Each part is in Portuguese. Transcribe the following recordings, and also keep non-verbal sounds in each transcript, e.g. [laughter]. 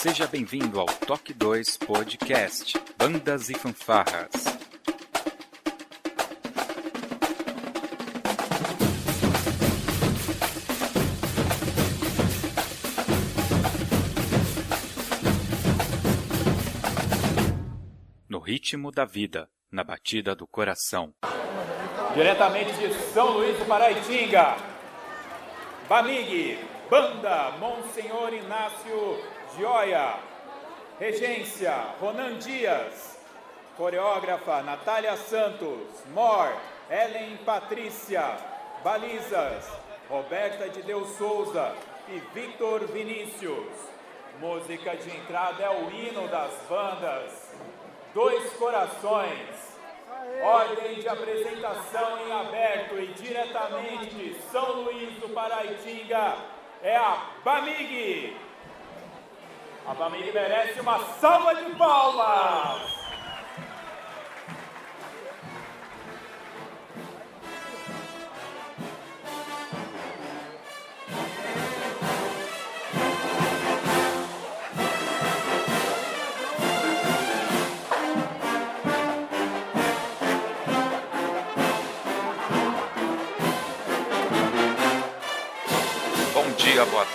Seja bem-vindo ao Toque 2 Podcast Bandas e Fanfarras. No ritmo da vida, na batida do coração. Diretamente de São Luís do Paraitinga, Bamig, Banda Monsenhor Inácio Gioia, Regência Ronan Dias, Coreógrafa Natália Santos, Mor, Ellen Patrícia, Balizas, Roberta de Deus Souza e Victor Vinícius. Música de entrada é o hino das bandas. Dois Corações. Ordem de apresentação em aberto e diretamente de São Luís do Paraitinga é a Bamig. A Bamig merece uma salva de palmas.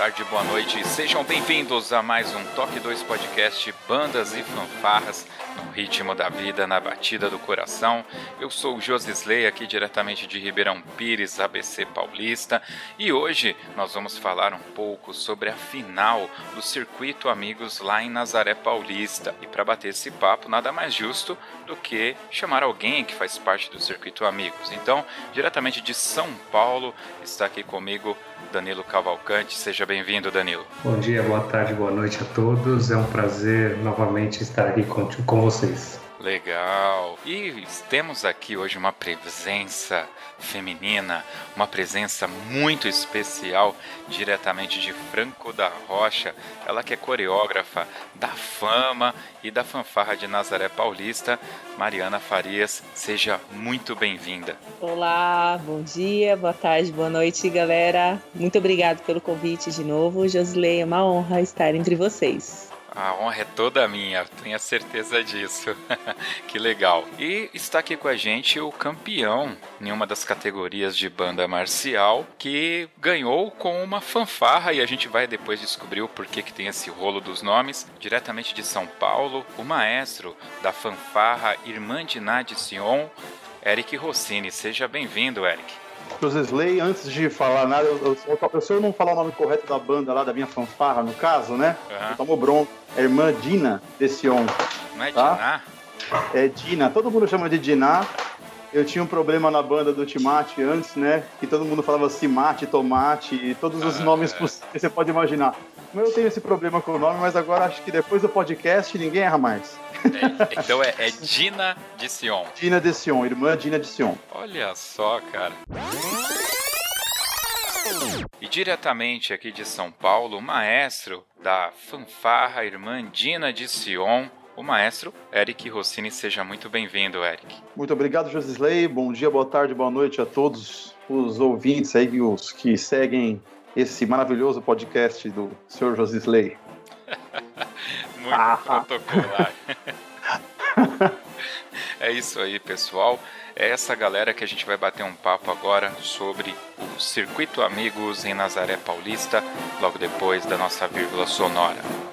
Tarde, boa noite. Sejam bem-vindos a mais um Toque 2 Podcast Bandas e Fanfarras no ritmo da vida, na batida do coração. Eu sou o Josisley, aqui diretamente de Ribeirão Pires, ABC Paulista, e hoje nós vamos falar um pouco sobre a final do Circuito Amigos lá em Nazaré Paulista. E para bater esse papo, nada mais justo do que chamar alguém que faz parte do Circuito Amigos. Então, diretamente de São Paulo, está aqui comigo Danilo Cavalcante. Seja bem-vindo, Danilo. Bom dia, boa tarde, boa noite a todos. É um prazer novamente estar aqui com, com vocês. Legal. E temos aqui hoje uma presença feminina, uma presença muito especial, diretamente de Franco da Rocha. Ela que é coreógrafa da Fama e da Fanfarra de Nazaré Paulista, Mariana Farias. Seja muito bem-vinda. Olá, bom dia, boa tarde, boa noite, galera. Muito obrigado pelo convite de novo. Josley, é uma honra estar entre vocês. A honra é toda minha, tenha certeza disso. [laughs] que legal. E está aqui com a gente o campeão em uma das categorias de banda marcial que ganhou com uma fanfarra e a gente vai depois descobrir o porquê que tem esse rolo dos nomes. Diretamente de São Paulo, o maestro da fanfarra Irmã de Nadi Sion, Eric Rossini. Seja bem-vindo, Eric. Josesley, antes de falar nada, eu, eu, eu, se eu não falar o nome correto da banda lá, da minha fanfarra, no caso, né? Uhum. Tomou bronca. É irmã Dina Desion. Não é tá? Diná? É Dina. Todo mundo chama de Diná. Eu tinha um problema na banda do Timate antes, né? Que todo mundo falava Cimate, Tomate, e todos os ah, nomes é. que você pode imaginar. Eu tenho esse problema com o nome, mas agora acho que depois do podcast ninguém erra mais. É, então é, é, Dina de Sion. Dina de Sion, irmã Dina de Sion. Olha só, cara. E diretamente aqui de São Paulo, o maestro da fanfarra Irmã Dina de Sion, o maestro Eric Rossini. Seja muito bem-vindo, Eric. Muito obrigado, Josisley. Bom dia, boa tarde, boa noite a todos os ouvintes aí, os que seguem esse maravilhoso podcast do Sr. Josisley. [laughs] muito [laughs] protocolar. é isso aí, pessoal. É essa galera que a gente vai bater um papo agora sobre o Circuito Amigos em Nazaré Paulista, logo depois da nossa vírgula sonora.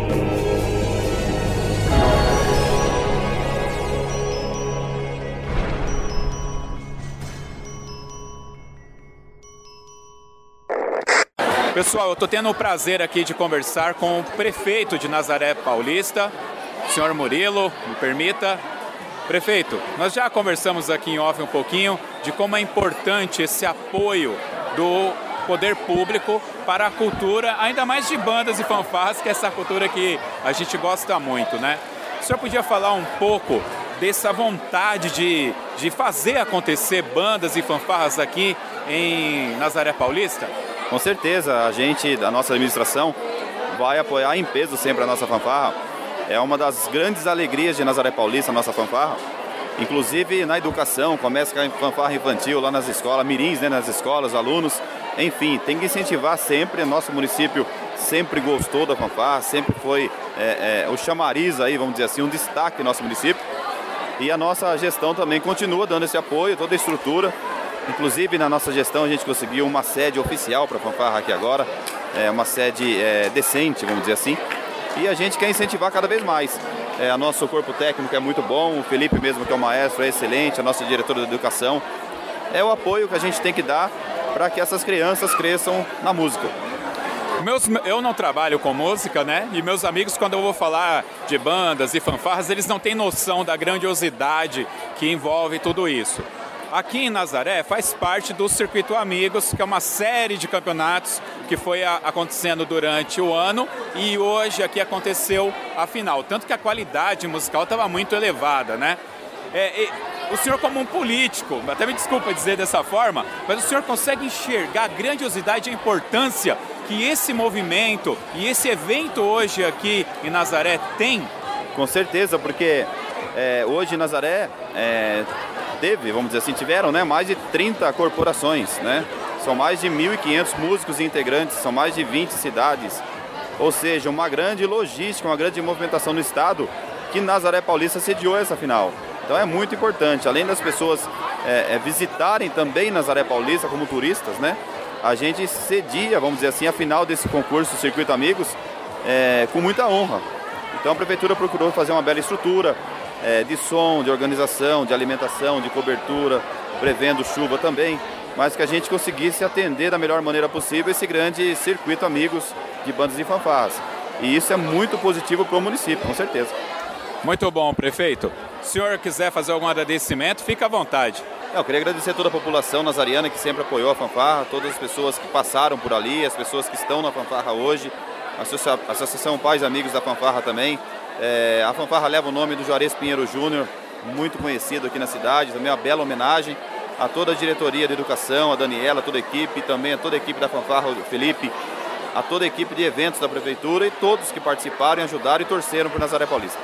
Pessoal, eu estou tendo o prazer aqui de conversar com o prefeito de Nazaré Paulista, senhor Murilo, me permita. Prefeito, nós já conversamos aqui em off um pouquinho de como é importante esse apoio do poder público para a cultura, ainda mais de bandas e fanfarras, que é essa cultura que a gente gosta muito, né? O senhor podia falar um pouco dessa vontade de, de fazer acontecer bandas e fanfarras aqui em Nazaré Paulista? Com certeza, a gente, da nossa administração, vai apoiar em peso sempre a nossa fanfarra. É uma das grandes alegrias de Nazaré Paulista, a nossa fanfarra. Inclusive na educação, começa com a fanfarra infantil lá nas escolas, mirins né, nas escolas, alunos. Enfim, tem que incentivar sempre. Nosso município sempre gostou da fanfarra, sempre foi é, é, o chamariz aí, vamos dizer assim, um destaque no nosso município. E a nossa gestão também continua dando esse apoio, toda a estrutura. Inclusive na nossa gestão a gente conseguiu uma sede oficial para a fanfarra aqui agora, é, uma sede é, decente, vamos dizer assim. E a gente quer incentivar cada vez mais. É, nosso corpo técnico é muito bom, o Felipe mesmo que é o maestro é excelente, a nossa diretora de educação. É o apoio que a gente tem que dar para que essas crianças cresçam na música. Meus, eu não trabalho com música, né? E meus amigos, quando eu vou falar de bandas e fanfarras, eles não têm noção da grandiosidade que envolve tudo isso. Aqui em Nazaré faz parte do Circuito Amigos, que é uma série de campeonatos que foi acontecendo durante o ano e hoje aqui aconteceu a final. Tanto que a qualidade musical estava muito elevada, né? É, o senhor como um político, até me desculpa dizer dessa forma, mas o senhor consegue enxergar a grandiosidade e a importância que esse movimento e esse evento hoje aqui em Nazaré tem? Com certeza, porque é, hoje Nazaré é, teve, vamos dizer assim, tiveram né, mais de 30 corporações, né? São mais de 1.500 músicos e integrantes, são mais de 20 cidades. Ou seja, uma grande logística, uma grande movimentação no estado que Nazaré Paulista sediou essa final. Então é muito importante, além das pessoas é, é, visitarem também Nazaré Paulista como turistas, né? A gente cedia, vamos dizer assim, a final desse concurso Circuito Amigos é, com muita honra. Então a prefeitura procurou fazer uma bela estrutura, é, de som, de organização, de alimentação, de cobertura, prevendo chuva também, mas que a gente conseguisse atender da melhor maneira possível esse grande circuito amigos de bandas e fanfarras. E isso é muito positivo para o município, com certeza. Muito bom, prefeito. Se o senhor quiser fazer algum agradecimento, fica à vontade. Eu queria agradecer a toda a população nazariana que sempre apoiou a fanfarra, todas as pessoas que passaram por ali, as pessoas que estão na fanfarra hoje, a Associação Pais Amigos da Fanfarra também, é, a fanfarra leva o nome do Juarez Pinheiro Júnior, muito conhecido aqui na cidade, também uma bela homenagem a toda a diretoria de educação, a Daniela, a toda a equipe, também a toda a equipe da fanfarra, o Felipe, a toda a equipe de eventos da prefeitura e todos que participaram, ajudaram e torceram por Nazaré Paulista.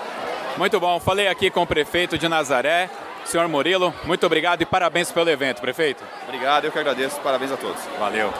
Muito bom, falei aqui com o prefeito de Nazaré, senhor Murilo, muito obrigado e parabéns pelo evento, prefeito. Obrigado, eu que agradeço, parabéns a todos. Valeu.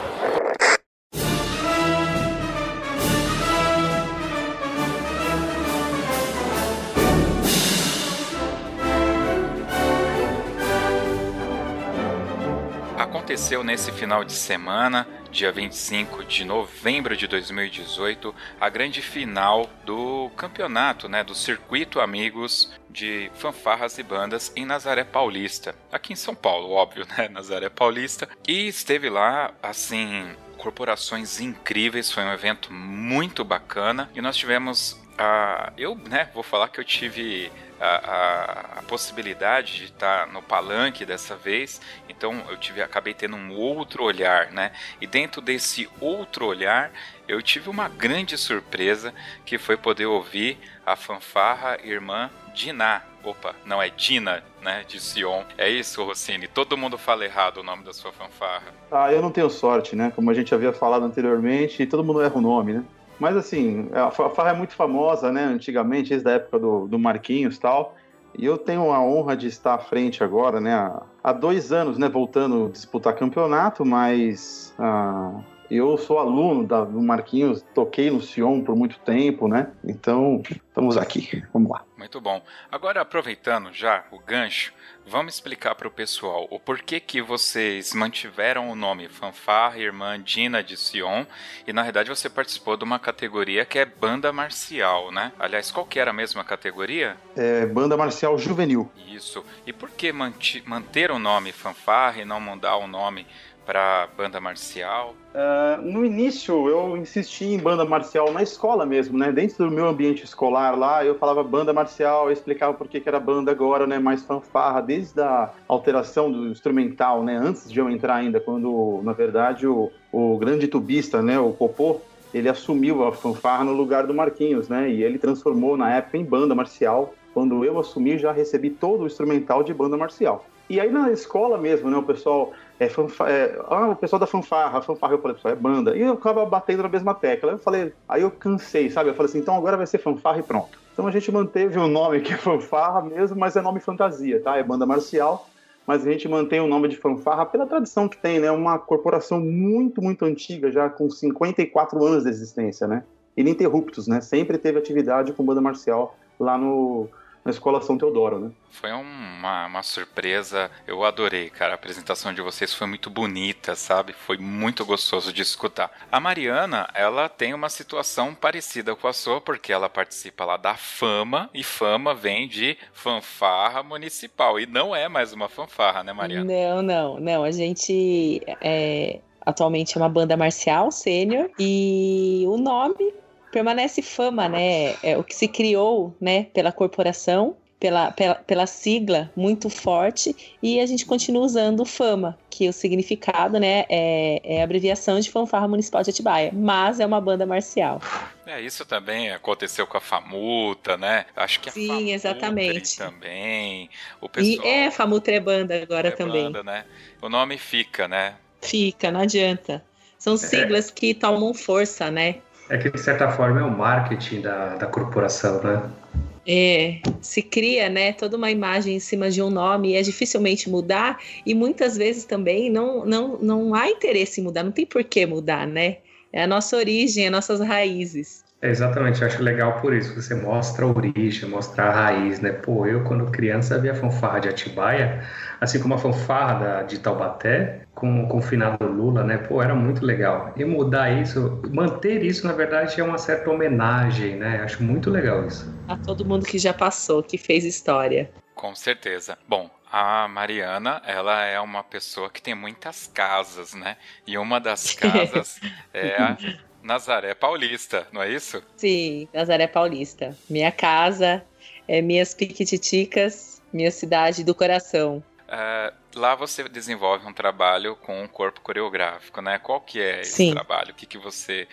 Aconteceu nesse final de semana, dia 25 de novembro de 2018, a grande final do campeonato, né, do Circuito Amigos de Fanfarras e Bandas em Nazaré Paulista, aqui em São Paulo, óbvio, né, [laughs] Nazaré Paulista, e esteve lá, assim, corporações incríveis, foi um evento muito bacana. E nós tivemos a, eu, né, vou falar que eu tive a, a, possibilidade de estar no palanque dessa vez, então eu tive, acabei tendo um outro olhar, né? E dentro desse outro olhar, eu tive uma grande surpresa que foi poder ouvir a fanfarra irmã Diná. Opa, não é Dina, né? De Sion. É isso, Rossini. Todo mundo fala errado o nome da sua fanfarra. Ah, eu não tenho sorte, né? Como a gente havia falado anteriormente, todo mundo erra o nome, né? Mas assim, a farra é muito famosa, né? Antigamente, desde a época do, do Marquinhos e tal. E eu tenho a honra de estar à frente agora, né? Há dois anos, né? Voltando disputar campeonato, mas ah, eu sou aluno da, do Marquinhos, toquei no Sion por muito tempo, né? Então, estamos aqui. Vamos lá. Muito bom. Agora, aproveitando já o gancho, Vamos explicar para o pessoal o porquê que vocês mantiveram o nome Fanfarra Irmã Dina de Sion e na verdade você participou de uma categoria que é banda marcial, né? Aliás, qual que era a mesma categoria? É banda marcial juvenil. Isso. E por que manter o nome Fanfarra e não mudar o nome para banda marcial? Uh, no início eu insisti em banda marcial na escola mesmo, né? Dentro do meu ambiente escolar lá, eu falava banda marcial, eu explicava por que, era banda agora, né? Mais fanfarra, desde a alteração do instrumental, né? Antes de eu entrar ainda, quando na verdade o, o grande tubista, né? O Popô, ele assumiu a fanfarra no lugar do Marquinhos, né? E ele transformou na época em banda marcial. Quando eu assumi, já recebi todo o instrumental de banda marcial. E aí na escola mesmo, né? O pessoal é, fanfa, é, ah, o pessoal da fanfarra, fanfarra, eu falei, pessoal, é banda. E eu ficava batendo na mesma tecla. Eu falei, aí eu cansei, sabe? Eu falei assim, então agora vai ser fanfarra e pronto. Então a gente manteve o nome que é fanfarra mesmo, mas é nome fantasia, tá? É banda marcial mas a gente mantém o nome de fanfarra pela tradição que tem, né? Uma corporação muito, muito antiga, já com 54 anos de existência, né? Ininterruptos, né? Sempre teve atividade com banda marcial lá no, na Escola São Teodoro, né? Foi uma, uma surpresa, eu adorei, cara. A apresentação de vocês foi muito bonita, sabe? Foi muito gostoso de escutar. A Mariana, ela tem uma situação parecida com a sua, porque ela participa lá da Fama, e Fama vem de fanfarra municipal, e não é mais uma fanfarra, né, Mariana? Não, não, não. A gente é, atualmente é uma banda marcial sênior, e o nome permanece fama, né? É o que se criou, né, pela corporação, pela, pela, pela sigla muito forte, e a gente continua usando fama, que o significado, né, é, é abreviação de Fanfarra Municipal de Atibaia, mas é uma banda marcial. É, isso também aconteceu com a Famuta, né? Acho que a Sim, exatamente. também. O pessoal... E é, Famutra é banda agora é também. Banda, né? O nome fica, né? Fica, não adianta. São é. siglas é. que tomam força, né? É que, de certa forma, é o marketing da, da corporação, né? É, se cria, né, toda uma imagem em cima de um nome e é dificilmente mudar e muitas vezes também não, não, não há interesse em mudar, não tem por que mudar, né? É a nossa origem, as nossas raízes. É, exatamente, eu acho legal por isso, você mostra a origem, mostra a raiz, né? Pô, eu quando criança via fanfarra de Atibaia, assim como a fanfarra da, de Taubaté, com, com o finado Lula, né? Pô, era muito legal. E mudar isso, manter isso, na verdade, é uma certa homenagem, né? Acho muito legal isso. A todo mundo que já passou, que fez história. Com certeza. Bom, a Mariana, ela é uma pessoa que tem muitas casas, né? E uma das [laughs] casas é a Nazaré Paulista, não é isso? Sim, Nazaré Paulista. Minha casa, é minhas piquititicas, minha cidade do coração. Uh, lá você desenvolve um trabalho com um corpo coreográfico, né? Qual que é esse Sim. trabalho? O que, que você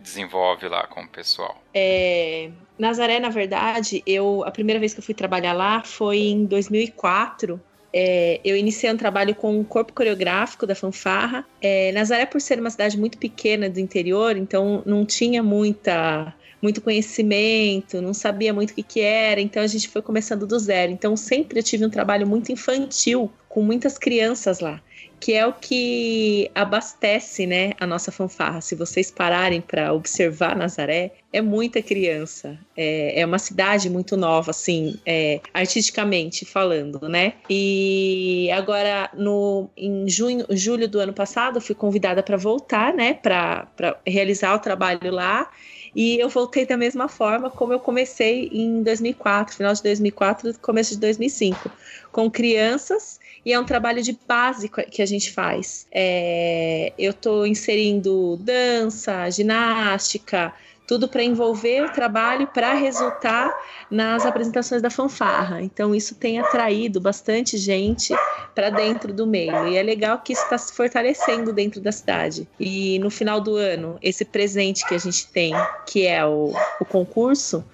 desenvolve lá com o pessoal? É, Nazaré, na verdade, eu a primeira vez que eu fui trabalhar lá foi em 2004 é, eu iniciei um trabalho com o corpo coreográfico da fanfarra. É, Nazaré, por ser uma cidade muito pequena do interior, então não tinha muita muito conhecimento, não sabia muito o que, que era, então a gente foi começando do zero. Então sempre eu tive um trabalho muito infantil com muitas crianças lá que é o que abastece, né, a nossa fanfarra. Se vocês pararem para observar Nazaré, é muita criança. É, é uma cidade muito nova, assim, é, artisticamente falando, né? E agora, no, em junho, julho do ano passado, fui convidada para voltar, né, para realizar o trabalho lá. E eu voltei da mesma forma como eu comecei em 2004, final de 2004, começo de 2005, com crianças e é um trabalho de base que a gente faz. É, eu estou inserindo dança, ginástica, tudo para envolver o trabalho para resultar nas apresentações da fanfarra. Então isso tem atraído bastante gente para dentro do meio e é legal que isso está se fortalecendo dentro da cidade. E no final do ano, esse presente que a gente tem, que é o, o concurso,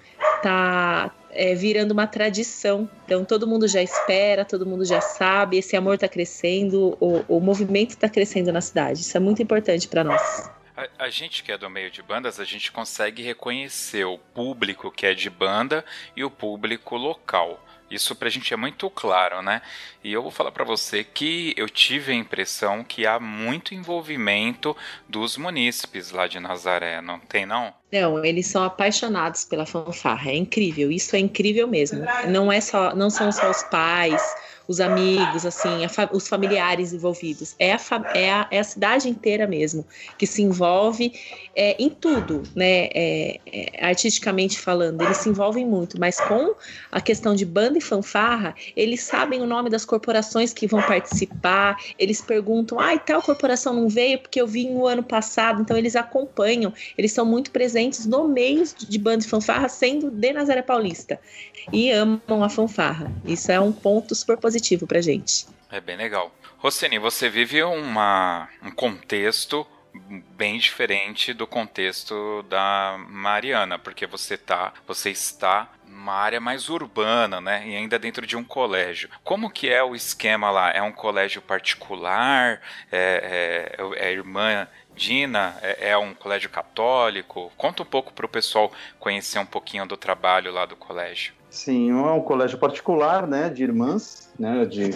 tá é, virando uma tradição. Então todo mundo já espera, todo mundo já sabe, esse amor está crescendo, o, o movimento está crescendo na cidade. Isso é muito importante para nós. A, a, gente que é do meio de bandas, a gente consegue reconhecer o público que é de banda e o público local. Isso pra gente é muito claro, né? E eu vou falar para você que eu tive a impressão que há muito envolvimento dos munícipes lá de Nazaré, não tem não? Não, eles são apaixonados pela fanfarra, é incrível, isso é incrível mesmo. Não é só, não são só os pais, os amigos, assim, fa os familiares envolvidos. É a, é, a, é a cidade inteira mesmo que se envolve é, em tudo, né? É, é, artisticamente falando, eles se envolvem muito, mas com a questão de banda e fanfarra, eles sabem o nome das corporações que vão participar, eles perguntam, ah, tal corporação não veio porque eu vim no ano passado, então eles acompanham, eles são muito presentes no meio de banda e fanfarra, sendo de Nazaré Paulista, e amam a fanfarra. Isso é um ponto super positivo pra gente. É bem legal. Roseni, você vive uma, um contexto bem diferente do contexto da Mariana, porque você tá, você está numa área mais urbana, né? E ainda dentro de um colégio. Como que é o esquema lá? É um colégio particular? É, é, é irmã Dina? É, é, um colégio católico? Conta um pouco para o pessoal conhecer um pouquinho do trabalho lá do colégio. Sim, é um colégio particular, né? De irmãs, né? De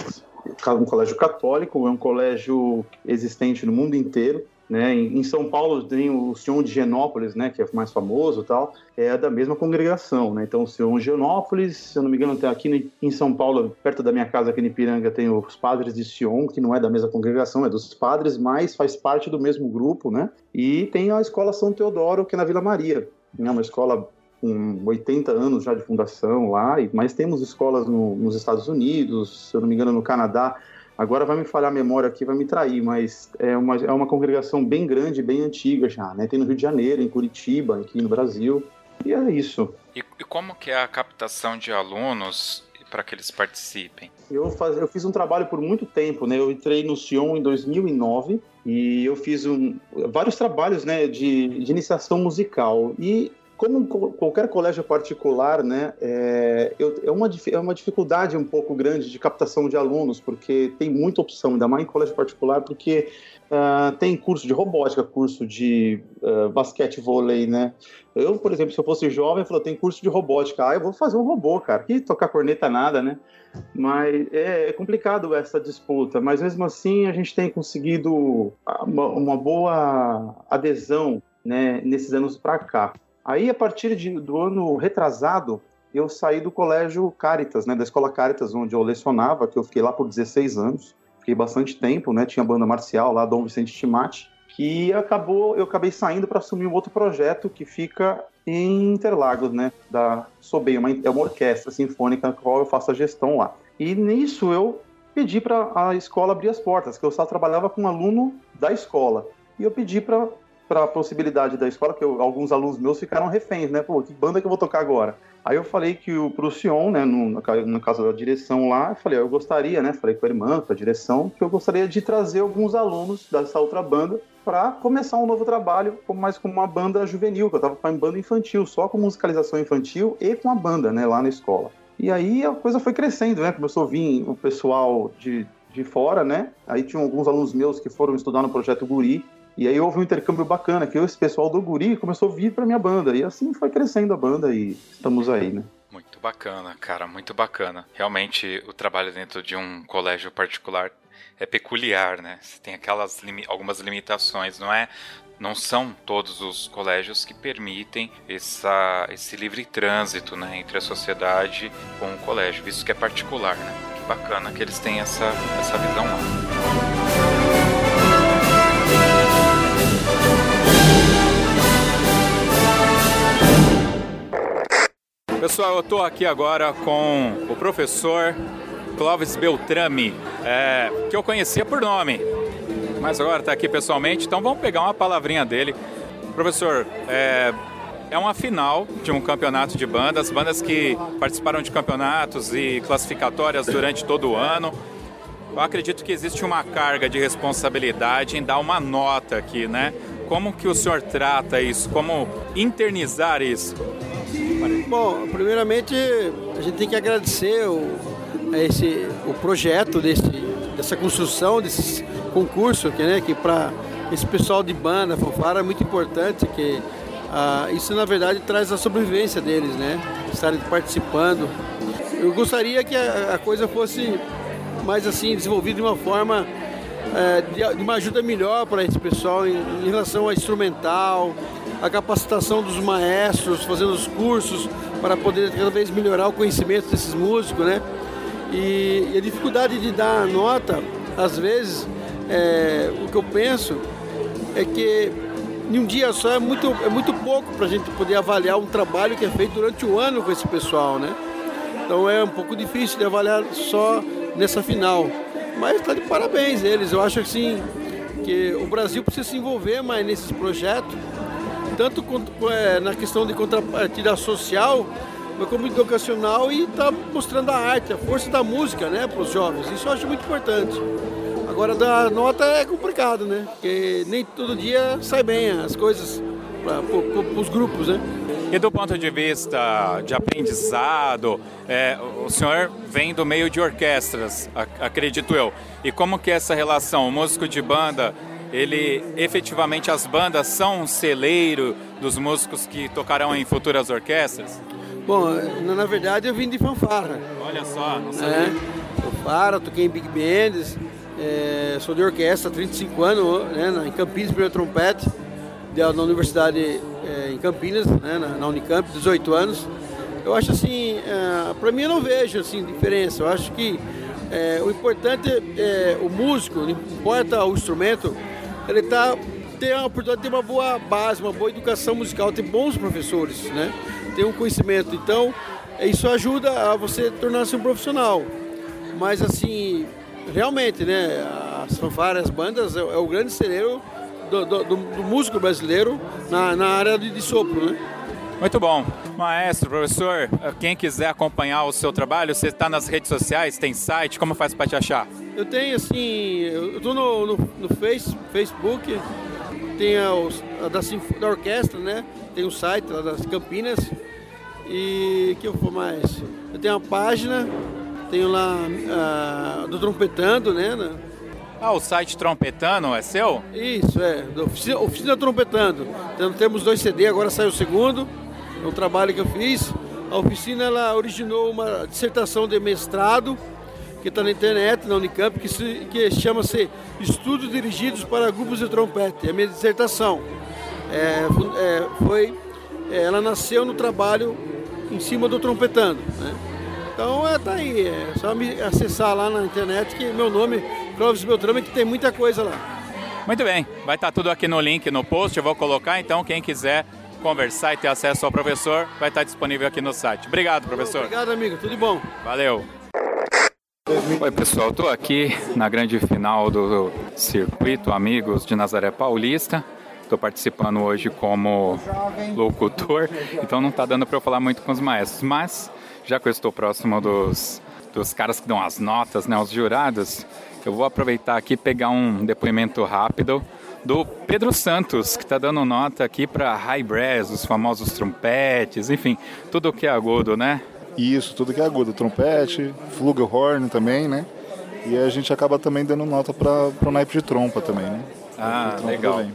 um colégio católico, é um colégio existente no mundo inteiro. Né? Em São Paulo tem o Sion de Genópolis, né, que é mais famoso tal, é da mesma congregação. Né? Então, o Sion de Genópolis, se eu não me engano, tem aqui em São Paulo, perto da minha casa, aqui em Ipiranga, tem os Padres de Sion, que não é da mesma congregação, é dos padres, mas faz parte do mesmo grupo. Né? E tem a Escola São Teodoro, que é na Vila Maria, né? uma escola com 80 anos já de fundação lá, mas temos escolas no, nos Estados Unidos, se eu não me engano, no Canadá, Agora vai me falhar a memória aqui, vai me trair, mas é uma, é uma congregação bem grande, bem antiga já, né? Tem no Rio de Janeiro, em Curitiba, aqui no Brasil. E é isso. E, e como que é a captação de alunos para que eles participem? Eu, faz, eu fiz um trabalho por muito tempo, né? Eu entrei no Sion em 2009 e eu fiz um, vários trabalhos, né, de, de iniciação musical. E como qualquer colégio particular, né, é, é, uma, é uma dificuldade um pouco grande de captação de alunos, porque tem muita opção, ainda mais em colégio particular, porque uh, tem curso de robótica, curso de uh, basquete, vôlei, né? Eu, por exemplo, se eu fosse jovem, eu tem curso de robótica, ah, eu vou fazer um robô, cara, que tocar corneta nada, né? Mas é, é complicado essa disputa, mas mesmo assim a gente tem conseguido uma, uma boa adesão né, nesses anos para cá. Aí, a partir de, do ano retrasado, eu saí do colégio Caritas, né, da escola Caritas, onde eu lecionava, que eu fiquei lá por 16 anos, fiquei bastante tempo, né, tinha banda marcial lá, Dom Vicente Timati, que acabou, eu acabei saindo para assumir um outro projeto que fica em Interlagos, né, da Sobei, uma, é uma orquestra sinfônica na qual eu faço a gestão lá. E nisso eu pedi para a escola abrir as portas, que eu só trabalhava com um aluno da escola. E eu pedi para para a possibilidade da escola, que eu, alguns alunos meus ficaram reféns, né? Pô, que banda que eu vou tocar agora? Aí eu falei que o pro Sion, né, no, no caso da direção lá, eu falei, eu gostaria, né, falei com a irmã, com a direção, que eu gostaria de trazer alguns alunos dessa outra banda para começar um novo trabalho, mais como uma banda juvenil, que eu estava com banda infantil, só com musicalização infantil e com a banda, né, lá na escola. E aí a coisa foi crescendo, né, começou a vir o pessoal de, de fora, né, aí tinham alguns alunos meus que foram estudar no Projeto Guri, e aí houve um intercâmbio bacana, que esse pessoal do Guri começou a vir para minha banda. E assim foi crescendo a banda e estamos aí, né? Muito bacana, cara, muito bacana. Realmente o trabalho dentro de um colégio particular é peculiar, né? Você tem aquelas limi algumas limitações, não é? Não são todos os colégios que permitem essa, esse livre trânsito né, entre a sociedade com o colégio, visto que é particular, né? Que bacana que eles têm essa, essa visão lá. Pessoal, eu estou aqui agora com o professor Clóvis Beltrame, é, que eu conhecia por nome, mas agora está aqui pessoalmente, então vamos pegar uma palavrinha dele. Professor, é, é uma final de um campeonato de bandas, bandas que participaram de campeonatos e classificatórias durante todo o ano. Eu acredito que existe uma carga de responsabilidade em dar uma nota aqui, né? Como que o senhor trata isso? Como internizar isso? Bom, primeiramente a gente tem que agradecer o, esse, o projeto desse, dessa construção, desse concurso, que, né, que para esse pessoal de banda, fanfara, é muito importante, que ah, isso na verdade traz a sobrevivência deles, né? Estarem participando. Eu gostaria que a, a coisa fosse mais assim, desenvolvida de uma forma é, de, de, uma ajuda melhor para esse pessoal em, em relação a instrumental, a capacitação dos maestros, fazendo os cursos para poder cada vez melhorar o conhecimento desses músicos, né? E, e a dificuldade de dar nota, às vezes, é, o que eu penso é que em um dia só é muito, é muito pouco para a gente poder avaliar um trabalho que é feito durante o ano com esse pessoal, né? Então é um pouco difícil de avaliar só nessa final. Mas está de parabéns eles. Eu acho assim que o Brasil precisa se envolver mais nesses projetos, tanto é, na questão de contrapartida social, mas como educacional e está mostrando a arte, a força da música, né, para os jovens. Isso eu acho muito importante. Agora, dar nota é complicado, né? Porque nem todo dia sai bem as coisas para os grupos, né? E do ponto de vista de aprendizado, é, o senhor vem do meio de orquestras, acredito eu. E como que é essa relação? O músico de banda, ele efetivamente as bandas são um celeiro dos músicos que tocarão em futuras orquestras? Bom, na verdade eu vim de fanfarra. Olha só, não sabia. É, fanfarra, toquei em big bands, é, sou de orquestra há 35 anos, né, em Campinas, primeiro trompete, na Universidade é, em Campinas, né, na, na, Unicamp, 18 anos. Eu acho assim, é, para mim eu não vejo assim, diferença. Eu acho que é, o importante é o músico, não importa o instrumento, ele tá, tem a oportunidade de ter uma boa base, uma boa educação musical, ter bons professores, né? ter um conhecimento. Então, isso ajuda a você tornar-se um profissional. Mas assim, realmente, né, as fanfarras, as bandas, é, é, o grande celeiro do, do, do, do músico brasileiro na, na área de, de sopro, né? Muito bom. Maestro, professor, quem quiser acompanhar o seu trabalho, você está nas redes sociais, tem site, como faz para te achar? Eu tenho, assim, eu estou no, no, no face, Facebook, tem a, a da, da, orquestra, né? Tem o um site lá das Campinas. E que eu for mais? Eu tenho uma página tenho lá uh, do Trompetando, né? Ah, o site Trompetando é seu? Isso, é. Oficina, oficina Trompetando. Então, temos dois CD, agora saiu o segundo. Um trabalho que eu fiz. A oficina ela originou uma dissertação de mestrado que está na internet, na Unicamp, que, se, que chama-se Estudos Dirigidos para Grupos de Trompete. É a minha dissertação. É, é, foi, é, ela nasceu no trabalho em cima do Trompetando. Né? Então é, tá aí, é só me acessar lá na internet que meu nome, Clóvis Beltrame, que tem muita coisa lá. Muito bem, vai estar tá tudo aqui no link no post, eu vou colocar, então quem quiser conversar e ter acesso ao professor, vai estar disponível aqui no site. Obrigado, professor. Obrigado, amigo, tudo bom. Valeu. Oi, pessoal, estou aqui na grande final do circuito Amigos de Nazaré Paulista. Estou participando hoje como locutor, então não está dando para eu falar muito com os maestros, mas já que eu estou próximo dos, dos caras que dão as notas, né, os jurados, eu vou aproveitar aqui e pegar um depoimento rápido do Pedro Santos, que está dando nota aqui para high brass, os famosos trompetes, enfim, tudo que é agudo, né? Isso, tudo que é agudo, trompete, flugelhorn também, né? E a gente acaba também dando nota para o naipe de trompa também, né? Ah, legal. Também.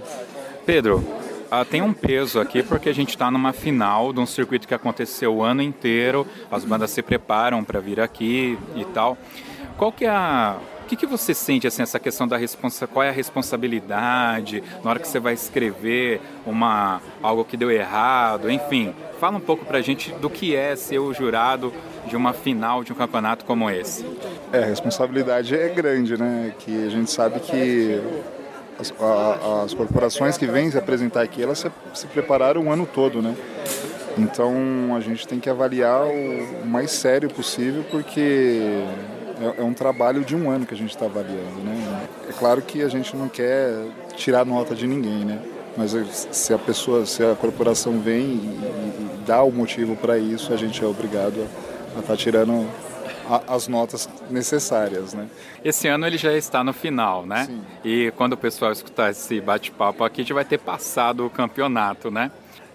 Pedro, ah, tem um peso aqui porque a gente está numa final de um circuito que aconteceu o ano inteiro, as bandas se preparam para vir aqui e tal. Qual que é a que, que você sente assim essa questão da responsa qual é a responsabilidade na hora que você vai escrever uma algo que deu errado? Enfim fala um pouco para a gente do que é ser o jurado de uma final de um campeonato como esse. É a responsabilidade é grande né? Que a gente sabe que as, a, as corporações que vêm se apresentar aqui, elas se, se prepararam o ano todo, né? Então a gente tem que avaliar o mais sério possível, porque é, é um trabalho de um ano que a gente está avaliando, né? É claro que a gente não quer tirar nota de ninguém, né? Mas se a pessoa, se a corporação vem e, e dá o motivo para isso, a gente é obrigado a estar tá tirando as notas necessárias, né? Esse ano ele já está no final, né? Sim. E quando o pessoal escutar esse bate-papo aqui, já vai ter passado o campeonato, né?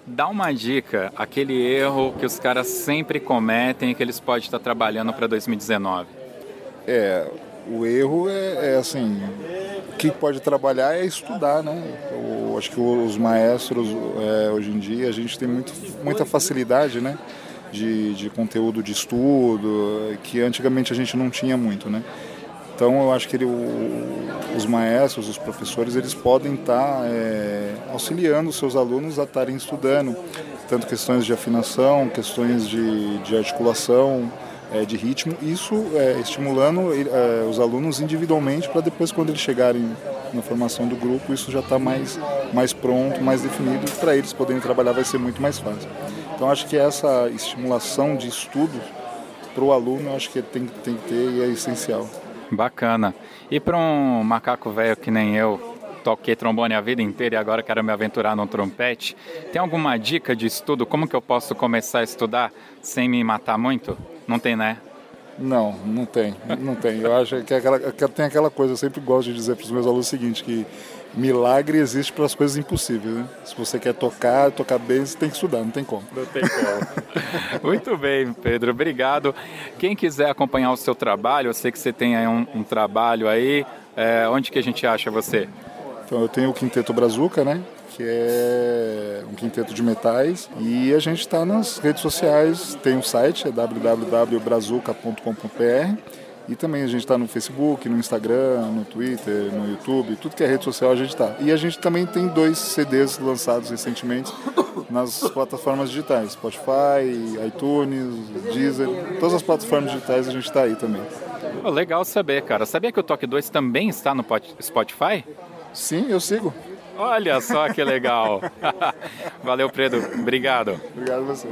Dá uma dica, aquele erro que os caras sempre cometem e que eles podem estar trabalhando para 2019. É, o erro é, é, assim, o que pode trabalhar é estudar, né? Eu acho que os maestros é, hoje em dia a gente tem muito, muita facilidade, né? de, de conteúdo de estudo, que antigamente a gente não tinha muito, né? Então eu acho que ele, o, os maestros, os professores, eles podem estar tá, é, auxiliando os seus alunos a estarem estudando, tanto questões de afinação, questões de, de articulação, é, de ritmo, isso é, estimulando é, os alunos individualmente para depois, quando eles chegarem na formação do grupo, isso já está mais, mais pronto, mais definido, para eles poderem trabalhar vai ser muito mais fácil. Então, acho que essa estimulação de estudo para o aluno, acho que tem, tem que ter e é essencial. Bacana. E para um macaco velho que nem eu, toquei trombone a vida inteira e agora quero me aventurar no trompete. Tem alguma dica de estudo? Como que eu posso começar a estudar sem me matar muito? Não tem, né? Não, não tem, não tem. Eu acho que, aquela, que tem aquela coisa, eu sempre gosto de dizer para os meus alunos o seguinte, que milagre existe para as coisas impossíveis. Né? Se você quer tocar, tocar bem, você tem que estudar, não tem como. Não tem como. [laughs] Muito bem, Pedro, obrigado. Quem quiser acompanhar o seu trabalho, eu sei que você tem aí um, um trabalho aí, é, onde que a gente acha você? Então eu tenho o Quinteto Brazuca, né? Que é um quinteto de metais. E a gente está nas redes sociais, tem o um site, é www.brazuca.com.br. E também a gente está no Facebook, no Instagram, no Twitter, no YouTube, tudo que é rede social a gente está. E a gente também tem dois CDs lançados recentemente nas plataformas digitais, Spotify, iTunes, Deezer, todas as plataformas digitais a gente está aí também. legal saber, cara. Sabia que o Toque 2 também está no Spotify? Sim, eu sigo. Olha só que legal. [laughs] Valeu, Pedro. Obrigado. Obrigado a você.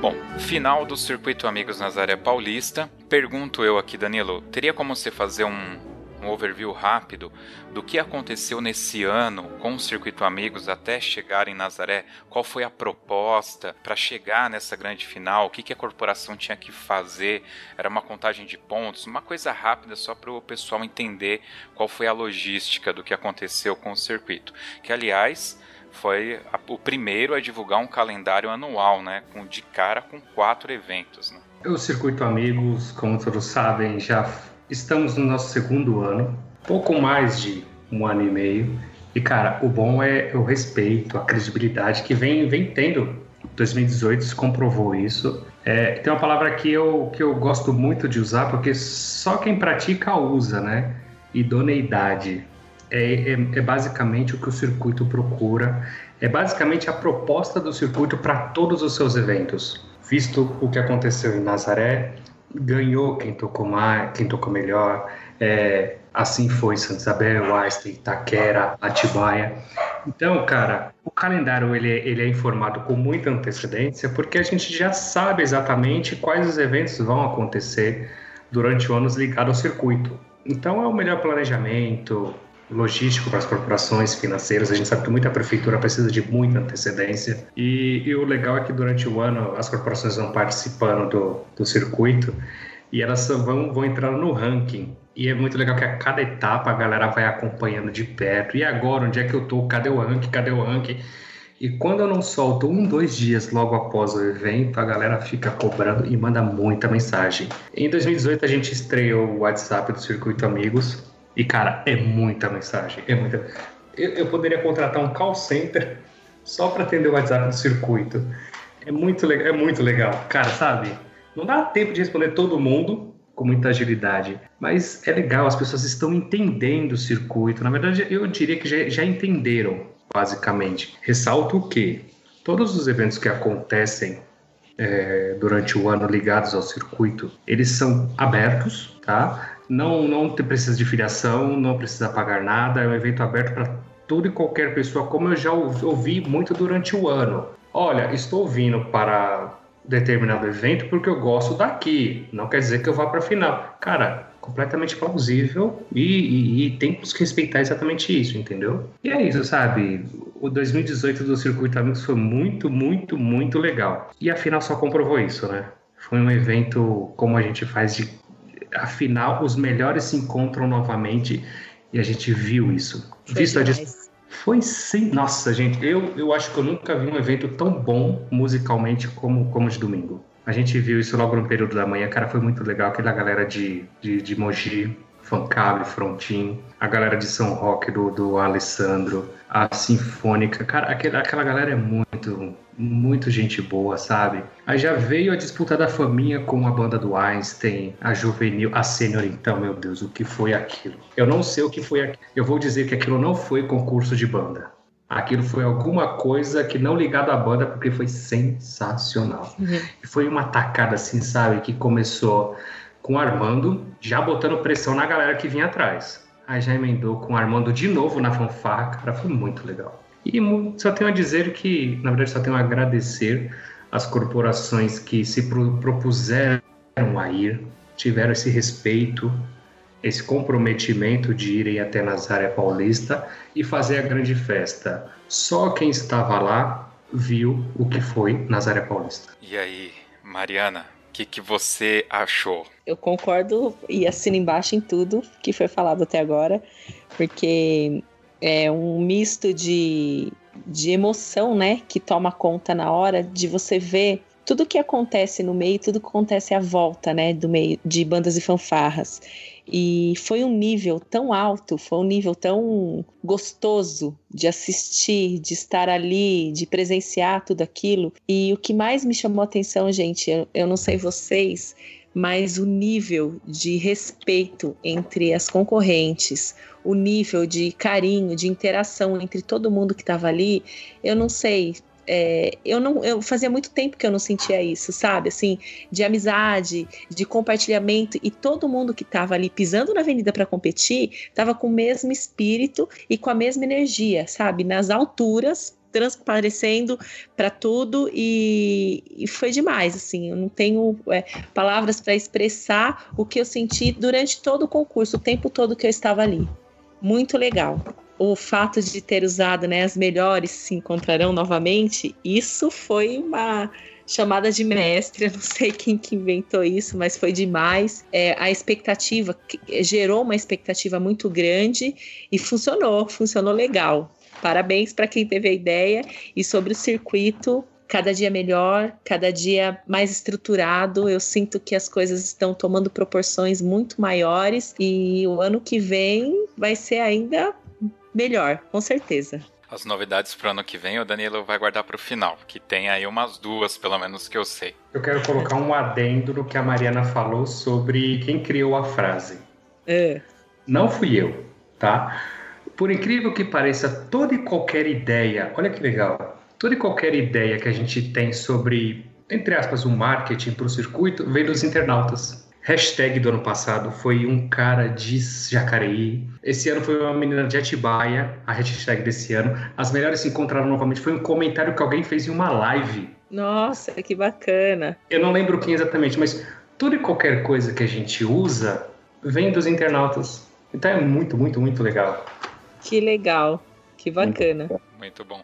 Bom, final do Circuito Amigos Nazaré Paulista. Pergunto eu aqui, Danilo, teria como você fazer um um overview rápido do que aconteceu nesse ano com o Circuito Amigos até chegar em Nazaré, qual foi a proposta para chegar nessa grande final, o que, que a corporação tinha que fazer, era uma contagem de pontos, uma coisa rápida só para o pessoal entender qual foi a logística do que aconteceu com o circuito. Que, aliás, foi o primeiro a divulgar um calendário anual, né, com de cara com quatro eventos. Né? O Circuito Amigos, como todos sabem, já Estamos no nosso segundo ano, pouco mais de um ano e meio. E, cara, o bom é o respeito, a credibilidade que vem, vem tendo. 2018 se comprovou isso. É, tem uma palavra que eu, que eu gosto muito de usar, porque só quem pratica usa, né? Idoneidade. É, é, é basicamente o que o circuito procura. É basicamente a proposta do circuito para todos os seus eventos. Visto o que aconteceu em Nazaré, ganhou quem tocou mais, quem tocou melhor. É, assim foi Santa Isabel, Einstein, Itaquera, Atibaia. Então, cara, o calendário ele, ele é informado com muita antecedência porque a gente já sabe exatamente quais os eventos vão acontecer durante o ano ligado ao circuito. Então, é o melhor planejamento, logístico para as corporações financeiras. A gente sabe que muita prefeitura precisa de muita antecedência. E, e o legal é que durante o ano as corporações vão participando do, do circuito e elas vão, vão entrar no ranking. E é muito legal que a cada etapa a galera vai acompanhando de perto. E agora, onde é que eu tô? Cadê o ranking? Cadê o ranking? E quando eu não solto um, dois dias logo após o evento, a galera fica cobrando e manda muita mensagem. Em 2018 a gente estreou o WhatsApp do Circuito Amigos, e, cara, é muita mensagem. É muita. Eu, eu poderia contratar um call center só para atender o WhatsApp do circuito. É muito, é muito legal. Cara, sabe? Não dá tempo de responder todo mundo com muita agilidade, mas é legal, as pessoas estão entendendo o circuito. Na verdade, eu diria que já, já entenderam, basicamente. Ressalto que todos os eventos que acontecem é, durante o ano ligados ao circuito, eles são abertos, tá? Não, não precisa de filiação, não precisa pagar nada, é um evento aberto para toda e qualquer pessoa, como eu já ouvi muito durante o ano. Olha, estou vindo para determinado evento porque eu gosto daqui, não quer dizer que eu vá para a final. Cara, completamente plausível e, e, e temos que respeitar exatamente isso, entendeu? E é isso, sabe? O 2018 do Circuito Amigos foi muito, muito, muito legal. E a final só comprovou isso, né? Foi um evento como a gente faz de afinal, os melhores se encontram novamente e a gente viu isso. Foi Visto a foi sim. Nossa, gente, eu, eu acho que eu nunca vi um evento tão bom musicalmente como, como de domingo. A gente viu isso logo no período da manhã, cara, foi muito legal. Aquela galera de, de, de Mogi, Fancable, Frontin, a galera de São Roque do, do Alessandro, a Sinfônica, cara, aquela, aquela galera é muito, muito gente boa, sabe? Aí já veio a disputa da faminha com a banda do Einstein, a juvenil, a sênior, então, meu Deus, o que foi aquilo? Eu não sei o que foi aquilo. Eu vou dizer que aquilo não foi concurso de banda. Aquilo foi alguma coisa que não ligado à banda, porque foi sensacional. Uhum. Foi uma tacada, assim, sabe, que começou com o Armando, já botando pressão na galera que vinha atrás. Aí já emendou com o Armando de novo na fanfarra, cara, foi muito legal. E só tenho a dizer que, na verdade, só tenho a agradecer as corporações que se propuseram a ir, tiveram esse respeito, esse comprometimento de irem até Nazaré Paulista e fazer a grande festa. Só quem estava lá viu o que foi Nazaré Paulista. E aí, Mariana, o que, que você achou? Eu concordo e assino embaixo em tudo que foi falado até agora, porque é um misto de, de emoção, né, que toma conta na hora de você ver tudo que acontece no meio, tudo que acontece à volta, né, do meio de bandas e fanfarras. E foi um nível tão alto, foi um nível tão gostoso de assistir, de estar ali, de presenciar tudo aquilo. E o que mais me chamou a atenção, gente, eu, eu não sei vocês, mas o nível de respeito entre as concorrentes, o nível de carinho, de interação entre todo mundo que estava ali, eu não sei, é, eu não eu fazia muito tempo que eu não sentia isso, sabe? Assim, de amizade, de compartilhamento e todo mundo que estava ali pisando na avenida para competir estava com o mesmo espírito e com a mesma energia, sabe? Nas alturas, transparecendo para tudo e, e, foi demais, assim, eu não tenho é, palavras para expressar o que eu senti durante todo o concurso, o tempo todo que eu estava ali. Muito legal o fato de ter usado né, as melhores se encontrarão novamente, isso foi uma chamada de mestre, [laughs] eu não sei quem que inventou isso, mas foi demais. É, a expectativa gerou uma expectativa muito grande e funcionou, funcionou legal. Parabéns para quem teve a ideia e sobre o circuito. Cada dia melhor, cada dia mais estruturado. Eu sinto que as coisas estão tomando proporções muito maiores e o ano que vem vai ser ainda melhor, com certeza. As novidades para o ano que vem o Danilo vai guardar para o final, que tem aí umas duas, pelo menos que eu sei. Eu quero colocar um adendo no que a Mariana falou sobre quem criou a frase. É. Não fui eu, tá? Por incrível que pareça, toda e qualquer ideia, olha que legal, toda e qualquer ideia que a gente tem sobre, entre aspas, o marketing para o circuito, vem dos internautas. Hashtag do ano passado foi um cara de Jacareí. Esse ano foi uma menina de Atibaia, a hashtag desse ano. As melhores se encontraram novamente. Foi um comentário que alguém fez em uma live. Nossa, que bacana. Eu não lembro quem exatamente, mas tudo e qualquer coisa que a gente usa vem dos internautas. Então é muito, muito, muito legal. Que legal. Que bacana. Muito bom.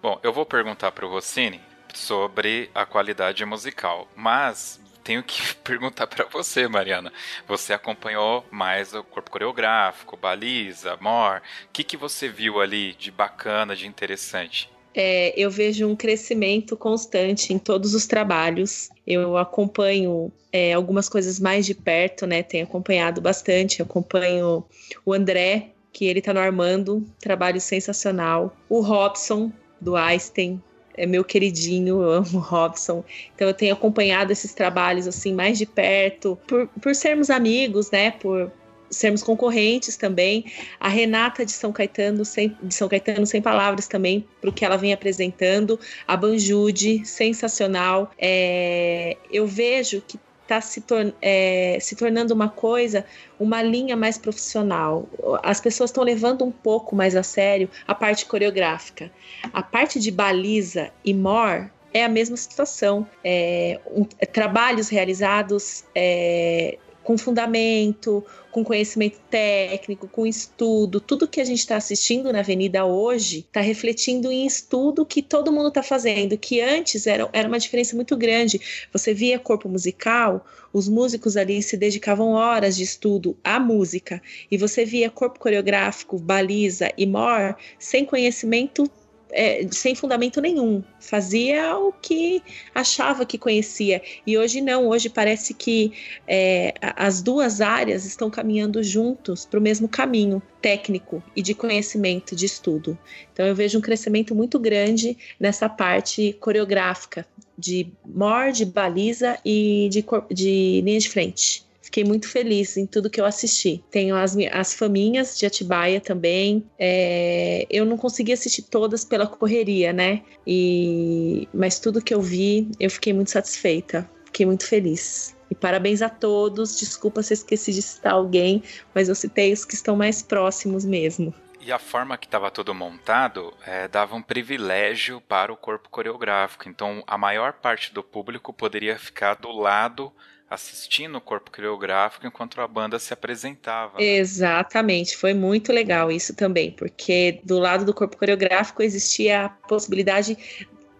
Bom, eu vou perguntar para o Rossini sobre a qualidade musical, mas tenho que [laughs] perguntar para você, Mariana. Você acompanhou mais o corpo coreográfico, baliza, more. O que, que você viu ali de bacana, de interessante? É, eu vejo um crescimento constante em todos os trabalhos. Eu acompanho é, algumas coisas mais de perto, né? Tenho acompanhado bastante. acompanho o André, que ele tá no Armando, trabalho sensacional. O Robson, do Einstein, é meu queridinho, eu amo Robson. Então eu tenho acompanhado esses trabalhos assim mais de perto, por, por sermos amigos, né? Por sermos concorrentes também. A Renata de São Caetano, sem, de São Caetano sem palavras também, para o que ela vem apresentando. A Banjude, sensacional. É, eu vejo que está se, tor é, se tornando uma coisa, uma linha mais profissional. As pessoas estão levando um pouco mais a sério a parte coreográfica. A parte de baliza e more é a mesma situação. É, um, é, trabalhos realizados é, com fundamento, com conhecimento técnico, com estudo. Tudo que a gente está assistindo na Avenida hoje está refletindo em estudo que todo mundo está fazendo, que antes era, era uma diferença muito grande. Você via corpo musical, os músicos ali se dedicavam horas de estudo à música, e você via corpo coreográfico, baliza e more sem conhecimento é, sem fundamento nenhum, fazia o que achava que conhecia. E hoje não, hoje parece que é, as duas áreas estão caminhando juntos para o mesmo caminho técnico e de conhecimento, de estudo. Então eu vejo um crescimento muito grande nessa parte coreográfica, de mor, de baliza e de, de linha de frente. Fiquei muito feliz em tudo que eu assisti. Tenho as, as faminhas de Atibaia também. É, eu não consegui assistir todas pela correria, né? E, mas tudo que eu vi, eu fiquei muito satisfeita. Fiquei muito feliz. E parabéns a todos. Desculpa se eu esqueci de citar alguém, mas eu citei os que estão mais próximos mesmo. E a forma que estava tudo montado é, dava um privilégio para o corpo coreográfico. Então, a maior parte do público poderia ficar do lado assistindo o corpo coreográfico enquanto a banda se apresentava. Né? Exatamente, foi muito legal isso também, porque do lado do corpo coreográfico existia a possibilidade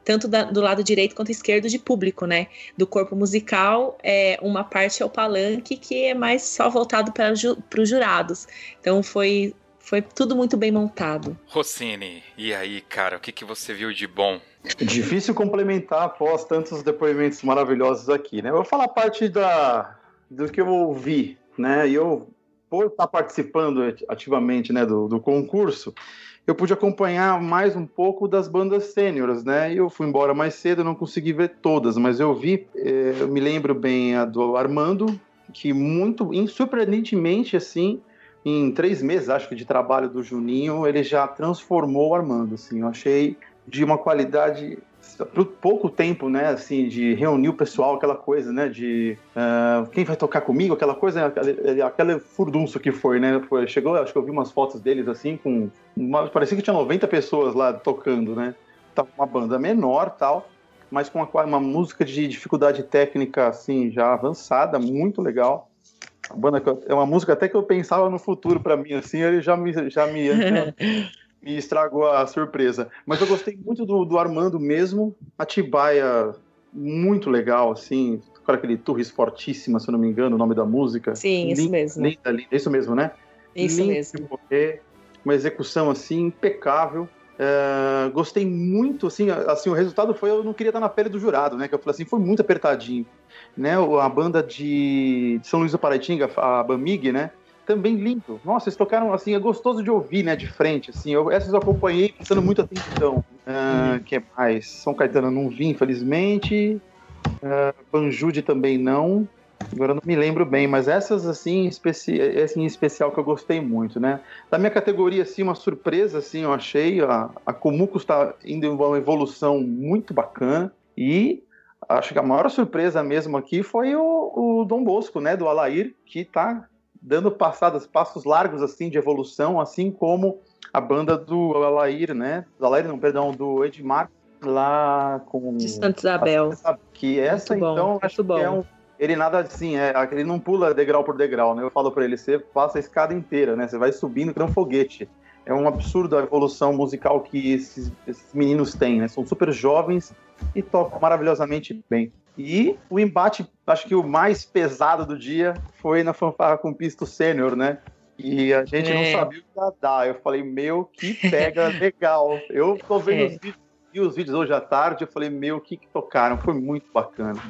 tanto da, do lado direito quanto esquerdo de público, né? Do corpo musical, é, uma parte é o palanque que é mais só voltado para ju, os jurados. Então foi foi tudo muito bem montado. Rossini, e aí, cara, o que, que você viu de bom? Difícil complementar após tantos depoimentos maravilhosos aqui, né? Eu vou falar parte da, do que eu ouvi, né? E eu, por estar participando ativamente né, do, do concurso, eu pude acompanhar mais um pouco das bandas sêniores, né? Eu fui embora mais cedo, não consegui ver todas, mas eu vi, eh, eu me lembro bem a do Armando, que muito, surpreendentemente, assim, em três meses, acho que, de trabalho do Juninho, ele já transformou o Armando, assim, eu achei de uma qualidade por pouco tempo, né, assim, de reunir o pessoal, aquela coisa, né, de uh, quem vai tocar comigo, aquela coisa, aquele, aquele furdunço que foi, né, foi, chegou, acho que eu vi umas fotos deles, assim, com, uma, parecia que tinha 90 pessoas lá tocando, né, tava uma banda menor, tal, mas com uma, uma música de dificuldade técnica, assim, já avançada, muito legal, banda é uma música até que eu pensava no futuro para mim, assim, ele já me, já me [laughs] me estragou a surpresa. Mas eu gostei muito do, do Armando mesmo. Atibaia, muito legal, assim. Com aquele Torres Fortíssima, se eu não me engano, o nome da música. Sim, linda, isso mesmo. Linda, linda. Isso mesmo, né? Isso mesmo. Morrer, uma execução, assim, impecável. É, gostei muito, assim, assim, o resultado foi, eu não queria estar na pele do jurado, né, que eu falei assim, foi muito apertadinho, né, a banda de, de São Luís do Paraitinga, a Bamig, né, também lindo. Nossa, eles tocaram assim, é gostoso de ouvir, né, de frente, assim. Eu, essas eu acompanhei prestando muita atenção. Uh, que mais? São Caetano não vi, infelizmente. Uh, Banjude também não. Agora não me lembro bem, mas essas assim, especi essa em especial que eu gostei muito, né? Da minha categoria, assim, uma surpresa, assim, eu achei. A, a Comuco está indo em uma evolução muito bacana. E acho que a maior surpresa mesmo aqui foi o, o Dom Bosco, né? Do Alair, que está dando passadas, passos largos assim de evolução, assim como a banda do Alair, né? Do Alair, não, perdão, do Edmar lá com de Santa Isabel. Que essa bom, então acho bom. que é um ele nada assim, é, ele não pula degrau por degrau, né? Eu falo para ele, você passa a escada inteira, né? Você vai subindo que um foguete. É um absurdo a evolução musical que esses, esses meninos têm, né? São super jovens e tocam maravilhosamente bem. E o embate, acho que o mais pesado do dia foi na fanfarra com pisto sênior, né? E a gente é. não sabia o que ia dar. Eu falei, meu, que pega [laughs] legal. Eu tô vendo é. os vídeos, vi os vídeos hoje à tarde, eu falei, meu, que que tocaram? Foi muito bacana.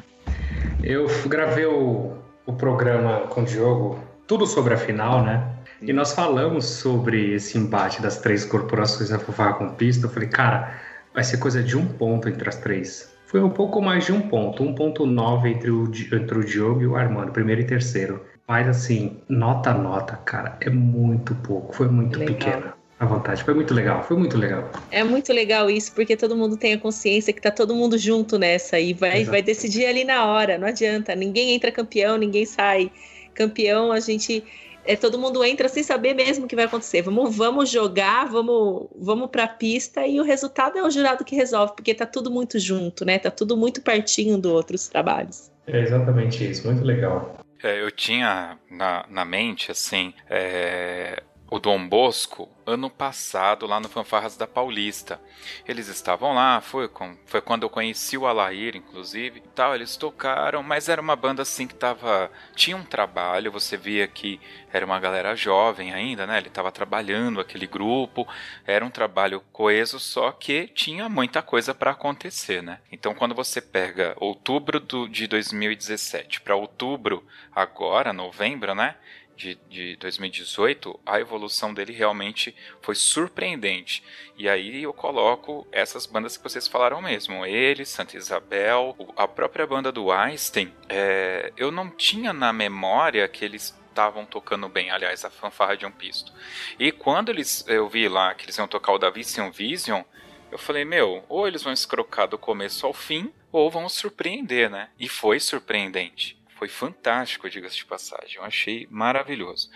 Eu gravei o, o programa com o Diogo, tudo sobre a final, né? E nós falamos sobre esse embate das três corporações na fanfarra com pista. Eu falei, cara, vai ser coisa de um ponto entre as três. Foi um pouco mais de um ponto, 1.9 entre o, entre o Diogo e o Armando, primeiro e terceiro. Mas assim, nota nota, cara, é muito pouco, foi muito legal. pequena a vontade. Foi muito legal, foi muito legal. É muito legal isso, porque todo mundo tem a consciência que tá todo mundo junto nessa e vai, vai decidir ali na hora, não adianta. Ninguém entra campeão, ninguém sai campeão, a gente é, todo mundo entra sem saber mesmo o que vai acontecer. Vamos, vamos jogar, vamos, vamos para a pista e o resultado é o jurado que resolve, porque tá tudo muito junto, né? Tá tudo muito pertinho do outros trabalhos. É exatamente isso, muito legal. É, eu tinha na, na mente, assim, é, o Dom Bosco ano passado lá no Fanfarras da Paulista. Eles estavam lá, foi, com, foi quando eu conheci o Alair, inclusive, tal, eles tocaram, mas era uma banda assim que tava, tinha um trabalho, você via que era uma galera jovem ainda, né? Ele estava trabalhando aquele grupo, era um trabalho coeso, só que tinha muita coisa para acontecer, né? Então quando você pega outubro do, de 2017 para outubro agora, novembro, né? De, de 2018, a evolução dele realmente foi surpreendente. E aí eu coloco essas bandas que vocês falaram mesmo. Ele, Santa Isabel, a própria banda do Einstein. É, eu não tinha na memória que eles estavam tocando bem, aliás, a fanfarra de um pisto. E quando eles eu vi lá que eles iam tocar o da Vision Vision, eu falei, meu, ou eles vão escrocar do começo ao fim, ou vão surpreender, né? E foi surpreendente. Foi fantástico, diga-se de passagem. Eu achei maravilhoso.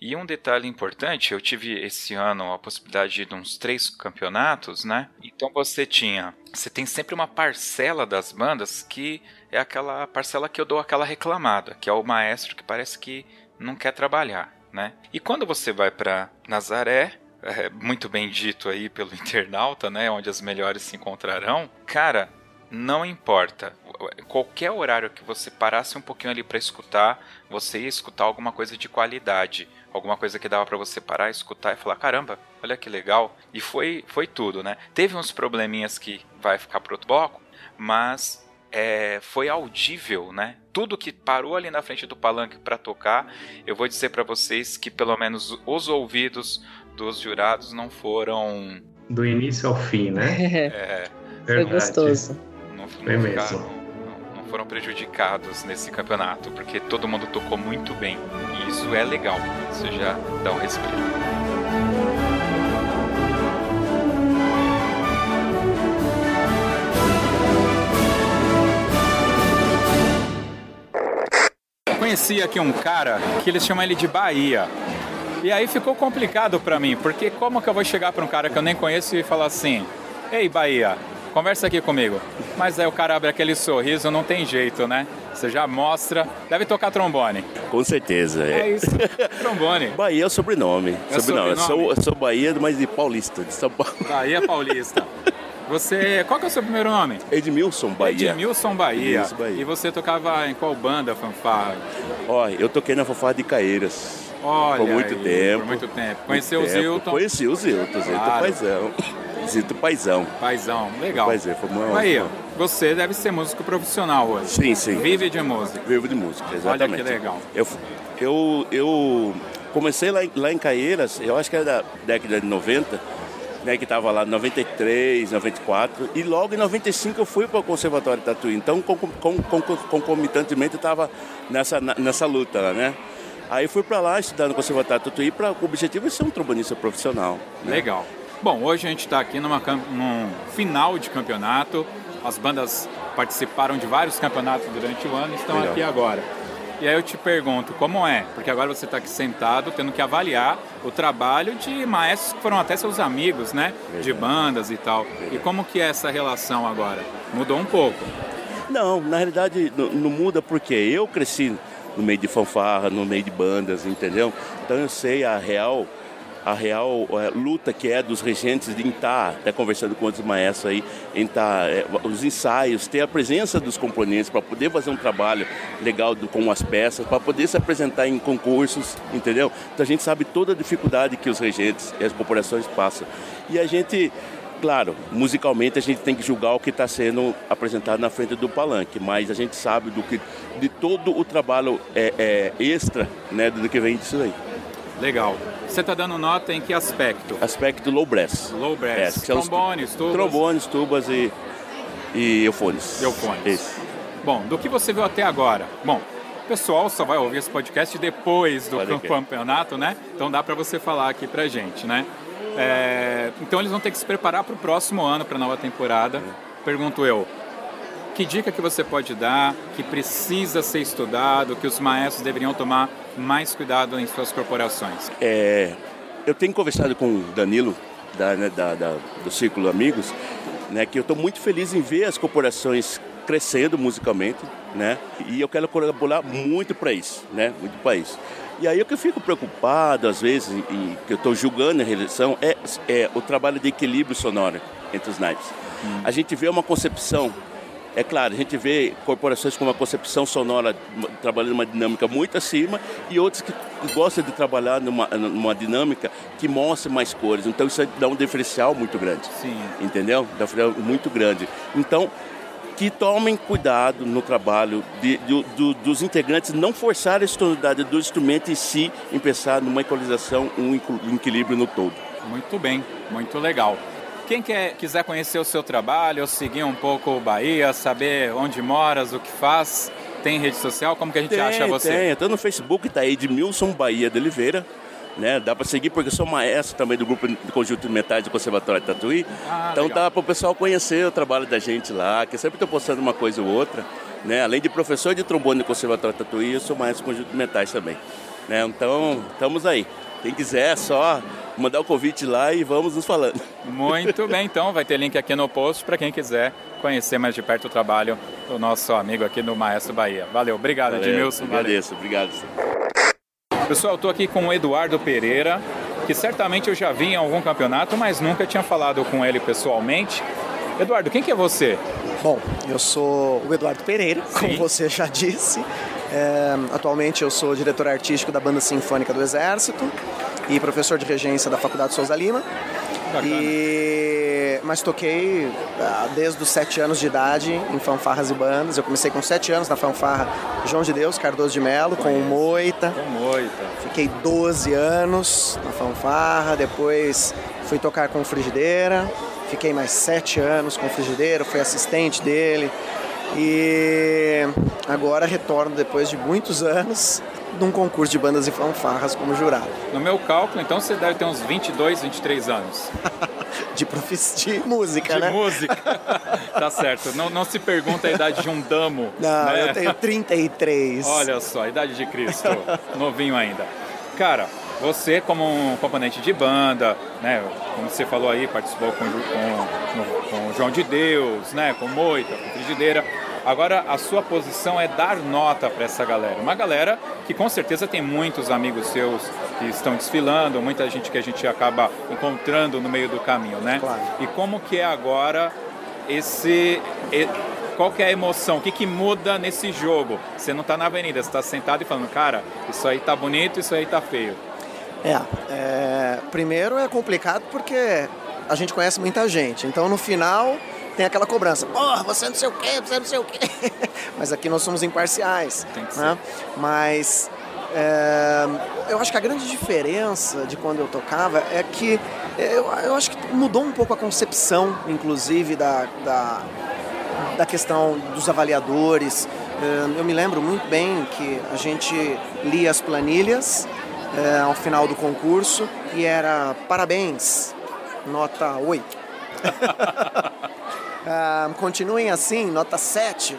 E um detalhe importante, eu tive esse ano a possibilidade de uns três campeonatos, né? Então você tinha, você tem sempre uma parcela das bandas que é aquela parcela que eu dou aquela reclamada, que é o maestro que parece que não quer trabalhar, né? E quando você vai para Nazaré, é, muito bem dito aí pelo [laughs] internauta, né, onde as melhores se encontrarão, cara, não importa. Qualquer horário que você parasse um pouquinho ali para escutar, você ia escutar alguma coisa de qualidade, alguma coisa que dava para você parar, escutar e falar: caramba, olha que legal. E foi, foi tudo, né? Teve uns probleminhas que vai ficar pro outro bloco, mas é, foi audível, né? Tudo que parou ali na frente do palanque para tocar, eu vou dizer para vocês que pelo menos os ouvidos dos jurados não foram do início ao fim, né? [laughs] É, foi gostoso não, não, não, não foram prejudicados nesse campeonato, porque todo mundo tocou muito bem. E isso é legal, isso já dá um respiro. conheci aqui um cara que eles chamam ele de Bahia. E aí ficou complicado para mim, porque como que eu vou chegar para um cara que eu nem conheço e falar assim: "Ei, Bahia, conversa aqui comigo. Mas aí o cara abre aquele sorriso, não tem jeito, né? Você já mostra. Deve tocar trombone. Com certeza. É, é isso. [laughs] trombone. Bahia é o sobrenome. É sobrenome. sobrenome. Eu sou, sou Bahia, mas de paulista, de São Paulo. Bahia [laughs] Paulista. Você. Qual que é o seu primeiro nome? Edmilson Bahia. Edmilson Bahia. Edmilson Bahia. E você tocava em qual banda, fanfarra? Olha, eu toquei na fanfarra de Caeiras. Olha por muito aí, tempo. Por muito tempo. Conheceu o Zilton? Conheci o Zilton, Zilton claro. Paizão. Zito Paizão. Paizão, legal. É, foi uma Aí, você deve ser músico profissional hoje. Sim, sim. Vive de música. Vivo de música, exatamente. Olha que legal. Eu, eu, eu comecei lá, lá em Caeiras, eu acho que era da década de 90, né, que estava lá em 93, 94, e logo em 95 eu fui para o Conservatório Tatuí. Então, com, com, com, concomitantemente, eu estava nessa, nessa luta, né? Aí fui para lá estudar no Conservatório Tatuí para o objetivo de ser um trombonista profissional. Né? Legal. Bom, hoje a gente está aqui numa, num final de campeonato. As bandas participaram de vários campeonatos durante o ano e estão Legal. aqui agora. E aí eu te pergunto, como é? Porque agora você está aqui sentado, tendo que avaliar o trabalho de maestros que foram até seus amigos, né? De bandas e tal. E como que é essa relação agora? Mudou um pouco? Não, na realidade não, não muda porque eu cresci no meio de fanfarra, no meio de bandas, entendeu? Então eu sei a real a real é, luta que é dos regentes de estar, até conversando com outros maestros aí, em estar, é, os ensaios, ter a presença dos componentes para poder fazer um trabalho legal do, com as peças, para poder se apresentar em concursos, entendeu? Então a gente sabe toda a dificuldade que os regentes e as corporações passam. E a gente claro, musicalmente a gente tem que julgar o que está sendo apresentado na frente do palanque, mas a gente sabe do que, de todo o trabalho é, é, extra né, do que vem disso aí. Legal. Você está dando nota em que aspecto? Aspecto low brass. Low brass. É, trombones, tubas? Trombones, tubas e, e eufones. Eufones. Isso. Bom, do que você viu até agora? Bom, o pessoal só vai ouvir esse podcast depois do Pode campeonato, né? Então dá para você falar aqui pra gente, né? É, então eles vão ter que se preparar para o próximo ano, para a nova temporada. Pergunto eu, que dica que você pode dar que precisa ser estudado, que os maestros deveriam tomar mais cuidado em suas corporações? É, eu tenho conversado com o Danilo, da, né, da, da, do Círculo Amigos, né, que eu estou muito feliz em ver as corporações crescendo musicalmente, né? E eu quero colaborar muito para isso, né? Muito para isso. E aí o que eu fico preocupado, às vezes, e que eu estou julgando a reeleição, é, é o trabalho de equilíbrio sonoro entre os naipes. Hum. A gente vê uma concepção é claro, a gente vê corporações com uma concepção sonora trabalhando uma dinâmica muito acima e outras que gostam de trabalhar numa, numa dinâmica que mostre mais cores. Então isso dá um diferencial muito grande. Sim. Entendeu? Dá um diferencial muito grande. Então, que tomem cuidado no trabalho de, de, do, dos integrantes, não forçar a sonoridade do instrumento em si em pensar numa equalização, um equilíbrio no todo. Muito bem, muito legal. Quem quer, quiser conhecer o seu trabalho, seguir um pouco o Bahia, saber onde moras, o que faz, tem rede social? Como que a gente tem, acha você? Tem, estou no Facebook, tá aí Edmilson Bahia de Oliveira né? Dá para seguir porque eu sou maestro também do grupo de conjunto de metais do Conservatório de Tatuí. Ah, então legal. dá para o pessoal conhecer o trabalho da gente lá, que sempre estou postando uma coisa ou outra. Né? Além de professor de trombone do Conservatório de Tatuí, eu sou maestro do conjunto de metais também. Né? Então, estamos aí. Quem quiser, é só mandar o convite lá e vamos nos falando. Muito bem, então vai ter link aqui no post para quem quiser conhecer mais de perto o trabalho do nosso amigo aqui no Maestro Bahia. Valeu, obrigado, Valeu, Edmilson. Agradeço, valeu. obrigado. Pessoal, estou aqui com o Eduardo Pereira, que certamente eu já vi em algum campeonato, mas nunca tinha falado com ele pessoalmente. Eduardo, quem que é você? Bom, eu sou o Eduardo Pereira, Sim. como você já disse. É, atualmente eu sou diretor artístico da Banda Sinfônica do Exército e professor de regência da Faculdade Souza Lima. E... Mas toquei ah, desde os sete anos de idade em fanfarras e bandas. Eu comecei com sete anos na fanfarra João de Deus, Cardoso de Melo, com o Moita. Com Moita. Fiquei 12 anos na fanfarra, depois fui tocar com Frigideira. Fiquei mais sete anos com Frigideira, fui assistente dele. E agora retorno depois de muitos anos num concurso de bandas e fanfarras como jurado. No meu cálculo, então, você deve ter uns 22, 23 anos. [laughs] de profissão de música, de né? De música. [laughs] tá certo. Não, não se pergunta a idade de um damo. Não, né? eu tenho 33. Olha só, a idade de Cristo. Novinho ainda. Cara, você como um componente de banda, né? Como você falou aí, participou com, com, com o João de Deus, né? Com Moita, com Frigideira Agora, a sua posição é dar nota para essa galera. Uma galera que com certeza tem muitos amigos seus que estão desfilando, muita gente que a gente acaba encontrando no meio do caminho, né? Claro. E como que é agora esse qual que é a emoção? O que, que muda nesse jogo? Você não está na avenida, você está sentado e falando, cara, isso aí tá bonito, isso aí tá feio. É, é, primeiro é complicado porque a gente conhece muita gente. Então no final tem aquela cobrança. Porra, você não sei o quê, você não sei o quê. [laughs] Mas aqui nós somos imparciais. Tem que né? ser. Mas é, eu acho que a grande diferença de quando eu tocava é que eu, eu acho que mudou um pouco a concepção, inclusive, da, da, da questão dos avaliadores. É, eu me lembro muito bem que a gente lia as planilhas é, ao final do concurso e era parabéns, nota 8. [laughs] Continuem assim, nota 7.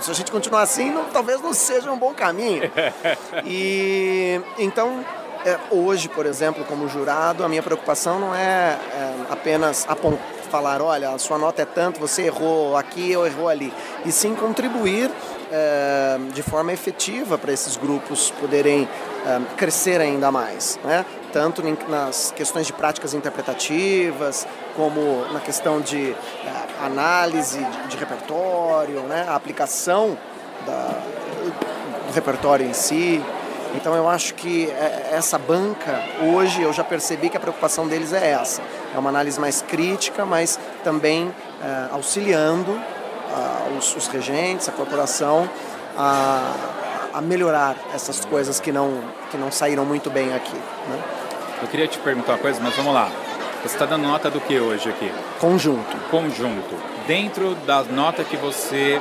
Se a gente continuar assim, não, talvez não seja um bom caminho. [laughs] E então, é, hoje, por exemplo, como jurado, a minha preocupação não é, é apenas falar, olha, a sua nota é tanto, você errou aqui ou errou ali, e sim contribuir é, de forma efetiva para esses grupos poderem é, crescer ainda mais. Né? Tanto nas questões de práticas interpretativas, como na questão de uh, análise de, repertório, né? a aplicação da, do repertório em si. Então eu acho que é, essa banca, hoje eu já percebi que a preocupação deles é essa. É uma análise mais crítica, mas também uh, auxiliando uh, os, os regentes, a corporação, a, a melhorar essas coisas que não, que não saíram muito bem aqui. Né? Eu queria te perguntar uma coisa, mas vamos lá. Você está dando nota do que hoje aqui? Conjunto. Conjunto. Dentro da nota que você,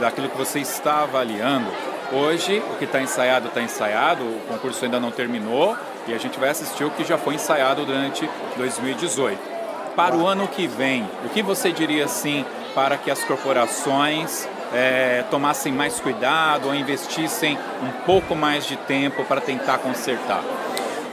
daquilo que você está avaliando, hoje o que está ensaiado está ensaiado, o concurso ainda não terminou e a gente vai assistir o que já foi ensaiado durante 2018. Para o ano que vem, o que você diria assim para que as corporações é, tomassem mais cuidado ou investissem um pouco mais de tempo para tentar consertar?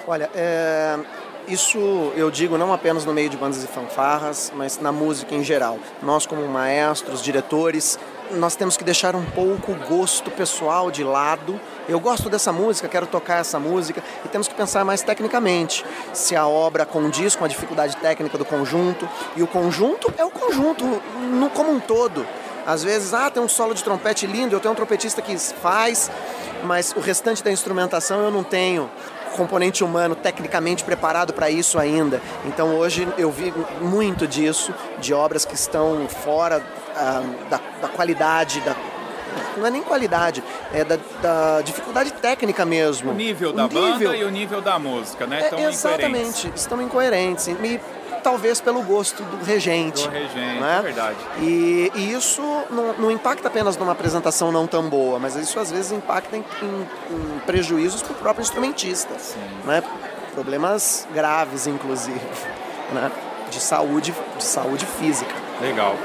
Olha, é, isso eu digo não apenas no meio de bandas e fanfarras, mas na música em geral. Nós, como maestros, diretores, nós temos que deixar um pouco o gosto pessoal de lado. Eu gosto dessa música, quero tocar essa música e temos que pensar mais tecnicamente se a obra condiz com a dificuldade técnica do conjunto e o conjunto é o conjunto no como um todo. Às vezes, ah, tem um solo de trompete lindo, eu tenho um trompetista que faz, mas o restante da instrumentação eu não tenho componente humano tecnicamente preparado para isso ainda. Então hoje eu vi muito disso, de obras que estão fora uh, da, da, qualidade, da, não é nem qualidade, é da, da dificuldade técnica mesmo. O nível da o banda nível... e o nível da música, né? É, exatamente, incoerentes. estão incoerentes. E talvez pelo gosto do regente. Do regente, né? é verdade. E, e isso não, não, impacta apenas numa apresentação não tão boa, mas isso às vezes impacta em, em, em prejuízos para o próprio instrumentista. Sim. Né? Problemas graves, inclusive, né? de, saúde, de saúde física. Legal.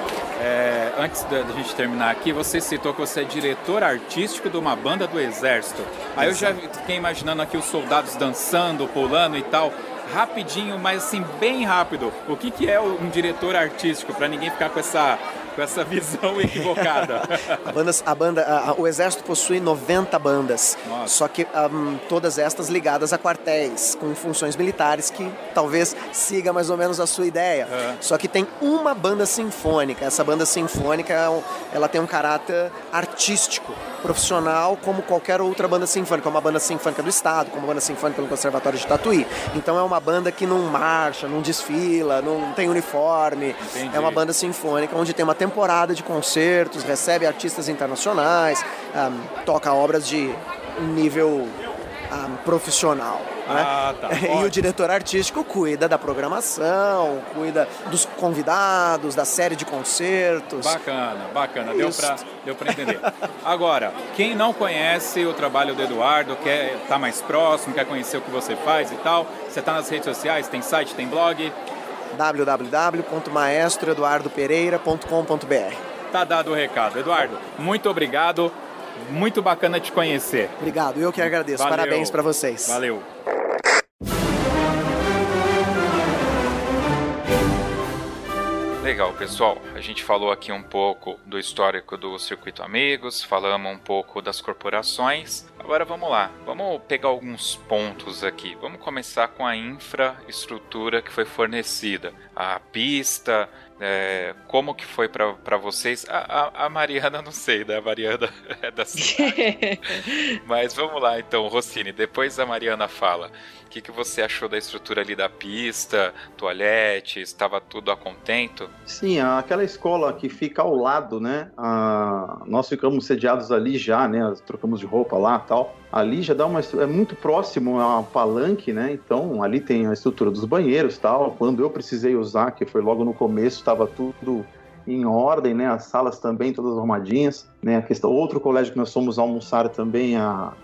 É, antes da gente terminar aqui, você citou que você é diretor artístico de uma banda do Exército. Aí eu já fiquei imaginando aqui os soldados dançando, pulando e tal rapidinho, mas assim, bem rápido. O que, que é um diretor artístico, para ninguém ficar com essa com essa visão equivocada. [laughs] a, banda, a banda, a, o Exército possui 90 bandas, Nossa. só que um, todas estas ligadas a quartéis, com funções militares, que talvez siga mais ou menos a sua ideia. É. Só que tem uma banda sinfônica. Essa banda sinfônica, é ela tem um caráter artístico, profissional, como qualquer outra banda sinfônica, como a banda sinfônica do Estado, como a banda sinfônica do Conservatório de Tatuí. Então é uma banda que não marcha, não desfila, não tem uniforme. Entendi. É uma banda sinfônica onde tem uma temporada de concertos, recebe artistas internacionais, um, toca obras de nível um, profissional. Né? Ah, tá. [laughs] e o diretor artístico cuida da programação, cuida dos convidados, da série de concertos. Bacana, bacana. Deu para deu pra entender. Agora, quem não conhece o trabalho do Eduardo, quer estar tá mais próximo, quer conhecer o que você faz e tal, você está nas redes sociais, tem site, tem blog? www.maestroeduardopereira.com.br. Tá dado o recado. Eduardo, muito obrigado. Muito bacana te conhecer. Obrigado, eu que agradeço. Valeu. Parabéns para vocês. Valeu. Legal, pessoal. A gente falou aqui um pouco do histórico do Circuito Amigos, falamos um pouco das corporações. Agora vamos lá, vamos pegar alguns pontos aqui. Vamos começar com a infraestrutura que foi fornecida, a pista, é, como que foi para vocês? A, a, a, Mariana, não sei, né? A Mariana [laughs] é da cidade. [laughs] Mas vamos lá, então, Rossini, depois a Mariana fala. O que, que você achou da estrutura ali da pista, toalete, estava tudo a contento? Sim, aquela escola que fica ao lado, né? A, nós ficamos sediados ali já, né? Trocamos de roupa lá tal. Ali já dá uma é muito próximo a palanque, né? Então ali tem a estrutura dos banheiros tal. Quando eu precisei usar, que foi logo no começo, estava tudo em ordem, né? As salas também todas arrumadinhas, né? A questão outro colégio que nós fomos almoçar também a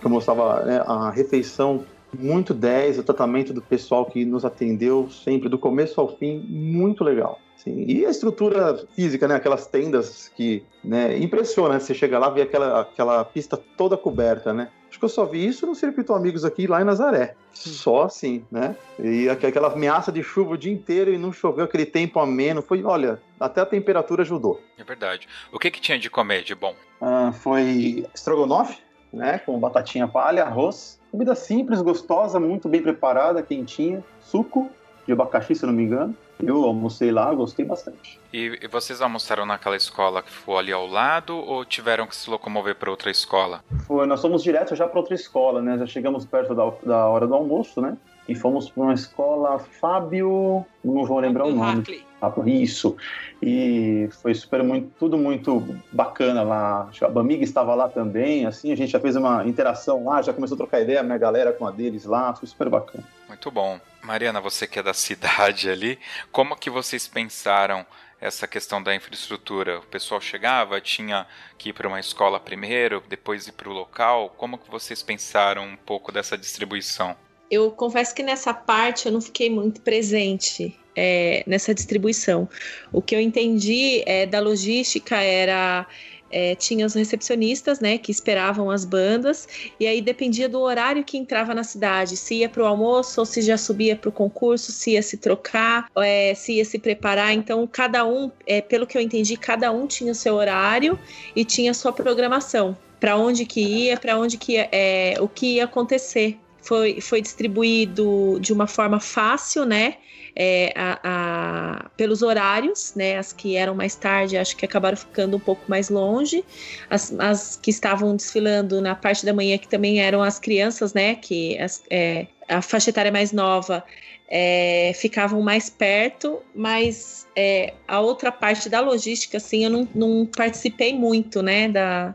que eu mostrava né, a refeição muito 10, o tratamento do pessoal que nos atendeu sempre, do começo ao fim, muito legal. Sim. E a estrutura física, né? Aquelas tendas que né, impressiona, né? Você chega lá e vê aquela, aquela pista toda coberta, né? Acho que eu só vi isso no Circuito Amigos aqui lá em Nazaré. Só assim, né? E aquela ameaça de chuva o dia inteiro e não choveu aquele tempo ameno. Foi, olha, até a temperatura ajudou. É verdade. O que, que tinha de comer de bom? Ah, foi estrogonofe, né? Com batatinha palha, arroz. Comida simples, gostosa, muito bem preparada, quentinha. Suco de abacaxi, se não me engano. Eu almocei lá, gostei bastante. E, e, vocês almoçaram naquela escola que foi ali ao lado ou tiveram que se locomover para outra escola? Foi, nós fomos direto já para outra escola, né? Já chegamos perto da, da hora do almoço, né? E fomos para uma escola Fábio, não vou lembrar o nome. Hackley. Isso. E foi super muito, tudo muito bacana lá. A Bamig estava lá também, assim, a gente já fez uma interação lá, já começou a trocar ideia, a minha galera com a deles lá, foi super bacana. Muito bom. Mariana, você que é da cidade ali, como que vocês pensaram essa questão da infraestrutura? O pessoal chegava, tinha que ir para uma escola primeiro, depois ir para o local. Como que vocês pensaram um pouco dessa distribuição? Eu confesso que nessa parte eu não fiquei muito presente é, nessa distribuição. O que eu entendi é, da logística era é, tinha os recepcionistas, né, que esperavam as bandas, e aí dependia do horário que entrava na cidade, se ia para o almoço ou se já subia para o concurso, se ia se trocar, é, se ia se preparar. Então, cada um, é, pelo que eu entendi, cada um tinha o seu horário e tinha a sua programação para onde que ia, para onde que ia, é, o que ia acontecer. Foi, foi distribuído de uma forma fácil, né? é, a, a, pelos horários, né? As que eram mais tarde, acho que acabaram ficando um pouco mais longe. As, as que estavam desfilando na parte da manhã, que também eram as crianças, né? Que as, é, a faixa etária mais nova é, ficavam mais perto, mas é, a outra parte da logística, assim, eu não, não participei muito, né, da,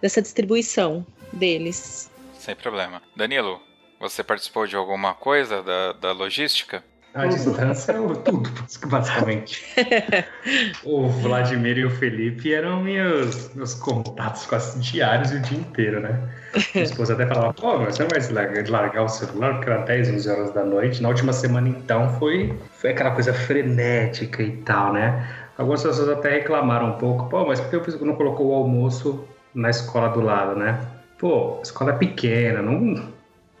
dessa distribuição deles. Sem problema. Danilo, você participou de alguma coisa da, da logística? A distância é tudo, basicamente. [laughs] o Vladimir e o Felipe eram meus, meus contatos quase diários o dia inteiro, né? Minha esposa até falava, pô, mas você não vai largar, largar o celular porque era 10, 11 horas da noite. Na última semana, então, foi, foi aquela coisa frenética e tal, né? Algumas pessoas até reclamaram um pouco, pô, mas por que você não colocou o almoço na escola do lado, né? Pô, a escola é pequena, não,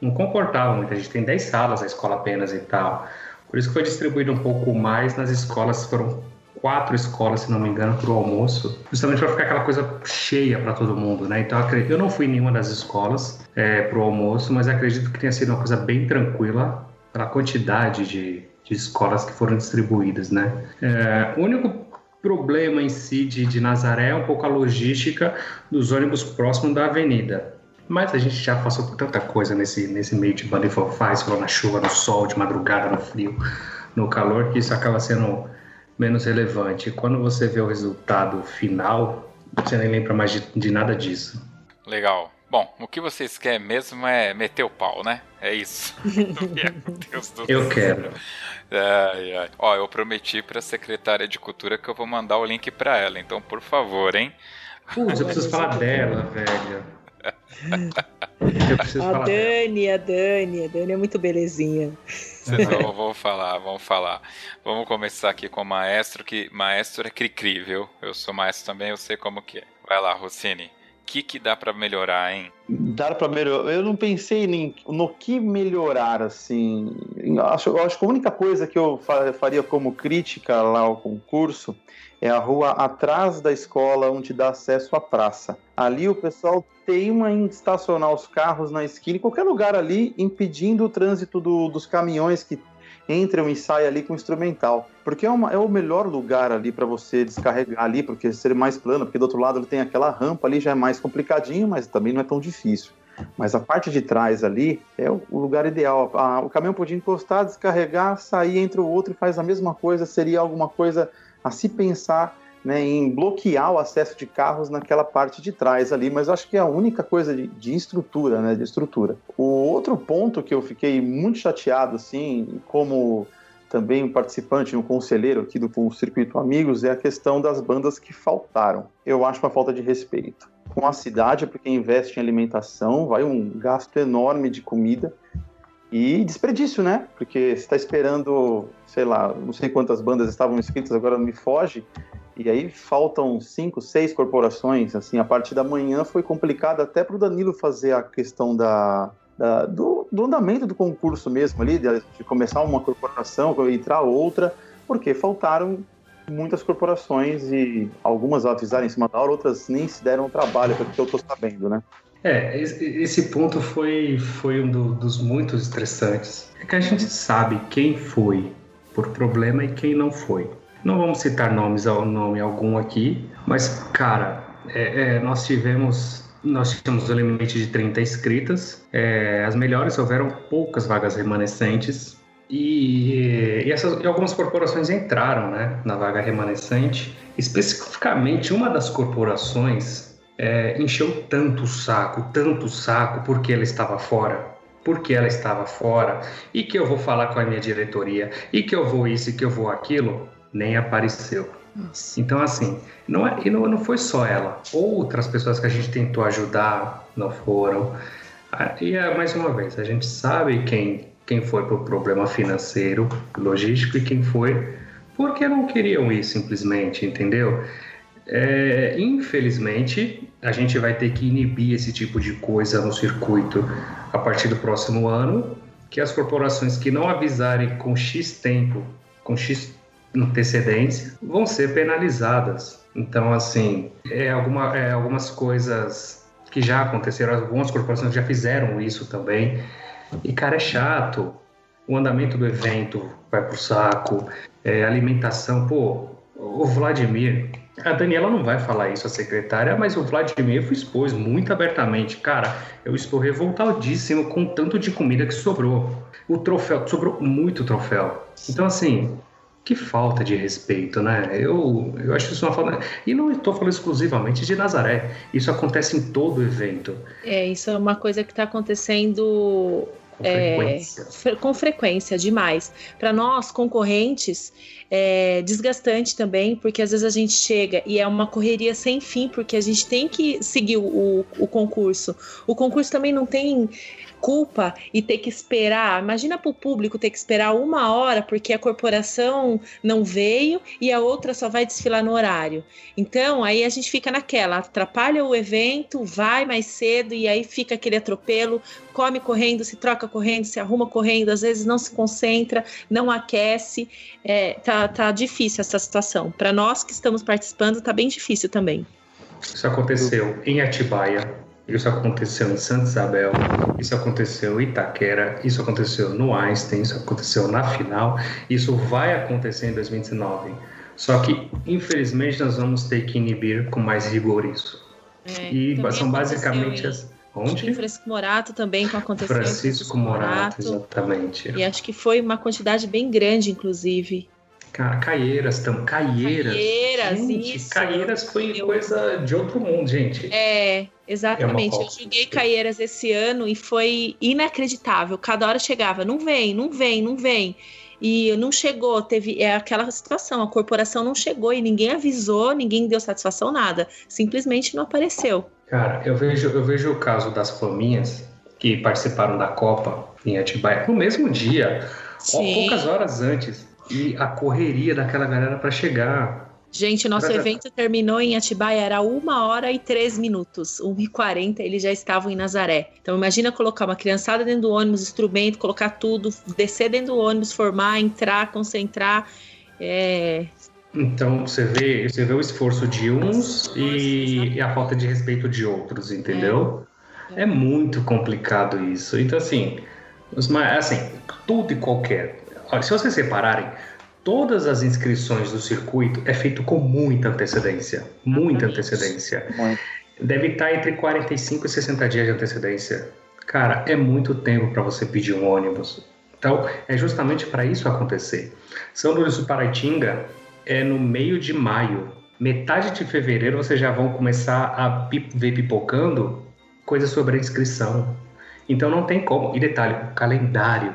não comportava muito. A gente tem 10 salas na escola apenas e tal. Por isso que foi distribuído um pouco mais nas escolas, foram quatro escolas, se não me engano, para o almoço, justamente para ficar aquela coisa cheia para todo mundo, né? Então eu não fui em nenhuma das escolas é, para o almoço, mas acredito que tenha sido uma coisa bem tranquila pela quantidade de, de escolas que foram distribuídas, né? É, o único problema em si de, de Nazaré é um pouco a logística dos ônibus próximos da avenida. Mas a gente já passou por tanta coisa nesse, nesse meio de banda faz, na chuva, no sol, de madrugada, no frio, no calor, que isso acaba sendo menos relevante. Quando você vê o resultado final, você nem lembra mais de, de nada disso. Legal. Bom, o que vocês querem mesmo é meter o pau, né? É isso. [laughs] eu quero. Ai, ai. Ó, eu prometi para a secretária de Cultura que eu vou mandar o link para ela, então por favor, hein? Putz, eu preciso falar dela, velho a Dani, a Dani, a Dani é muito belezinha. Não, vamos falar, vamos falar. Vamos começar aqui com o maestro, que maestro é cri-cri, viu? Eu sou maestro também, eu sei como que é. Vai lá, Rossini. O que, que dá para melhorar, hein? Dá para melhorar. Eu não pensei nem no que melhorar, assim. Eu acho, eu acho que a única coisa que eu faria como crítica lá ao concurso é a rua atrás da escola onde dá acesso à praça. Ali o pessoal teima em estacionar os carros na esquina, em qualquer lugar ali, impedindo o trânsito do, dos caminhões que entram e saem ali com instrumental. Porque é, uma, é o melhor lugar ali para você descarregar ali, porque ser mais plano, porque do outro lado ele tem aquela rampa ali, já é mais complicadinho, mas também não é tão difícil. Mas a parte de trás ali é o lugar ideal. o caminhão podia encostar, descarregar, sair entre o outro e faz a mesma coisa, seria alguma coisa a se pensar né, em bloquear o acesso de carros naquela parte de trás ali, mas acho que é a única coisa de, de estrutura, né, de estrutura. O outro ponto que eu fiquei muito chateado, assim, como também participante, um conselheiro aqui do Circuito Amigos, é a questão das bandas que faltaram. Eu acho uma falta de respeito. Com a cidade, porque investe em alimentação, vai um gasto enorme de comida, e desperdício, né? Porque você está esperando, sei lá, não sei quantas bandas estavam inscritas, agora me foge. E aí faltam cinco, seis corporações. Assim, a partir da manhã foi complicado até para o Danilo fazer a questão da, da do, do, andamento do concurso mesmo ali, de, de começar uma corporação, entrar outra, porque faltaram muitas corporações e algumas avisaram em cima da hora, outras nem se deram trabalho, pelo que eu estou sabendo, né? É, esse ponto foi, foi um do, dos muitos estressantes. É que a gente sabe quem foi por problema e quem não foi. Não vamos citar nomes ao nome algum aqui, mas, cara, é, é, nós tivemos nós tínhamos um limite de 30 inscritas. É, as melhores houveram poucas vagas remanescentes. E, e, essas, e algumas corporações entraram né, na vaga remanescente. Especificamente, uma das corporações é, encheu tanto o saco, tanto o saco, porque ela estava fora, porque ela estava fora, e que eu vou falar com a minha diretoria, e que eu vou isso, e que eu vou aquilo, nem apareceu. Nossa. Então, assim, não, é, e não, não foi só ela. Outras pessoas que a gente tentou ajudar não foram. Ah, e é, mais uma vez, a gente sabe quem, quem foi por problema financeiro, logístico, e quem foi porque não queriam ir simplesmente, entendeu? É, infelizmente, a gente vai ter que inibir esse tipo de coisa no circuito a partir do próximo ano, que as corporações que não avisarem com X tempo, com X antecedência, vão ser penalizadas. Então, assim, é, alguma, é algumas coisas que já aconteceram, algumas corporações já fizeram isso também. E, cara, é chato. o andamento do evento vai pro saco, é, alimentação, pô, o Vladimir, a Daniela não vai falar isso, a secretária, mas o Vladimir expôs muito abertamente. Cara, eu estou revoltadíssimo com o tanto de comida que sobrou. O troféu, sobrou muito troféu. Então, assim, que falta de respeito, né? Eu, eu acho isso uma falta. E não estou falando exclusivamente de Nazaré. Isso acontece em todo evento. É, isso é uma coisa que está acontecendo com frequência, é, com frequência demais. Para nós, concorrentes, é desgastante também, porque às vezes a gente chega e é uma correria sem fim, porque a gente tem que seguir o, o concurso. O concurso também não tem culpa e ter que esperar. Imagina para o público ter que esperar uma hora porque a corporação não veio e a outra só vai desfilar no horário. Então, aí a gente fica naquela, atrapalha o evento, vai mais cedo e aí fica aquele atropelo, come correndo, se troca correndo, se arruma correndo, às vezes não se concentra, não aquece. É, tá, tá difícil essa situação. Para nós que estamos participando, tá bem difícil também. Isso aconteceu em Atibaia, isso aconteceu em Santa Isabel, isso aconteceu em Itaquera, isso aconteceu no Einstein, isso aconteceu na final, isso vai acontecer em 2019. Só que, infelizmente, nós vamos ter que inibir com mais rigor isso. É, e são basicamente as. Onde? Francisco Morato também com aconteceu. Francisco Morato, exatamente. E acho que foi uma quantidade bem grande, inclusive. Caieiras, tam, Caieiras. Caieiras, gente, isso. Caieiras foi eu... coisa de outro mundo, gente. É, exatamente. É eu joguei Caieiras esse ano e foi inacreditável. Cada hora chegava, não vem, não vem, não vem. E não chegou, teve é aquela situação, a corporação não chegou e ninguém avisou, ninguém deu satisfação, nada. Simplesmente não apareceu. Cara, eu vejo, eu vejo o caso das faminhas que participaram da Copa em Atibaia no mesmo dia, Sim. poucas horas antes e a correria daquela galera para chegar. Gente, nosso evento terminou em Atibaia, era uma hora e três minutos. 1 e 40 eles já estavam em Nazaré. Então imagina colocar uma criançada dentro do ônibus, instrumento, colocar tudo, descer dentro do ônibus, formar, entrar, concentrar. É... Então você vê, você vê o esforço de uns e, e, a falta de respeito de outros, entendeu? É, é muito complicado isso. Então assim, assim, tudo e qualquer Olha, se vocês separarem, todas as inscrições do circuito é feito com muita antecedência. Muita antecedência. Deve estar entre 45 e 60 dias de antecedência. Cara, é muito tempo para você pedir um ônibus. Então, é justamente para isso acontecer. São Luís do Paraitinga é no meio de maio. Metade de fevereiro vocês já vão começar a ver pipocando coisas sobre a inscrição. Então não tem como. E detalhe, o calendário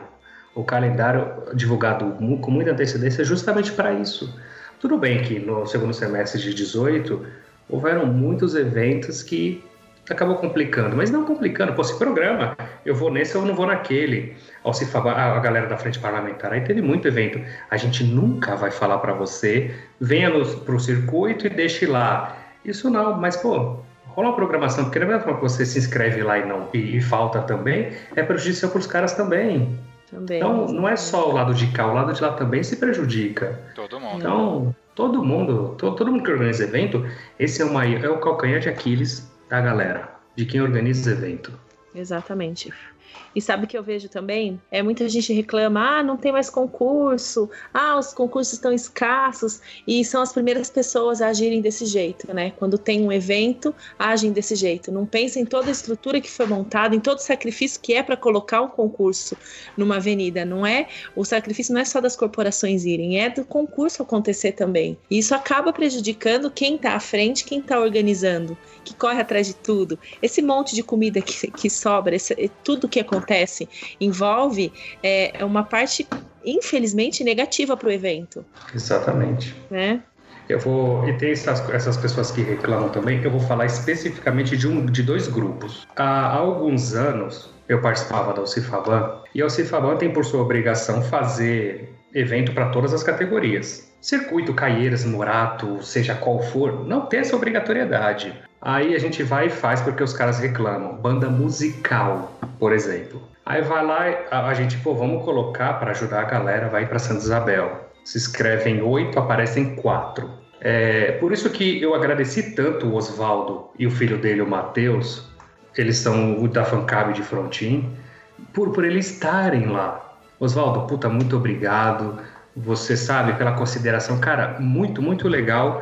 o calendário divulgado com muita antecedência justamente para isso. Tudo bem que no segundo semestre de 18 houveram muitos eventos que acabou complicando, mas não complicando, pô, se programa, eu vou nesse ou não vou naquele. Ao se falar, a galera da frente parlamentar, aí teve muito evento. A gente nunca vai falar para você, venha para o circuito e deixe lá. Isso não, mas pô, rola uma programação, porque não é que você se inscreve lá e não e, e falta também, é prejudicial para os caras também. Também. Então, não é só o lado de cá, o lado de lá também se prejudica. Todo mundo. Então, todo mundo, todo, todo mundo que organiza evento, esse é, uma, é o calcanhar de Aquiles da galera, de quem organiza evento. Exatamente. E sabe o que eu vejo também? É muita gente reclama: ah, não tem mais concurso, ah, os concursos estão escassos, e são as primeiras pessoas a agirem desse jeito, né? Quando tem um evento, agem desse jeito. Não pensa em toda a estrutura que foi montada, em todo o sacrifício que é para colocar um concurso numa avenida. Não é o sacrifício não é só das corporações irem, é do concurso acontecer também. E isso acaba prejudicando quem está à frente, quem está organizando, que corre atrás de tudo. Esse monte de comida que, que sobra, esse, tudo que acontece envolve é, é uma parte, infelizmente, negativa para o evento. Exatamente. Né? Eu vou. E tem essas, essas pessoas que reclamam também, eu vou falar especificamente de, um, de dois grupos. Há, há alguns anos eu participava da Alcifaban, e a Alcifaban tem por sua obrigação fazer evento para todas as categorias. Circuito, Caieiras, Morato, seja qual for, não tem essa obrigatoriedade. Aí a gente vai e faz porque os caras reclamam. Banda musical, por exemplo. Aí vai lá, a, gente, pô, vamos colocar para ajudar a galera, vai para Santa Isabel. Se escrevem oito, aparecem quatro. É, por isso que eu agradeci tanto o Oswaldo e o filho dele, o Matheus, eles são o da Fancab de Frontin, por, por eles estarem lá. Oswaldo, puta, muito obrigado. Você sabe, pela consideração, cara, muito, muito legal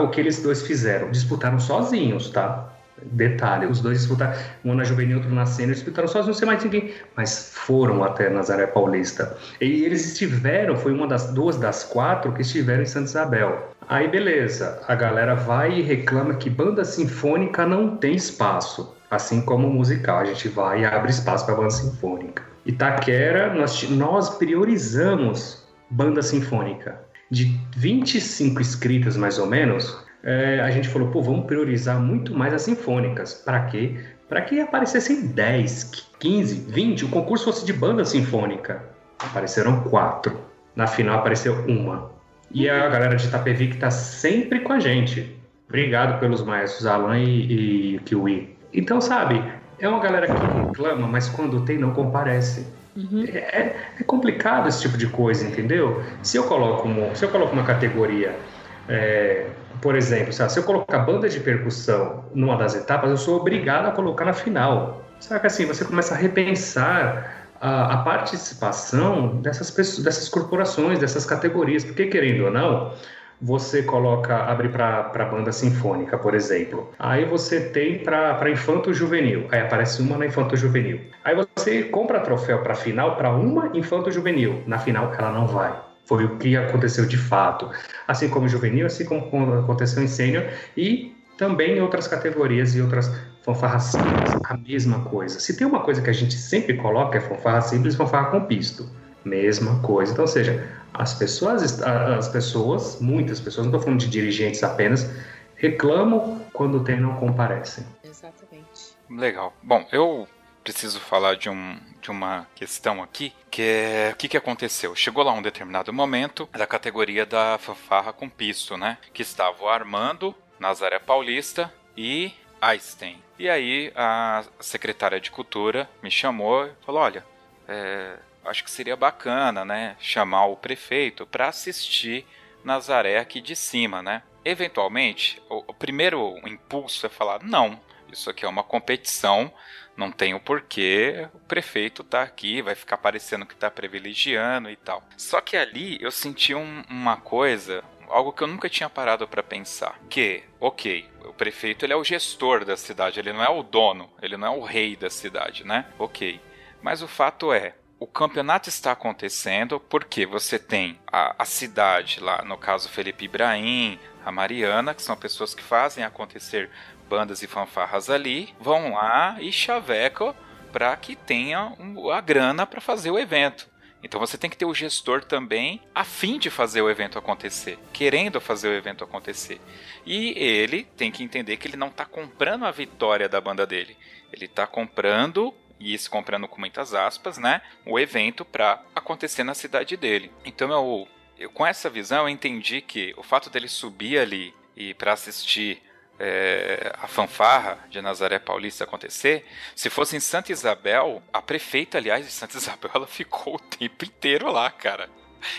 o que eles dois fizeram. Disputaram sozinhos, tá? Detalhe, os dois disputaram, um na juvenil, outro na sênior, disputaram sozinhos, sei mais ninguém, mas foram até Nazaré Paulista. E eles estiveram, foi uma das duas das quatro que estiveram em Santa Isabel. Aí beleza, a galera vai e reclama que banda sinfônica não tem espaço, assim como musical, a gente vai e abre espaço para banda sinfônica. Itaquera, nós, nós priorizamos banda sinfônica. De 25 inscritas, mais ou menos, é, a gente falou, pô, vamos priorizar muito mais as sinfônicas. Para quê? Para que aparecessem 10, 15, 20, o concurso fosse de banda sinfônica. Apareceram quatro. Na final apareceu uma. E a galera de Itapevi que está sempre com a gente. Obrigado pelos maestros Alan e, e Kiwi. Então, sabe, é uma galera que reclama, mas quando tem, não comparece. Uhum. É, é, complicado esse tipo de coisa, entendeu? Se eu coloco, uma, se eu coloco uma categoria, é, por exemplo, sabe, se eu colocar banda de percussão numa das etapas, eu sou obrigado a colocar na final. Que assim, você começa a repensar a, a participação dessas pessoas, dessas corporações, dessas categorias, porque querendo ou não, você coloca, abre para banda sinfônica, por exemplo. Aí você tem para infanto juvenil. Aí aparece uma na infanto juvenil. Aí você compra troféu para final para uma infanto juvenil. Na final ela não vai. Foi o que aconteceu de fato. Assim como juvenil, assim como aconteceu em sênior e também em outras categorias e outras fanfarras simples, a mesma coisa. Se tem uma coisa que a gente sempre coloca é fanfarra simples fanfarra com pisto. Mesma coisa. Então, ou seja, as pessoas, as pessoas, muitas pessoas, não estou falando de dirigentes apenas, reclamam quando tem não comparecem. Exatamente. Legal. Bom, eu preciso falar de, um, de uma questão aqui, que é o que, que aconteceu? Chegou lá um determinado momento da categoria da fanfarra com pisto, né? Que estava o Armando, Nazaré Paulista e Einstein. E aí a secretária de Cultura me chamou e falou: olha, é, acho que seria bacana, né, chamar o prefeito para assistir Nazaré aqui de cima, né? Eventualmente, o, o primeiro impulso é falar: não, isso aqui é uma competição, não tem o porquê, o prefeito tá aqui, vai ficar parecendo que tá privilegiando e tal. Só que ali eu senti um, uma coisa, algo que eu nunca tinha parado para pensar, que, ok, o prefeito ele é o gestor da cidade, ele não é o dono, ele não é o rei da cidade, né? Ok. Mas o fato é, o campeonato está acontecendo porque você tem a, a, cidade lá, no caso Felipe Ibrahim, a Mariana, que são pessoas que fazem acontecer bandas e fanfarras ali, vão lá e chavecam para que tenha um, a grana para fazer o evento. Então você tem que ter o gestor também a fim de fazer o evento acontecer, querendo fazer o evento acontecer. E ele tem que entender que ele não está comprando a vitória da banda dele. Ele está comprando e isso comprando com muitas aspas, né, o evento para acontecer na cidade dele. Então eu, eu, com essa visão eu entendi que o fato dele subir ali e para assistir é, a fanfarra de Nazaré Paulista acontecer, se fosse em Santa Isabel, a prefeita, aliás, de Santa [laughs] Isabel, ela ficou o tempo inteiro lá, cara.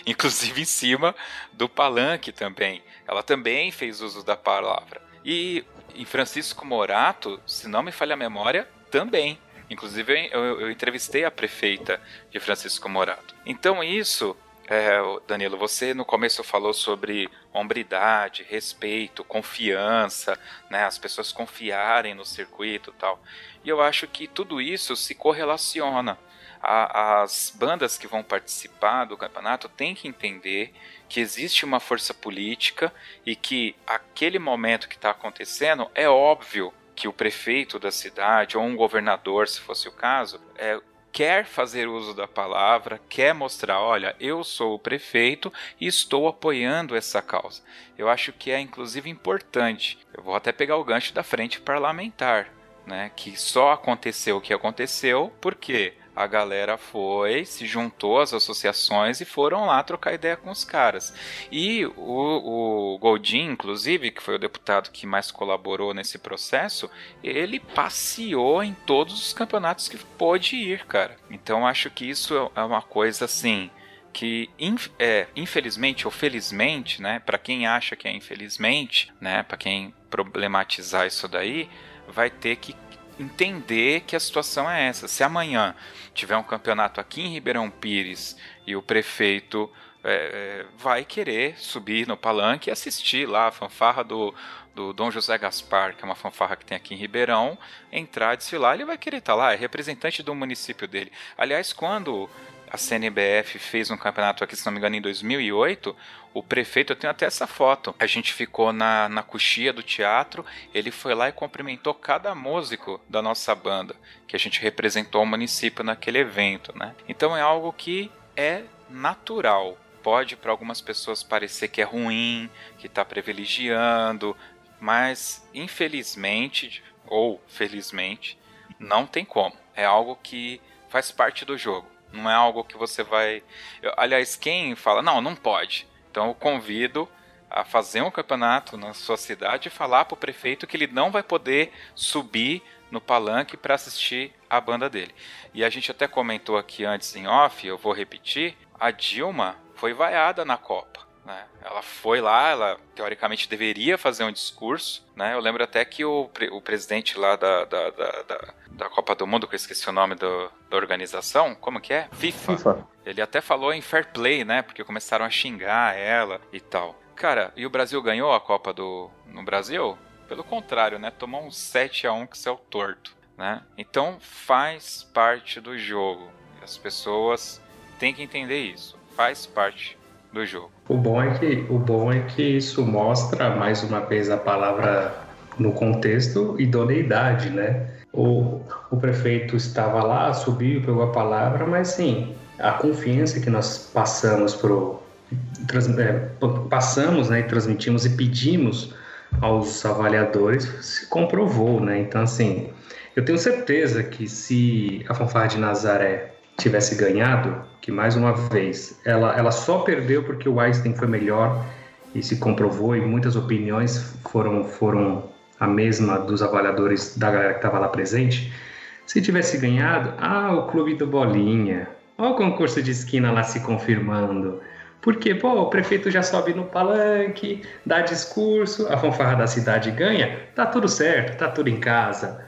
Inclusive em cima do palanque também. Ela também fez uso da palavra. E em Francisco Morato, se não me falha a memória, também. Inclusive, eu, eu entrevistei a prefeita de Francisco Morato. Então, isso é, Danilo, você no começo falou sobre hombridade, respeito, confiança, né, as pessoas confiarem no circuito tal. E eu acho que tudo isso se correlaciona. A, as bandas que vão participar do campeonato têm que entender que existe uma força política e que aquele momento que está acontecendo é óbvio que o prefeito da cidade ou um governador, se fosse o caso, é, quer fazer uso da palavra, quer mostrar, olha, eu sou o prefeito e estou apoiando essa causa. Eu acho que é inclusive importante. Eu vou até pegar o gancho da frente parlamentar, né, que só aconteceu o que aconteceu porque a galera foi, se juntou às associações e foram lá trocar ideia com os caras. E o, o Goldin, inclusive, que foi o deputado que mais colaborou nesse processo, ele passeou em todos os campeonatos que pôde ir, cara. Então acho que isso é uma coisa assim que é, infelizmente ou felizmente, né, para quem acha que é infelizmente, né, para quem problematizar isso daí, vai ter que entender que a situação é essa. Se amanhã tiver um campeonato aqui em Ribeirão Pires e o prefeito é, é, vai querer subir no palanque e assistir lá a fanfarra do, do Dom José Gaspar, que é uma fanfarra que tem aqui em Ribeirão, entrar, desfilar, ele vai querer estar lá, é representante do município dele. Aliás, quando a CNBF fez um campeonato aqui, se não me engano, em 2008, o prefeito, eu tenho até essa foto. A gente ficou na, na coxia do teatro, ele foi lá e cumprimentou cada músico da nossa banda, que a gente representou o município naquele evento, né? Então é algo que é natural. Pode para algumas pessoas parecer que é ruim, que está privilegiando, mas infelizmente ou felizmente não tem como. É algo que faz parte do jogo. Não é algo que você vai. Eu, aliás, quem fala, não, não pode. Então eu convido a fazer um campeonato na sua cidade e falar para o prefeito que ele não vai poder subir no palanque para assistir a banda dele. E a gente até comentou aqui antes em off, eu vou repetir, a Dilma foi vaiada na Copa. Né? Ela foi lá, ela teoricamente deveria fazer um discurso. Né? Eu lembro até que o, o presidente lá da, da, da, da, da Copa do Mundo, que eu esqueci o nome do, da organização, como que é? FIFA. FIFA. Ele até falou em fair play, né? Porque começaram a xingar ela e tal. Cara, e o Brasil ganhou a Copa do no Brasil? Pelo contrário, né? Tomou um 7 a 1 que saiu torto, né? Então faz parte do jogo. As pessoas têm que entender isso. Faz parte do jogo. O bom é que, o bom é que isso mostra mais uma vez a palavra no contexto idoneidade, né? O, o prefeito estava lá, subiu, pegou a palavra, mas sim, a confiança que nós passamos pro trans, é, passamos, né, e transmitimos e pedimos aos avaliadores se comprovou, né? Então assim, eu tenho certeza que se a fanfarra de Nazaré tivesse ganhado, que mais uma vez ela, ela só perdeu porque o Einstein foi melhor e se comprovou e muitas opiniões foram foram a mesma dos avaliadores da galera que estava lá presente. Se tivesse ganhado, ah, o clube do Bolinha, olha o concurso de esquina lá se confirmando. Porque, pô, o prefeito já sobe no palanque, dá discurso, a fanfarra da cidade ganha, tá tudo certo, tá tudo em casa.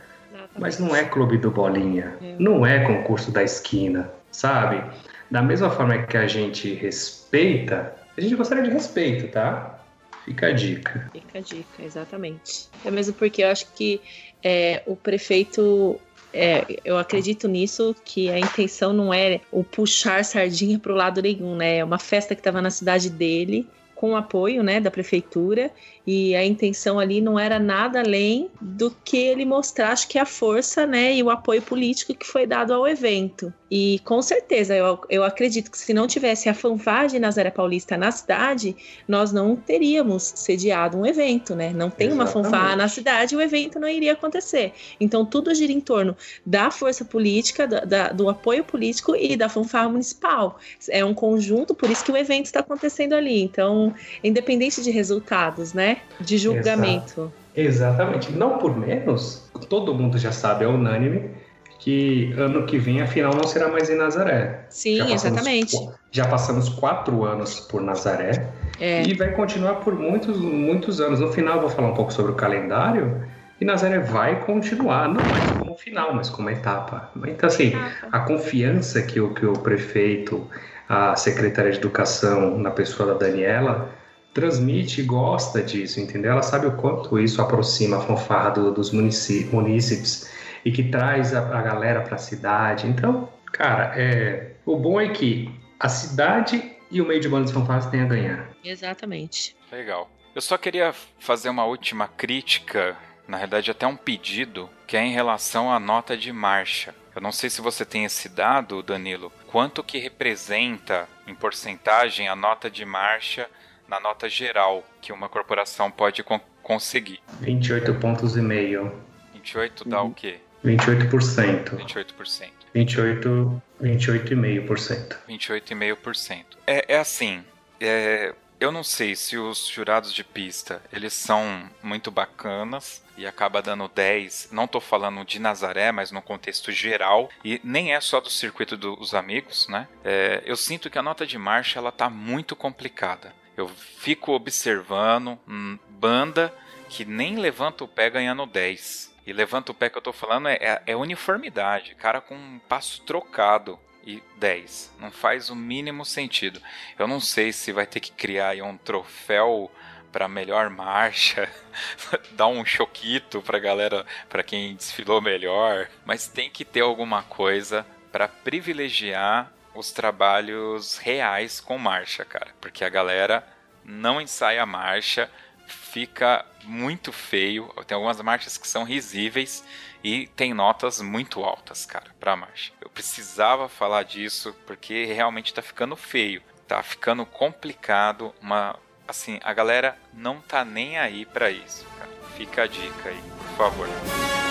Mas não é clube do Bolinha, não é concurso da esquina, sabe? Da mesma forma que a gente respeita, a gente gostaria de respeito, tá? Fica a dica. Fica a dica, exatamente. É mesmo porque eu acho que é, o prefeito é, eu acredito nisso, que a intenção não é o puxar sardinha para o lado nenhum, né? É uma festa que estava na cidade dele, com apoio né, da prefeitura, e a intenção ali não era nada além do que ele mostrar, acho que a força né, e o apoio político que foi dado ao evento. E com certeza, eu, eu acredito que se não tivesse a fanfarra de Nazaré Paulista na cidade, nós não teríamos sediado um evento, né? Não tem Exatamente. uma fanfarra na cidade, o evento não iria acontecer. Então tudo gira em torno da força política, da, da, do apoio político e da fanfarra municipal. É um conjunto, por isso que o evento está acontecendo ali. Então, independente de resultados, né? De julgamento. Exato. Exatamente. Não por menos, todo mundo já sabe, é unânime que ano que vem a final não será mais em Nazaré. Sim, já exatamente. Já passamos quatro anos por Nazaré é. e vai continuar por muitos, muitos anos. No final eu vou falar um pouco sobre o calendário e Nazaré vai continuar, não mais como final, mas como etapa. Então, assim, a confiança que o, que o prefeito, a secretária de Educação, na pessoa da Daniela, transmite e gosta disso, entendeu? Ela sabe o quanto isso aproxima a fanfarra do, dos munícipes e que traz a, a galera para a cidade. Então, cara, é, o bom é que a cidade e o meio de bandas fanfarras têm a ganhar. Exatamente. Legal. Eu só queria fazer uma última crítica, na verdade até um pedido, que é em relação à nota de marcha. Eu não sei se você tem esse dado, Danilo, quanto que representa em porcentagem a nota de marcha na nota geral que uma corporação pode con conseguir. 28 pontos e meio. 28 dá o quê? 28%. 28%. 28, 28,5%. 28,5%. É, é assim, é, eu não sei se os jurados de pista, eles são muito bacanas e acaba dando 10, não tô falando de Nazaré, mas no contexto geral, e nem é só do circuito dos amigos, né? É, eu sinto que a nota de marcha, ela tá muito complicada. Eu fico observando hum, banda que nem levanta o pé ganhando 10 E levanta o pé que eu tô falando é, é, é uniformidade. Cara com um passo trocado e 10. Não faz o mínimo sentido. Eu não sei se vai ter que criar um troféu para melhor marcha, [laughs] dar um choquito para galera, para quem desfilou melhor, mas tem que ter alguma coisa para privilegiar os trabalhos reais com marcha, cara, porque a galera não ensaia a marcha, fica muito feio. Tem algumas marchas que são risíveis e tem notas muito altas, cara, pra marcha. Eu precisava falar disso porque realmente tá ficando feio, tá ficando complicado, uma assim, a galera não tá nem aí para isso, cara. Fica a dica aí, por favor.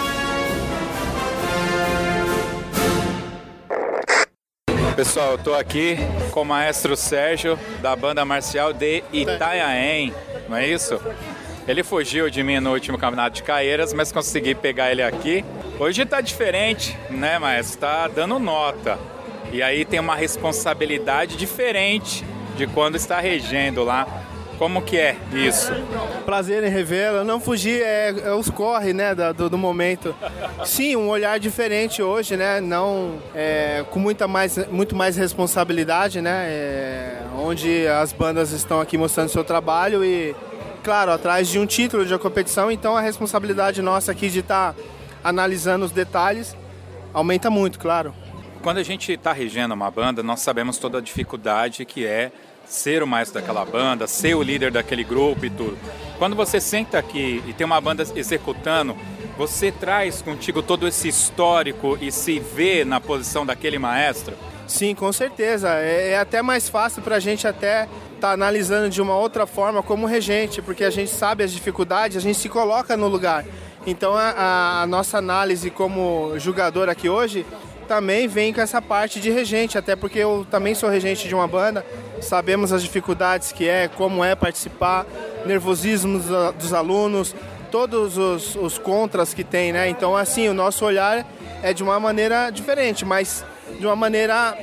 Pessoal, eu tô aqui com o maestro Sérgio da banda marcial de Itanhaém, não é isso? Ele fugiu de mim no último campeonato de Caeiras, mas consegui pegar ele aqui. Hoje tá diferente, né, maestro? Tá dando nota. E aí tem uma responsabilidade diferente de quando está regendo lá como que é isso? Prazer em revê-lo. Não fugir, é, é os corre, né, do, do, momento. Sim, um olhar diferente hoje, né, não é, com muita mais, muito mais responsabilidade, né, é, onde as bandas estão aqui mostrando seu trabalho e, claro, atrás de um título de competição, então a responsabilidade nossa aqui de estar tá analisando os detalhes aumenta muito, claro. Quando a gente está regendo uma banda, nós sabemos toda a dificuldade que é ser o maestro daquela banda, ser o líder daquele grupo e tudo. Quando você senta aqui e tem uma banda executando, você traz contigo todo esse histórico e se vê na posição daquele maestro? Sim, com certeza. É, é até mais fácil para a gente até tá analisando de uma outra forma como regente, porque a gente sabe as dificuldades, a gente se coloca no lugar. Então a, a nossa análise como jogador aqui hoje também vem com essa parte de regente, até porque eu também sou regente de uma banda, sabemos as dificuldades que é, como é participar, nervosismo dos alunos, todos os, os contras que tem, né? Então, assim, o nosso olhar é de uma maneira diferente, mas de uma maneira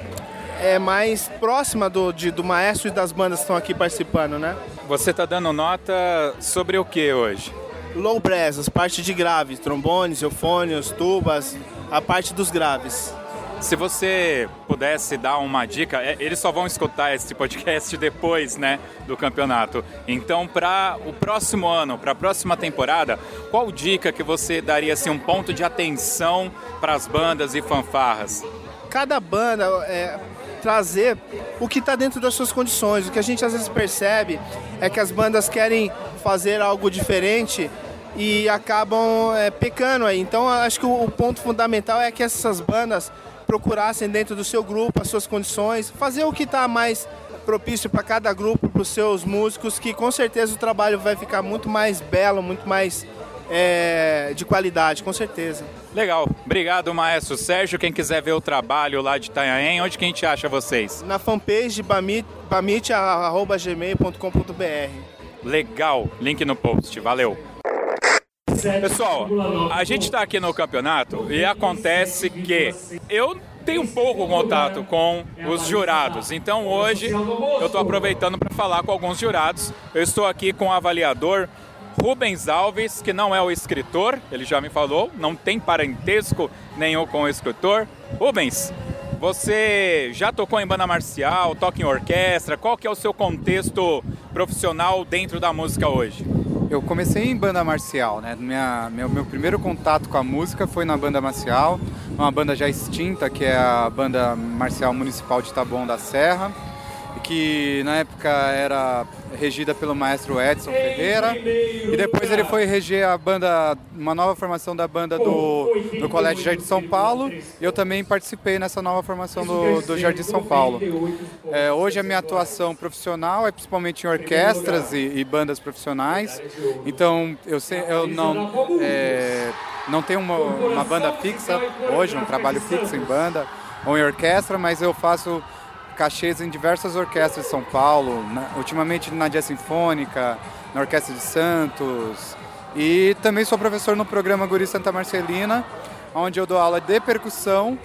é mais próxima do, de, do maestro e das bandas que estão aqui participando, né? Você está dando nota sobre o que hoje? Low brass, as partes de graves, trombones, eufônios, tubas, a parte dos graves. Se você pudesse dar uma dica, é, eles só vão escutar esse podcast [laughs] depois, né, do campeonato. Então, para o próximo ano, para a próxima temporada, qual dica que você daria assim um ponto de atenção para as bandas e fanfarras? Cada banda é, trazer o que está dentro das suas condições. O que a gente às vezes percebe é que as bandas querem fazer algo diferente e acabam é, pecando aí. Então acho que o, o, ponto fundamental é que essas bandas procurassem dentro do seu grupo as suas condições, fazer o que está mais propício para cada grupo, para os seus músicos, que com certeza o trabalho vai ficar muito mais belo, muito mais é, de qualidade, com certeza. Legal. Obrigado, maestro Sérgio. Quem quiser ver o trabalho lá de Itanhaém, onde que a gente acha vocês? Na fanpage bamit.com.br. Legal. Link no post. Valeu. Pessoal, a gente está aqui no campeonato e acontece que eu tenho um pouco contato com os jurados. Então hoje eu estou aproveitando para falar com alguns jurados. Eu estou aqui com o avaliador Rubens Alves, que não é o escritor, ele já me falou, não tem parentesco nenhum com o escritor. Rubens, você já tocou em banda marcial, toca em orquestra, qual que é o seu contexto profissional dentro da música hoje? Eu comecei em banda marcial, né? Minha, meu, meu primeiro contato com a música foi na banda marcial, uma banda já extinta, que é a Banda Marcial Municipal de Taboão da Serra que na época era regida pelo maestro Edson Ferreira e depois ele foi reger a banda, uma nova formação da banda do, do Colégio Jardim São Paulo e eu também participei nessa nova formação do, do Jardim São Paulo. É, hoje a minha atuação profissional é principalmente em orquestras e, e bandas profissionais, então eu, sei, eu não, é, não tenho uma, uma banda fixa hoje, um trabalho fixo em banda ou em orquestra, mas eu faço cachês em diversas orquestras de São Paulo, na, ultimamente na Dia Sinfônica, na Orquestra de Santos. E também sou professor no programa Guri Santa Marcelina, onde eu dou aula de percussão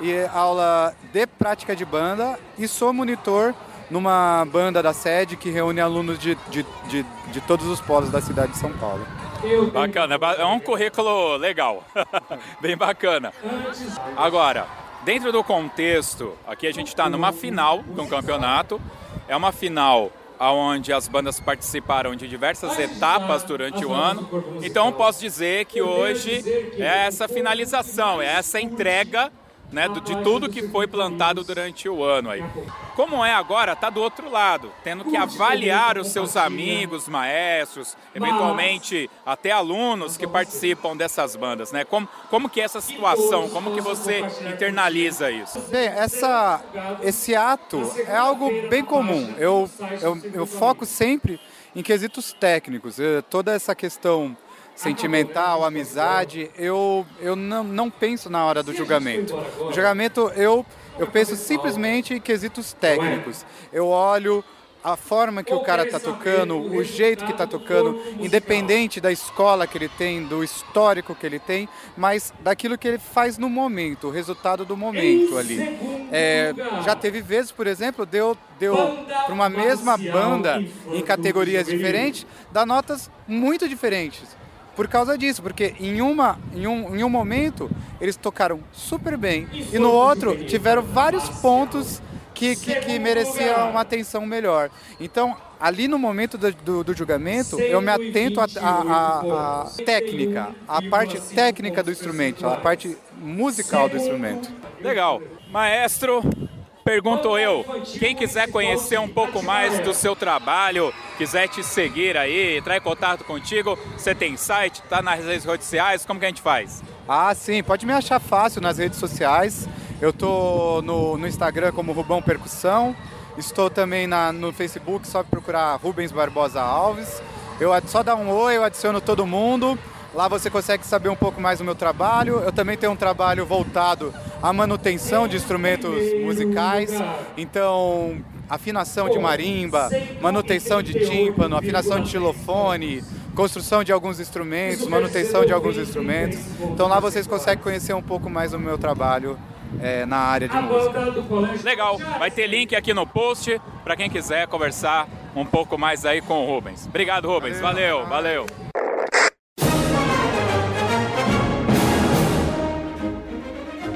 e aula de prática de banda e sou monitor numa banda da sede que reúne alunos de, de, de, de todos os polos da cidade de São Paulo. Bacana, é um currículo legal, [laughs] bem bacana. Agora, dentro do contexto, aqui a gente está numa final de um campeonato, é uma final onde as bandas participaram de diversas etapas durante o ano. Então posso dizer que hoje é essa finalização, é essa entrega né, de tudo que foi plantado durante o ano aí. Como é agora, tá do outro lado, tendo que avaliar os seus amigos, maestros, eventualmente até alunos que participam dessas bandas, né? Como, como que é essa situação, como que você internaliza isso? Bem, essa, esse ato é algo bem comum. Eu, eu, eu foco sempre em quesitos técnicos. Toda essa questão sentimental, amizade, eu, eu não, não penso na hora do julgamento. No julgamento, eu, eu penso simplesmente em quesitos técnicos. Eu olho a forma que o cara está tocando, o jeito que está tocando, independente da escola que ele tem, do histórico que ele tem, mas daquilo que ele faz no momento, o resultado do momento ali. É, já teve vezes, por exemplo, deu, deu para uma mesma banda em categorias diferentes, dar notas muito diferentes por causa disso, porque em, uma, em, um, em um momento eles tocaram super bem e no outro tiveram vários pontos que, que, que mereciam uma atenção melhor. Então, ali no momento do, do, do julgamento, eu me atento à técnica, à parte técnica do instrumento, à parte musical do instrumento. Legal. Maestro, pergunto eu, quem quiser conhecer um pouco mais do seu trabalho, quiser te seguir aí, entrar em contato contigo, você tem site, tá nas redes sociais, como que a gente faz? Ah, sim, pode me achar fácil nas redes sociais. Eu tô no, no Instagram como Rubão Percussão, estou também na, no Facebook, só procurar Rubens Barbosa Alves. Eu só dá um oi, eu adiciono todo mundo. Lá você consegue saber um pouco mais do meu trabalho. Eu também tenho um trabalho voltado à manutenção de instrumentos musicais. Então, afinação de marimba, manutenção de tímpano, afinação de xilofone, construção de alguns instrumentos, manutenção de alguns instrumentos. Então lá vocês conseguem conhecer um pouco mais do meu trabalho é, na área de música. Legal, vai ter link aqui no post para quem quiser conversar um pouco mais aí com o Rubens. Obrigado, Rubens. Valeu, valeu.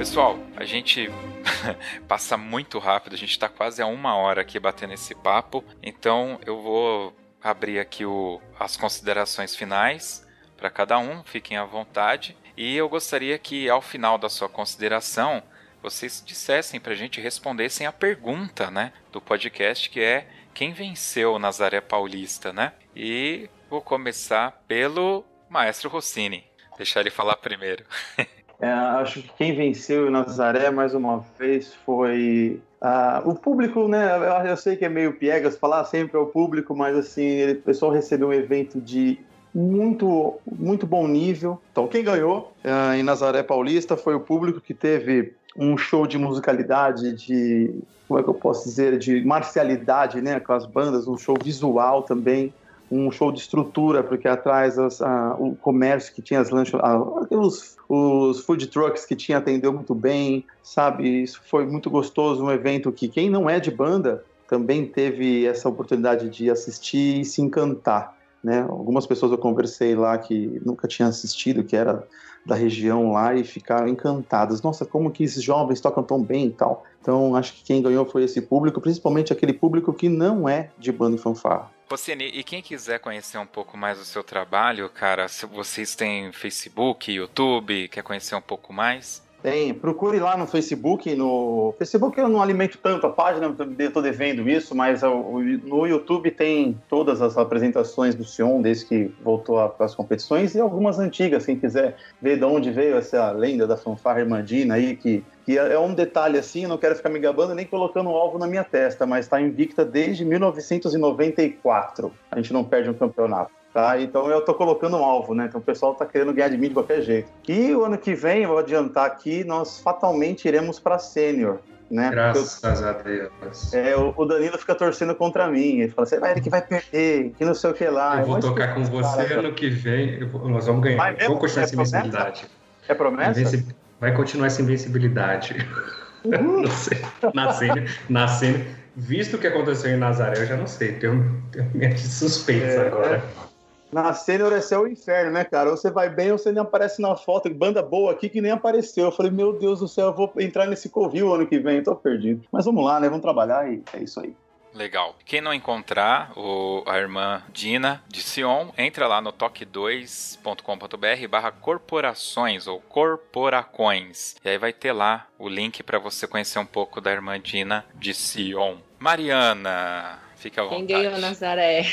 Pessoal, a gente [laughs] passa muito rápido, a gente está quase a uma hora aqui batendo esse papo, então eu vou abrir aqui o, as considerações finais para cada um, fiquem à vontade. E eu gostaria que ao final da sua consideração vocês dissessem para a gente, respondessem a pergunta né, do podcast que é quem venceu Nazaré Paulista, né? E vou começar pelo Maestro Rossini. Deixar ele falar primeiro. [laughs] É, acho que quem venceu o Nazaré mais uma vez foi uh, o público, né? Eu, eu, sei que é meio piegas falar sempre ao público, mas assim, ele, o pessoal recebeu um evento de muito, muito bom nível. Então, quem ganhou uh, em Nazaré Paulista foi o público que teve um show de musicalidade, de como é que eu posso dizer, de marcialidade, né, com as bandas, um show visual também um show de estrutura, porque atrás as, a, o comércio que tinha as lanchas, os, food trucks que tinha atendeu muito bem, sabe? Isso foi muito gostoso, um evento que quem não é de banda também teve essa oportunidade de assistir e se encantar, né? Algumas pessoas eu conversei lá que nunca tinham assistido, que era da região lá e ficaram encantadas. Nossa, como que esses jovens tocam tão bem e tal. Então, acho que quem ganhou foi esse público, principalmente aquele público que não é de banda e fanfarra. Pocini, e quem quiser conhecer um pouco mais do seu trabalho, cara, se vocês têm Facebook, YouTube, quer conhecer um pouco mais? Tem, procure lá no Facebook. No Facebook eu não alimento tanto a página, estou devendo isso, mas no YouTube tem todas as apresentações do Sion, desde que voltou as competições, e algumas antigas, quem quiser ver de onde veio essa lenda da fanfarra Irmandina aí, que, que é um detalhe assim, não quero ficar me gabando nem colocando um alvo na minha testa, mas está invicta desde 1994. A gente não perde um campeonato. Tá? Então eu tô colocando um alvo, né? Então o pessoal tá querendo ganhar de mim de qualquer jeito. E o ano que vem, eu vou adiantar aqui, nós fatalmente iremos para sênior. Né? Graças eu, a Deus. É, o, Danilo fica torcendo contra mim. Ele fala assim, vai, ele que vai perder, que não sei o que lá. Eu vou tocar com você cara, ano que vem. nós vamos ganhar. Vai vamos continuar é essa invencibilidade. É promessa? Vai continuar essa invencibilidade. Uhum. [laughs] na cena, na cena. Visto o que aconteceu em Nazaré, eu já não sei. Tenho, tenho minhas suspeitas é, agora. Na sênior é céu o inferno, né, cara? Ou você vai bem ou você nem aparece na foto. Banda boa aqui que nem apareceu. Eu falei, meu Deus do céu, eu vou entrar nesse covil ano que vem, tô perdido. Mas vamos lá, né? Vamos trabalhar e é isso aí. Legal. Quem não encontrar o, a irmã Dina de Sion, entra lá no toque2.com.br barra corporações ou corporacões. E aí vai ter lá o link para você conhecer um pouco da irmã Dina de Sion. Mariana, fica à vontade. Quem ganhou Nazaré?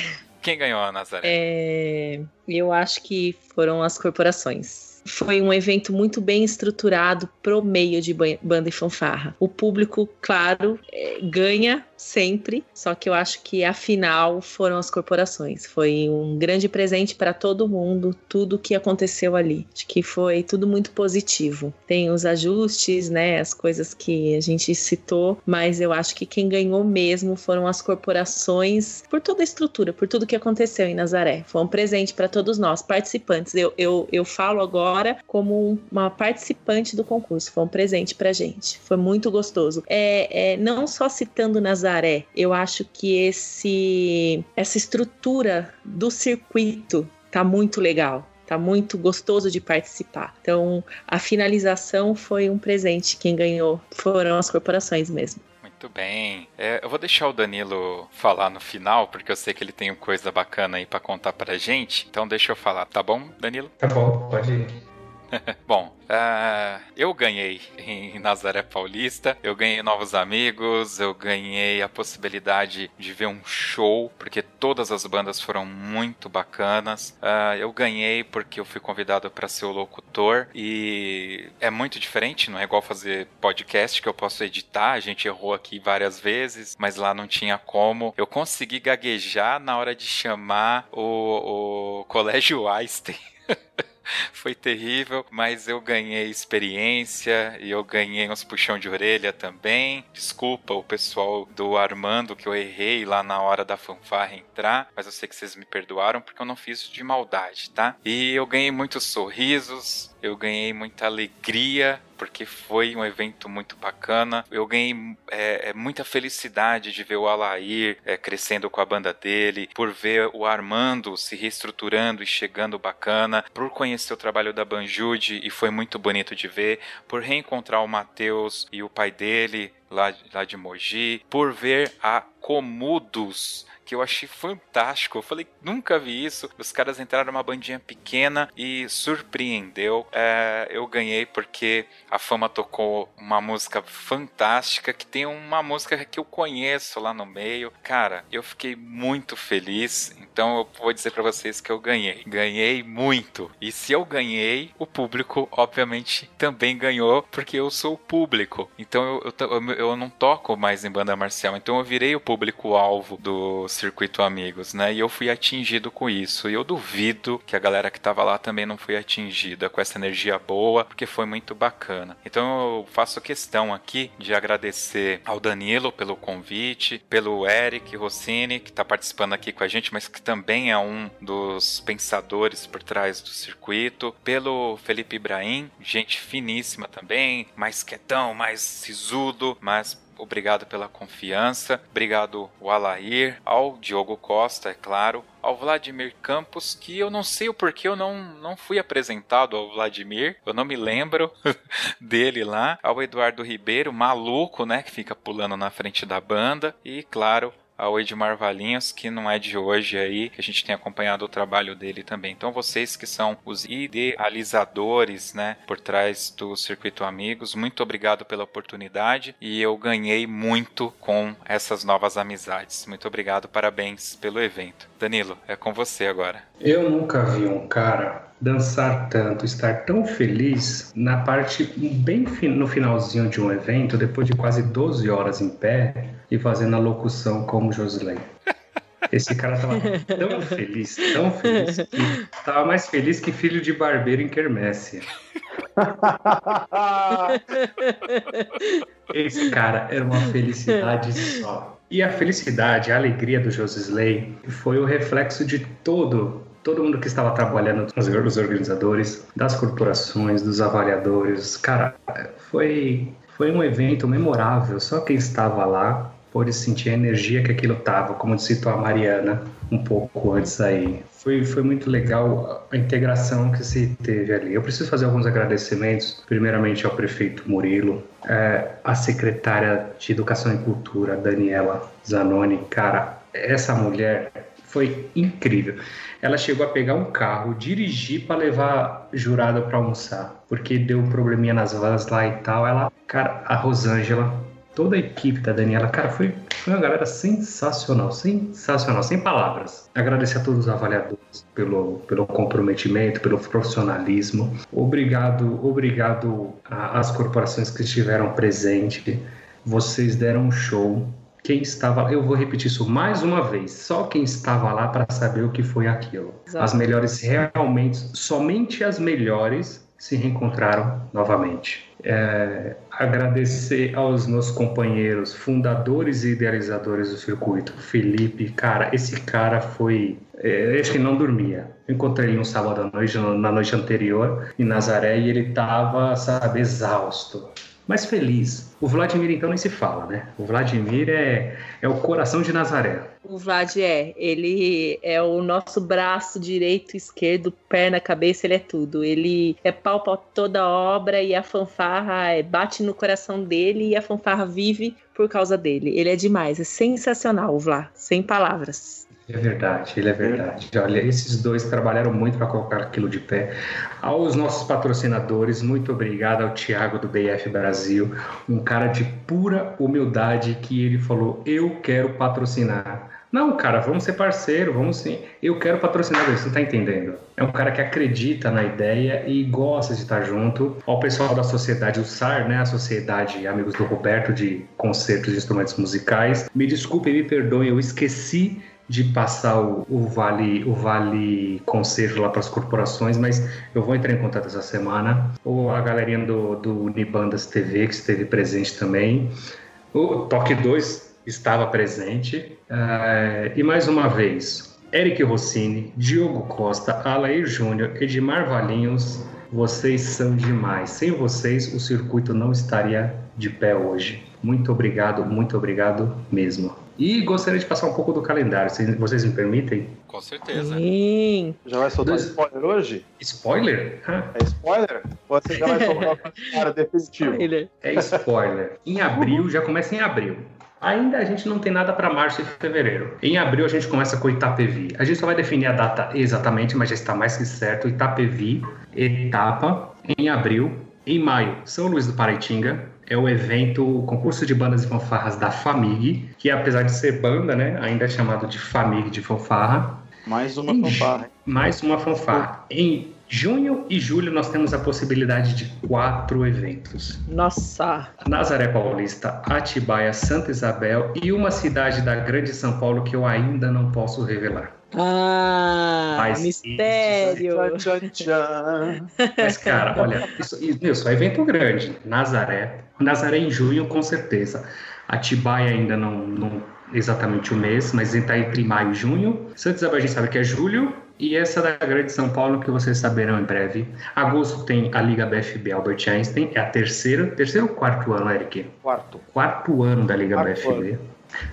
Quem ganhou a Nazaré? É, eu acho que foram as corporações. Foi um evento muito bem estruturado pro meio de banda e fanfarra. O público, claro, é, ganha sempre, só que eu acho que a final foram as corporações. Foi um grande presente para todo mundo, tudo que aconteceu ali. Acho que foi tudo muito positivo. Tem os ajustes, né, as coisas que a gente citou, mas eu acho que quem ganhou mesmo foram as corporações por toda a estrutura, por tudo que aconteceu em Nazaré. Foi um presente para todos nós, participantes. Eu, eu, eu falo agora como uma participante do concurso, foi um presente pra gente. Foi muito gostoso. É, é não só citando Nazaré, Nazaré. Eu acho que esse essa estrutura do circuito tá muito legal. Tá muito gostoso de participar. Então, a finalização foi um presente. Quem ganhou foram as corporações mesmo. Muito bem. É, eu vou deixar o Danilo falar no final, porque eu sei que ele tem coisa bacana aí para contar pra gente. Então deixa eu falar, tá bom, Danilo? Tá bom, pode ir. [laughs] Bom, uh, eu ganhei em Nazaré Paulista, eu ganhei novos amigos, eu ganhei a possibilidade de ver um show, porque todas as bandas foram muito bacanas. Uh, eu ganhei porque eu fui convidado para ser o locutor e é muito diferente, não é igual fazer podcast que eu posso editar. A gente errou aqui várias vezes, mas lá não tinha como. Eu consegui gaguejar na hora de chamar o, o Colégio Einstein. [laughs] [laughs] foi terrível, mas eu ganhei experiência e eu ganhei uns puxão de orelha também. Desculpa o pessoal do Armando que eu errei lá na hora da fanfarra entrar, mas eu sei que vocês me perdoaram porque eu não fiz de maldade, tá? E eu ganhei muitos sorrisos, eu ganhei muita alegria porque foi um evento muito bacana. Eu ganhei é, é, muita felicidade de ver o Alair é, crescendo com a banda dele, por ver o Armando se reestruturando e chegando bacana, por conhecer o trabalho da Banjude e foi muito bonito de ver, por reencontrar o Matheus e o pai dele lá, lá de Mogi, por ver a Comudos que eu achei fantástico. Eu falei, nunca vi isso. Os caras entraram numa bandinha pequena e surpreendeu. É, eu ganhei porque a Fama tocou uma música fantástica, que tem uma música que eu conheço lá no meio. Cara, eu fiquei muito feliz. Então eu vou dizer para vocês que eu ganhei. Ganhei muito. E se eu ganhei, o público, obviamente, também ganhou, porque eu sou o público. Então eu, eu, eu não toco mais em banda marcial. Então eu virei o público-alvo do circuito amigos, né? E eu fui atingido com isso. E eu duvido que a galera que tava lá também não foi atingida com essa energia boa, porque foi muito bacana. Então eu faço questão aqui de agradecer ao Danilo pelo convite, pelo Eric Rossini, que está participando aqui com a gente, mas que também é um dos pensadores por trás do circuito, pelo Felipe Ibrahim, gente finíssima também, mais quietão, mais sisudo, mas obrigado pela confiança, obrigado ao Alair, ao Diogo Costa, é claro, ao Vladimir Campos, que eu não sei o porquê eu não, não fui apresentado ao Vladimir, eu não me lembro [laughs] dele lá, ao Eduardo Ribeiro, maluco, né, que fica pulando na frente da banda, e claro, ao Edmar Valinhos, que não é de hoje aí, que a gente tem acompanhado o trabalho dele também. Então vocês que são os idealizadores, né, por trás do Circuito Amigos, muito obrigado pela oportunidade e eu ganhei muito com essas novas amizades. Muito obrigado, parabéns pelo evento. Danilo, é com você agora. Eu nunca vi um cara dançar tanto, estar tão feliz na parte bem no finalzinho de um evento, depois de quase 12 horas em pé e fazendo a locução como Josilene. Esse cara tava [laughs] tão feliz, tão feliz, que tava mais feliz que filho de barbeiro em quermesse. [laughs] Esse cara era uma felicidade só. E a felicidade, a alegria do Josisley foi o reflexo de todo todo mundo que estava trabalhando, os organizadores, das corporações, dos avaliadores. Cara, foi, foi um evento memorável. Só quem estava lá pôde sentir a energia que aquilo tava, como citou a Mariana um pouco antes aí. Foi, foi muito legal a integração que se teve ali. Eu preciso fazer alguns agradecimentos, primeiramente ao prefeito Murilo, é, a secretária de Educação e Cultura, Daniela Zanoni. Cara, essa mulher foi incrível. Ela chegou a pegar um carro, dirigir para levar jurado para almoçar, porque deu um probleminha nas vans lá e tal. Ela, cara, a Rosângela, toda a equipe da Daniela, cara, foi, foi uma galera sensacional, sensacional, sem palavras. Agradecer a todos os avaliadores pelo, pelo comprometimento, pelo profissionalismo. Obrigado, obrigado às corporações que estiveram presentes. Vocês deram um show quem estava, eu vou repetir isso mais uma vez, só quem estava lá para saber o que foi aquilo. Exato. As melhores realmente, somente as melhores se reencontraram novamente. É, agradecer aos meus companheiros, fundadores e idealizadores do circuito, Felipe, cara, esse cara foi, é, acho que não dormia. Eu encontrei ele um sábado à noite, na noite anterior, em Nazaré, e ele estava, sabe, exausto mas feliz. O Vladimir, então, nem se fala, né? O Vladimir é, é o coração de Nazaré. O Vlad é. Ele é o nosso braço direito, esquerdo, perna, cabeça, ele é tudo. Ele é pau pra toda a obra e a fanfarra é, bate no coração dele e a fanfarra vive por causa dele. Ele é demais, é sensacional, o Vlad, sem palavras. É verdade, ele é verdade. Olha, esses dois trabalharam muito para colocar aquilo de pé. Aos nossos patrocinadores, muito obrigado ao Thiago do BF Brasil, um cara de pura humildade que ele falou: Eu quero patrocinar. Não, cara, vamos ser parceiro, vamos sim. Eu quero patrocinar você não tá entendendo? É um cara que acredita na ideia e gosta de estar junto. Ao pessoal da sociedade, o SAR, né? A Sociedade Amigos do Roberto de Concertos de Instrumentos Musicais. Me desculpe, me perdoe, eu esqueci de passar o, o, vale o vale conselho lá para as corporações, mas eu vou entrar em contato essa semana. Ou a galerinha do, do Unibandas TV que esteve presente também. O Toque 2 estava presente. Uh, e mais uma vez, Eric Rossini, Diogo Costa, Alair Júnior, Edmar Valinhos, vocês são demais. Sem vocês, o circuito não estaria de pé hoje. Muito obrigado, muito obrigado mesmo. E gostaria de passar um pouco do calendário, vocês me permitem? Com certeza. Sim. Já vai soltar spoiler hoje? Spoiler? É spoiler? Ou você já vai soltar o calendário definitivo? Spoiler. É spoiler. Em abril, já começa em abril. Ainda a gente não tem nada para março e fevereiro. Em abril a gente começa com Itapevi. A gente só vai definir a data exatamente, mas já está mais que certo. Itapevi, etapa, em abril. Em maio, São Luís do Paraitinga é o evento, o concurso de bandas e fanfarras da FAMIG, que apesar de ser banda, né, ainda é chamado de FAMIG de fanfarra. Mais uma em, fanfarra. Mais uma fanfarra. Em junho e julho nós temos a possibilidade de quatro eventos. Nossa! Nazaré Paulista, Atibaia, Santa Isabel e uma cidade da Grande São Paulo que eu ainda não posso revelar. Ah, Mas mistério. Mas, cara, olha, isso, isso é evento grande. Nazaré. Nazaré em junho, com certeza. Atibaia ainda não, não exatamente o mês, mas está entre maio e junho. Santa Isabel a gente sabe que é julho. E essa da Grande São Paulo, que vocês saberão em breve. Agosto tem a Liga BFB Albert Einstein, é a terceira, terceiro ou quarto ano, Eric? Quarto. Quarto ano da Liga quarto BFB. Ano.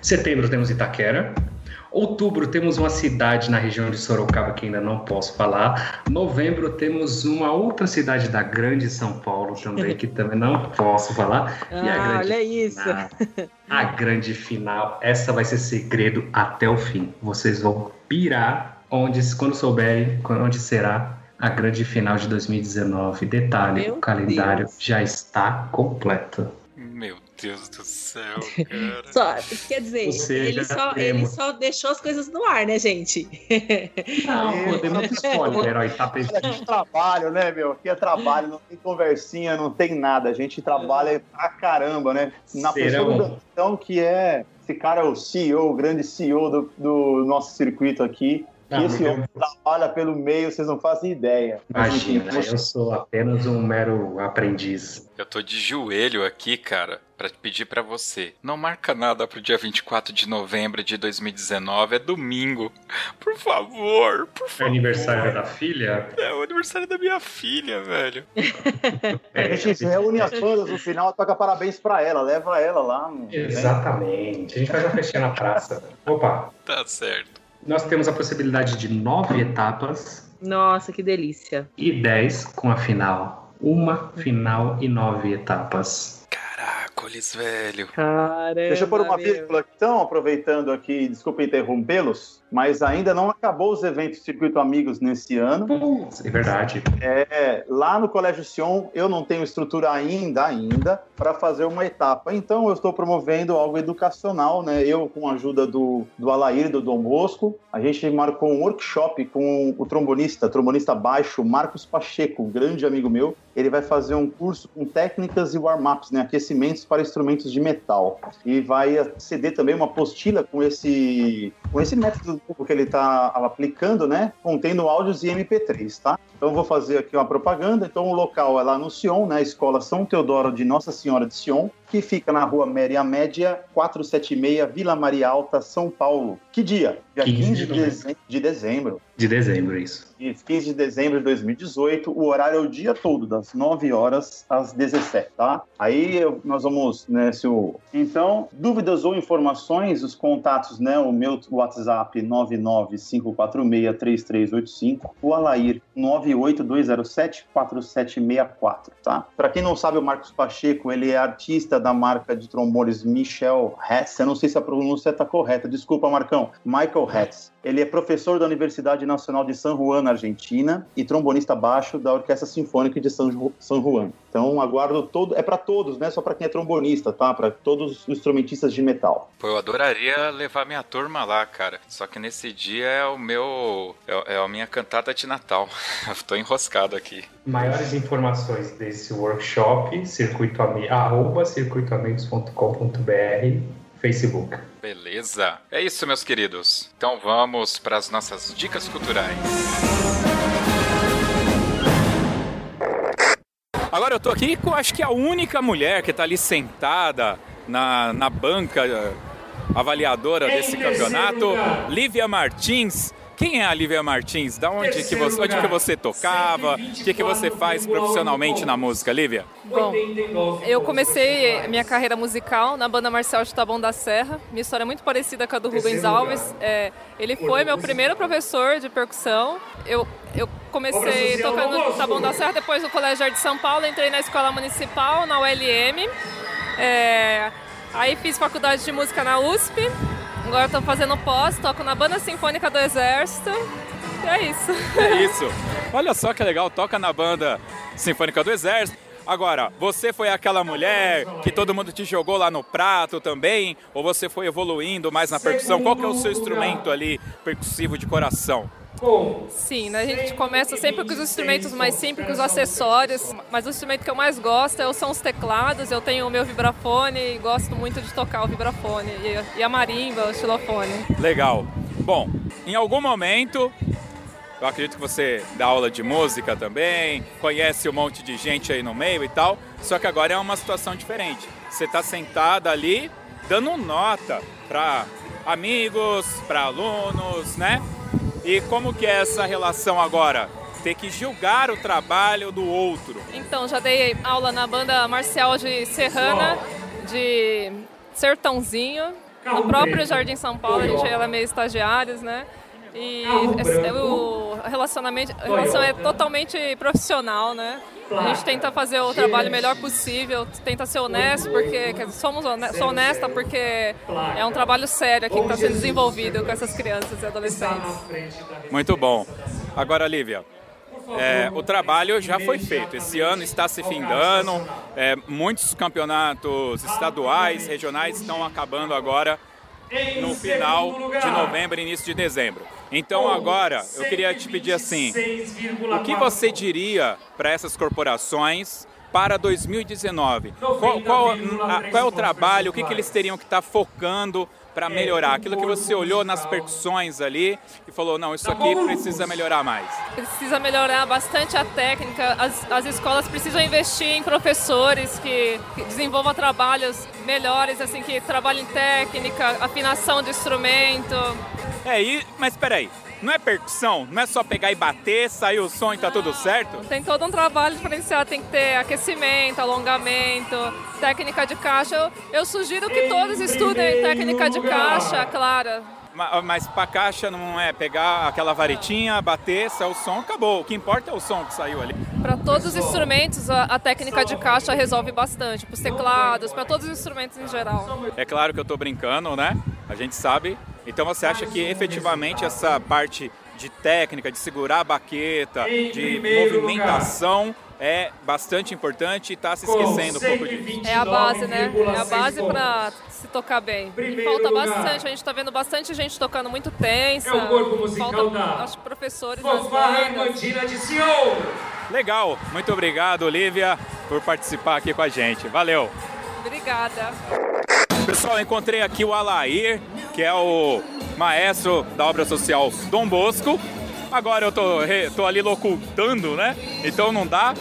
Setembro temos Itaquera. Outubro temos uma cidade na região de Sorocaba que ainda não posso falar. Novembro temos uma outra cidade da Grande São Paulo também que também não posso falar. Ah, e a grande olha isso. Final, a grande final, essa vai ser segredo até o fim. Vocês vão pirar onde quando souberem onde será a grande final de 2019. Detalhe, Meu o calendário Deus. já está completo. Meu Deus do céu, [laughs] cara. Só, quer dizer, ele só, ele só deixou as coisas no ar, né, gente? Não, pô, tem muito spoiler, [laughs] herói. Tá Aqui é trabalho, né, meu? Aqui é trabalho, não tem conversinha, não tem nada. A gente trabalha pra caramba, né? Na Serão... pessoa então, que é. Esse cara é o CEO, o grande CEO do, do nosso circuito aqui. Ah, e esse homem trabalha pelo meio, vocês não fazem ideia. Imagina, eu sou apenas um mero aprendiz. Eu tô de joelho aqui, cara, para pedir para você. Não marca nada pro dia 24 de novembro de 2019, é domingo. Por favor, por favor. É aniversário da filha? É o aniversário da minha filha, velho. É, a gente reúne as bandas no final, toca parabéns para ela, leva ela lá. Exatamente. A gente faz uma festinha na praça. Opa. Tá certo. Nós temos a possibilidade de nove etapas. Nossa, que delícia. E dez com a final. Uma final e nove etapas. Caracoles, velho. Caramba, Deixa eu pôr uma vírgula, então, aproveitando aqui, desculpa interrompê-los, mas ainda não acabou os eventos Circuito Amigos nesse ano. É verdade. É, lá no Colégio Sion, eu não tenho estrutura ainda, ainda, para fazer uma etapa. Então, eu estou promovendo algo educacional, né? Eu, com a ajuda do, do Alair, do Dom Bosco, a gente marcou um workshop com o trombonista, trombonista baixo, Marcos Pacheco, um grande amigo meu. Ele vai fazer um curso com técnicas e warm-ups, né? Aquecimentos para instrumentos de metal. E vai ceder também uma apostila com esse, com esse método que ele está aplicando, né? Contendo áudios e MP3, tá? Então vou fazer aqui uma propaganda. Então o local é lá no Sion, né? Escola São Teodoro de Nossa Senhora de Sion, que fica na rua Méria Média, 476, Vila Maria Alta, São Paulo. Que dia? Dia 15 15 de de dezembro. De dezembro. De dezembro, isso. Isso, 15 de dezembro de 2018. O horário é o dia todo, das 9 horas às 17, tá? Aí eu- nós vamos, né, se o... Então, dúvidas ou informações, os contatos, né, o meu WhatsApp 995463385, o Alair 982074764, tá? Para quem não sabe, o Marcos Pacheco, ele é artista da marca de trombones Michel Hetz, eu não sei se a pronúncia está correta, desculpa, Marcão, Michael Hetz. Ele é professor da Universidade Nacional de San Juan, na Argentina, e trombonista baixo da Orquestra Sinfônica de San, Ju- San Juan. Então, aguardo todo. É para todos, né? Só para quem é trombonista, tá? Para todos os instrumentistas de metal. Pô, eu adoraria levar minha turma lá, cara. Só que nesse dia é o meu. É, é a minha cantata de Natal. [laughs] Eu tô enroscado aqui. Maiores informações desse workshop, circuito ami- arroba circuitoamigos.com.br, Facebook. Beleza. É isso, meus queridos. Então vamos para as nossas dicas culturais. Agora eu tô aqui com acho que a única mulher que tá ali sentada na, na banca eh, avaliadora desse campeonato, Lívia Martins. Quem é a Lívia Martins? Da onde que você, onde que você tocava? O que, que você faz profissionalmente na música, Lívia? Bom, eu comecei a minha carreira musical na banda marcial de Taboão da Serra. Minha história é muito parecida com a do Rubens Alves. É, ele foi meu primeiro professor de percussão. Eu, eu comecei tocando no Taboão da Serra, depois no Colégio de São Paulo, entrei na escola municipal, na ULM. É, aí fiz faculdade de música na USP. Agora estou fazendo pós, toco na Banda Sinfônica do Exército. E é isso. É [laughs] isso. Olha só que legal, toca na banda Sinfônica do Exército. Agora, você foi aquela mulher que todo mundo te jogou lá no prato também? Ou você foi evoluindo mais na percussão? Qual que é o seu instrumento ali percussivo de coração? Sim, né? a gente começa sempre com os instrumentos mais simples, com os acessórios, mas o instrumento que eu mais gosto é- são os teclados. Eu tenho o meu vibrafone e gosto muito de tocar o vibrafone, e, e a marimba, o xilofone. Legal. Bom, em algum momento, eu acredito que você dá aula de música também, conhece um monte de gente aí no meio e tal, só que agora é uma situação diferente. Você está sentada ali dando nota para amigos, para alunos, né? E como que é essa relação agora? Ter que julgar o trabalho do outro. Então, já dei aula na banda marcial de Serrana, de Sertãozinho, no próprio Jardim São Paulo, a gente era meio estagiários, né? E esse- o relacionamento, a relação é totalmente profissional, né? A gente tenta fazer o trabalho melhor possível, tenta ser honesto, porque quer dizer, somos hone- sou honesta porque é um trabalho sério aqui que está sendo desenvolvido com essas crianças e adolescentes. Muito bom. Agora, Lívia, é, o trabalho já foi feito. Esse ano está se findando. é, muitos campeonatos estaduais, regionais estão acabando agora no final de novembro, início de dezembro. Então agora eu queria te pedir assim, o que você diria para essas corporações para 2019? Qual, qual, qual é o trabalho, o que, que eles teriam que estar focando para melhorar? Aquilo que você olhou nas percussões ali e falou, não, isso aqui precisa melhorar mais. Precisa melhorar bastante a técnica, as, as escolas precisam investir em professores que, que desenvolvam trabalhos melhores, assim, que trabalhem técnica, afinação de instrumento. É, e, mas peraí, não é percussão? Não é só pegar e bater, sair o som e tá tudo certo? Tem todo um trabalho diferenciado, tem que ter aquecimento, alongamento, técnica de caixa. Eu, eu sugiro que todos estudem técnica de caixa, claro. Mas pra caixa não é pegar aquela varetinha, bater, sair o som, acabou. O que importa é o som que saiu ali. Para todos os instrumentos, a, a, técnica de caixa resolve bastante. Para os teclados, para todos os instrumentos em geral. É claro que eu tô brincando, né? A gente sabe. Então você acha que efetivamente essa parte de técnica, de segurar a baqueta, de movimentação é bastante importante e está se esquecendo um pouco disso. É a base, né? É a base para se tocar bem. E falta bastante, a gente está vendo bastante gente tocando muito tensa. É o corpo musical falta, da... acho, professores de Sion. Legal, muito obrigado, Olivia, por participar aqui com a gente. Valeu. Obrigada. Pessoal, encontrei aqui o Alair, que é o maestro da obra social Dom Bosco. Agora eu tô, tô ali locultando, né? Então não dá.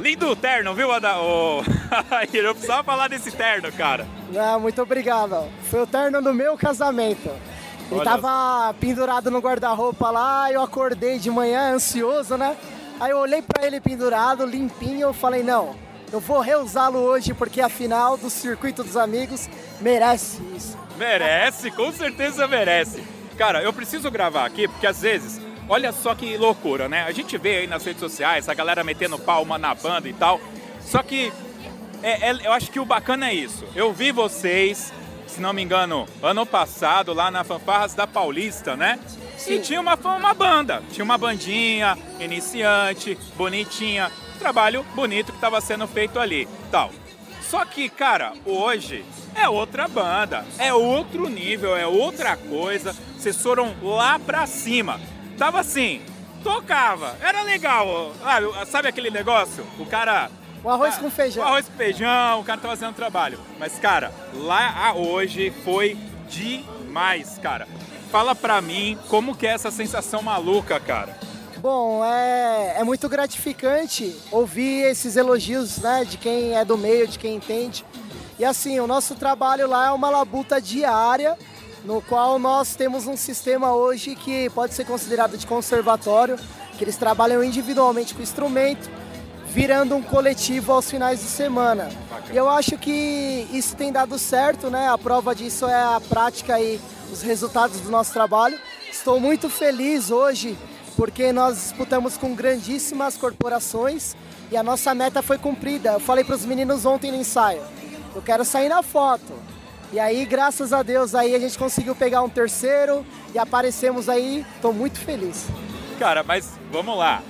Lindo terno, viu, Ada? Oh. [laughs] eu precisava falar desse terno, cara. Não, muito obrigado. Foi o terno do meu casamento. Ele Olha tava pendurado no guarda-roupa lá, eu acordei de manhã ansioso, né? Aí eu olhei para ele pendurado, limpinho, eu falei, não, eu vou reusá-lo hoje porque afinal do circuito dos amigos merece isso. Merece, com certeza merece. Cara, eu preciso gravar aqui porque às vezes Olha só que loucura, né? A gente vê aí nas redes sociais a galera metendo palma na banda e tal. Só que é, é, eu acho que o bacana é isso. Eu vi vocês, se não me engano, ano passado, lá na Fanfarras da Paulista, né? Sim. E tinha uma, uma banda, tinha uma bandinha, iniciante, bonitinha, trabalho bonito que estava sendo feito ali, tal. Só que, cara, hoje é outra banda, é outro nível, é outra coisa. Vocês foram lá pra cima tava assim, tocava, era legal. Sabe aquele negócio? O cara. O arroz ah, com feijão. O arroz com feijão, o cara tava fazendo trabalho. Mas, cara, lá hoje foi demais, cara. Fala pra mim como que é essa sensação maluca, cara. Bom, é, é muito gratificante ouvir esses elogios né, de quem é do meio, de quem entende. E assim, o nosso trabalho lá é uma labuta diária no qual nós temos um sistema hoje que pode ser considerado de conservatório, que eles trabalham individualmente com o instrumento, virando um coletivo aos finais de semana. E eu acho que isso tem dado certo, né? A prova disso é a prática e os resultados do nosso trabalho. Estou muito feliz hoje porque nós disputamos com grandíssimas corporações e a nossa meta foi cumprida. Eu falei para os meninos ontem no ensaio, eu quero sair na foto. E aí, graças a Deus, aí a gente conseguiu pegar um terceiro e aparecemos aí. Tô muito feliz. Cara, mas vamos lá.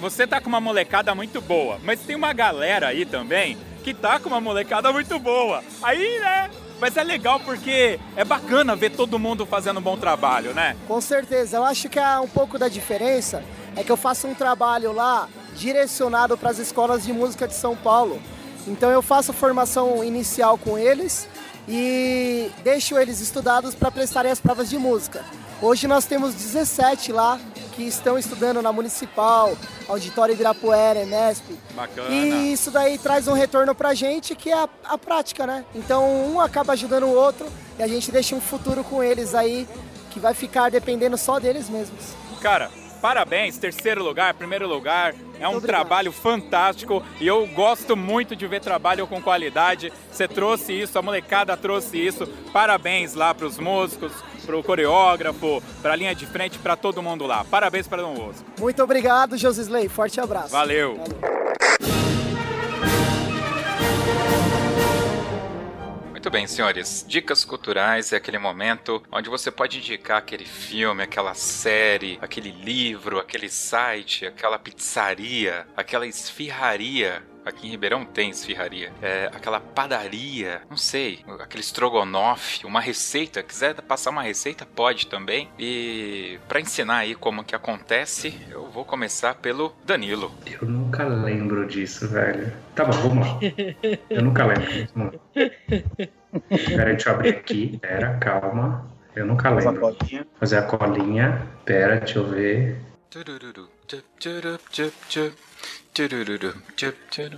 Você tá com uma molecada muito boa, mas tem uma galera aí também que tá com uma molecada muito boa. Aí, né? Mas é legal porque é bacana ver todo mundo fazendo um bom trabalho, né? Com certeza. Eu acho que é um pouco da diferença é que eu faço um trabalho lá direcionado para as escolas de música de São Paulo. Então eu faço formação inicial com eles e deixo eles estudados para prestarem as provas de música. Hoje nós temos 17 lá que estão estudando na Municipal, Auditório Ibirapuera, Enesp. Bacana. E isso daí traz um retorno pra gente que é a, a prática, né? Então um acaba ajudando o outro e a gente deixa um futuro com eles aí que vai ficar dependendo só deles mesmos. Cara, parabéns, terceiro lugar, primeiro lugar. É um trabalho fantástico e eu gosto muito de ver trabalho com qualidade. Você trouxe isso, a molecada trouxe isso. Parabéns lá para os músicos, para o coreógrafo, para a linha de frente, para todo mundo lá. Parabéns para Dom Bosco. Muito obrigado, Josisley. Forte abraço. Valeu. Valeu. Muito bem, senhores. Dicas culturais é aquele momento onde você pode indicar aquele filme, aquela série, aquele livro, aquele site, aquela pizzaria, aquela esfirraria Aqui em Ribeirão tem esfirraria. É, aquela padaria, não sei, aquele estrogonofe, uma receita. Quiser passar uma receita, pode também. E para ensinar aí como que acontece, eu vou começar pelo Danilo. Eu nunca lembro disso, velho. Tá bom, vamos lá. Eu nunca lembro. Pera, deixa eu abrir aqui. Pera, calma. Eu nunca lembro. Fazer a colinha. Pera, deixa eu ver.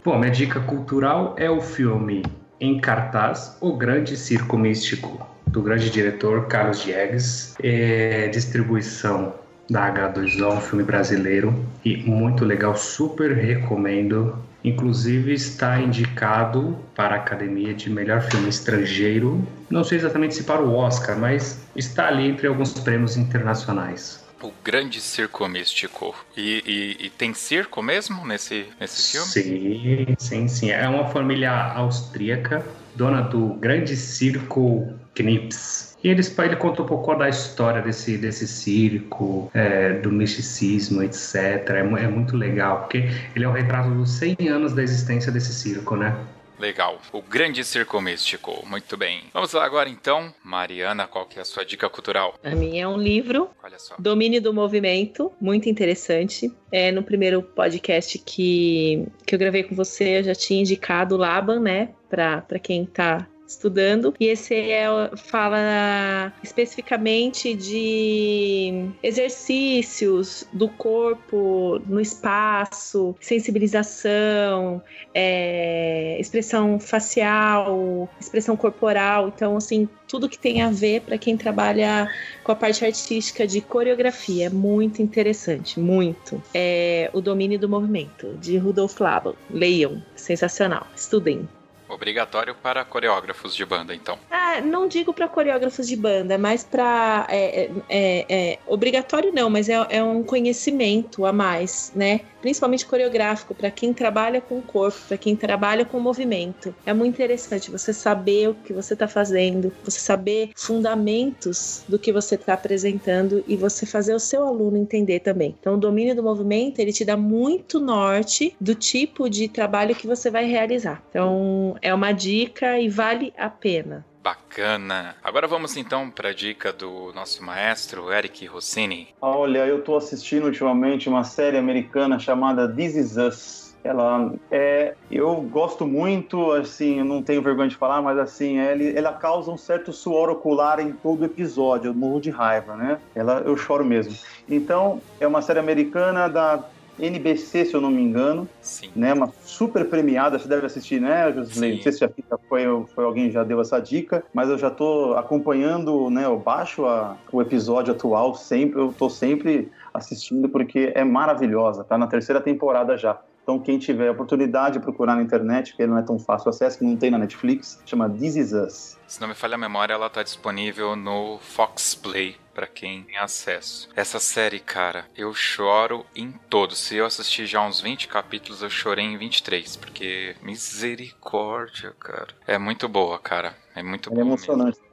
Bom, minha dica cultural é o filme em cartaz O Grande Circo Místico, do grande diretor Carlos Diegues. É distribuição da H2O, um filme brasileiro e muito legal, super recomendo. Inclusive está indicado para a Academia de Melhor Filme Estrangeiro. Não sei exatamente se para o Oscar, mas está ali entre alguns prêmios internacionais. O Grande Circo Místico. E, e, e, tem circo mesmo nesse, nesse filme? Sim, sim, sim. É uma família austríaca, dona do Grande Circo Knips. E eles, ele conta um pouco da história desse, desse circo, é, do misticismo, etc. É, é, muito legal, porque ele é o um retrato dos 100 anos da existência desse circo, né? Legal. O Grande Circo Místico. Muito bem. Vamos lá agora então. Mariana, qual que é a sua dica cultural? A minha é um livro. Olha só. Domínio do Movimento. Muito interessante. É, no primeiro podcast que, que eu gravei com você, eu já tinha indicado o Laban, né? Para quem tá estudando. E esse é, fala especificamente de exercícios do corpo no espaço, sensibilização, é, expressão facial, expressão corporal. Então, assim, tudo que tem a ver para quem trabalha com a parte artística de coreografia. É muito interessante, muito. É o domínio do movimento, de Rudolf Laban. Leiam, sensacional. Estudem. Obrigatório para coreógrafos de banda, então. Ah, não digo para coreógrafos de banda, mas para. É, é, é, é, obrigatório não, mas é, é um conhecimento a mais, né? Principalmente coreográfico, para quem trabalha com o corpo, para quem trabalha com o movimento. É muito interessante você saber o que você está fazendo, você saber fundamentos do que você está apresentando e você fazer o seu aluno entender também. Então, o domínio do movimento ele te dá muito norte do tipo de trabalho que você vai realizar. Então, é uma dica e vale a pena. Bacana. Agora vamos então para a dica do nosso maestro Eric Rossini. Olha, eu estou assistindo ultimamente uma série americana chamada This Is Us. Ela é, eu gosto muito, assim, eu não tenho vergonha de falar, mas assim, ela, ela causa um certo suor ocular em todo episódio, eu morro de raiva, né? Ela, eu choro mesmo. Então, é uma série americana da NBC, se eu não me engano. Sim. Né, uma super premiada, você deve assistir, né? Não sei se já foi, foi alguém já deu essa dica, mas eu já estou acompanhando, né, eu baixo a, o episódio atual sempre, eu estou sempre assistindo porque é maravilhosa, tá na terceira temporada já. Então, quem tiver a oportunidade de procurar na internet, que não é tão fácil acesso, que não tem na Netflix, chama This Is Us. Se não me falha a memória, ela está disponível no Fox Play para quem tem acesso. Essa série, cara, eu choro em todos. Se eu assistir já uns 20 capítulos, eu chorei em 23, porque misericórdia, cara. É muito boa, cara. É muito é boa. emocionante. Mesmo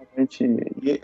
e,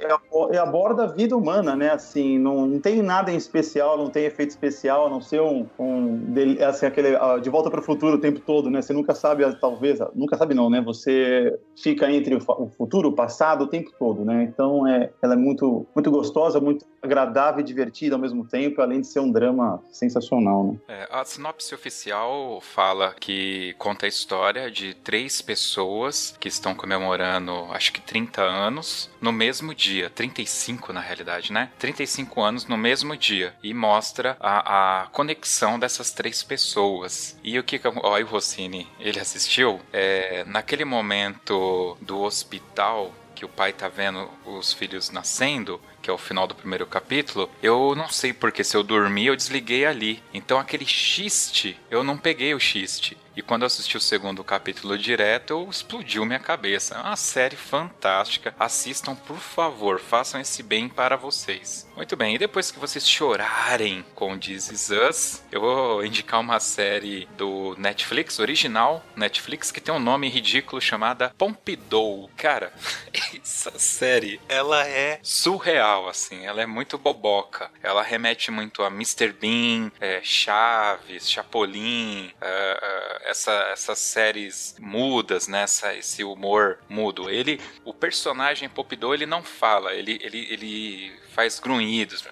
e aborda a vida humana, né? Assim, não, não tem nada em especial, não tem efeito especial, a não ser um, um assim, aquele de volta para o futuro o tempo todo, né? Você nunca sabe, talvez, nunca sabe não, né? Você fica entre o futuro, o passado o tempo todo, né? Então, é, ela é muito, muito gostosa, muito agradável e divertida ao mesmo tempo, além de ser um drama sensacional, né? É, a sinopse oficial fala que conta a história de três pessoas que estão comemorando, acho que 30 anos no mesmo dia, 35 na realidade, né? 35 anos no mesmo dia e mostra a, a conexão dessas três pessoas. E o que ó, o Rossini, ele assistiu, é, naquele momento do hospital que o pai tá vendo os filhos nascendo, que é o final do primeiro capítulo, eu não sei porque se eu dormi eu desliguei ali. Então aquele xiste, eu não peguei o xiste. E quando eu assisti o segundo capítulo direto, eu explodiu minha cabeça. É uma série fantástica. Assistam, por favor, façam esse bem para vocês. Muito bem, e depois que vocês chorarem com This Is Us, eu vou indicar uma série do Netflix, original Netflix, que tem um nome ridículo chamada Pompidou. Cara, [laughs] essa série, ela é surreal, assim, ela é muito boboca. Ela remete muito a Mr. Bean, é, Chaves, Chapolin, é, é, essa, essas séries mudas, né? Essa, esse humor mudo. Ele, o personagem Pompidou, ele não fala, ele, ele, ele faz grunhidos.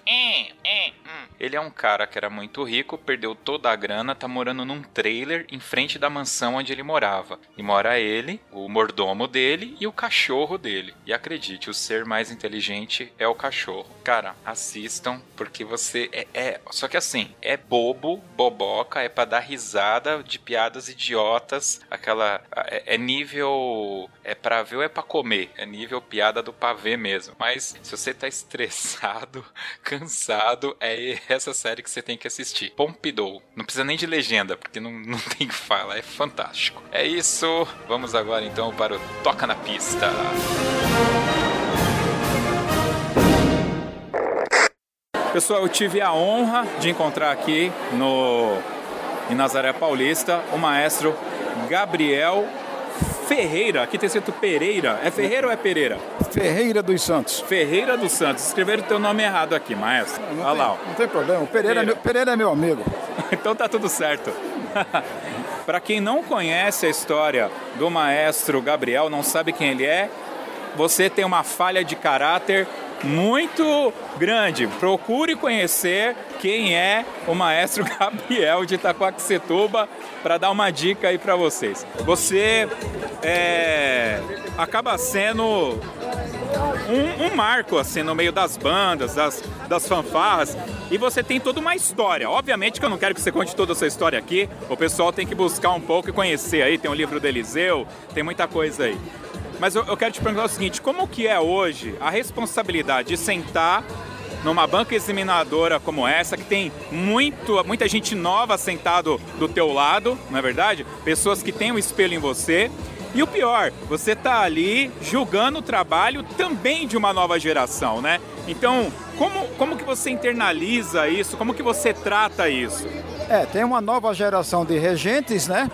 Ele é um cara que era muito rico, perdeu toda a grana, tá morando num trailer em frente da mansão onde ele morava. E mora ele, o mordomo dele e o cachorro dele. E acredite, o ser mais inteligente é o cachorro. Cara, assistam, porque você é. é... Só que assim, é bobo, boboca, é pra dar risada de piadas idiotas. Aquela. É, é nível. É pra ver ou é pra comer? É nível piada do pavê mesmo. Mas se você tá estressado, [laughs] cansado, é, essa série que você tem que assistir. Pompidou. Não precisa nem de legenda, porque não, [laughs] não tem fala. É fantástico. É isso. Vamos agora então para o Toca na Pista. Pessoal, eu tive a honra de encontrar aqui no em Nazaré Paulista o maestro Gabriel Ferreira. Aqui tem escrito Pereira. É Ferreira ou é Pereira? Ferreira dos Santos. Ferreira dos Santos. Escreveram o teu nome errado aqui, maestro. Não Olha tem, lá. ó. Não tem problema. O Pereira, É meu, Pereira é meu amigo. [laughs] então tá tudo certo. [laughs] Para quem não conhece a história do maestro Gabriel, não sabe quem ele é, você tem uma falha de caráter muito grande. Procure conhecer quem é o maestro [laughs] Gabriel de Itacoaxetuba para dar uma dica aí para vocês. Você é, acaba sendo um, um marco assim no meio das bandas, das, das fanfarras, e você tem toda uma história. Obviamente que eu não quero que você conte toda essa história aqui, o pessoal tem que buscar um pouco e conhecer aí. Tem o livro do Eliseu, tem muita coisa aí. Mas eu, eu quero te perguntar o seguinte: como que é hoje a responsabilidade de sentar numa banca examinadora como essa, que tem muito, muita gente nova sentado do teu lado, não é verdade? Pessoas que têm um espelho em você. E o pior, você tá ali julgando o trabalho também de uma nova geração, né? Então, como, como que você internaliza isso? Como que você trata isso? É, tem uma nova geração de regentes, né?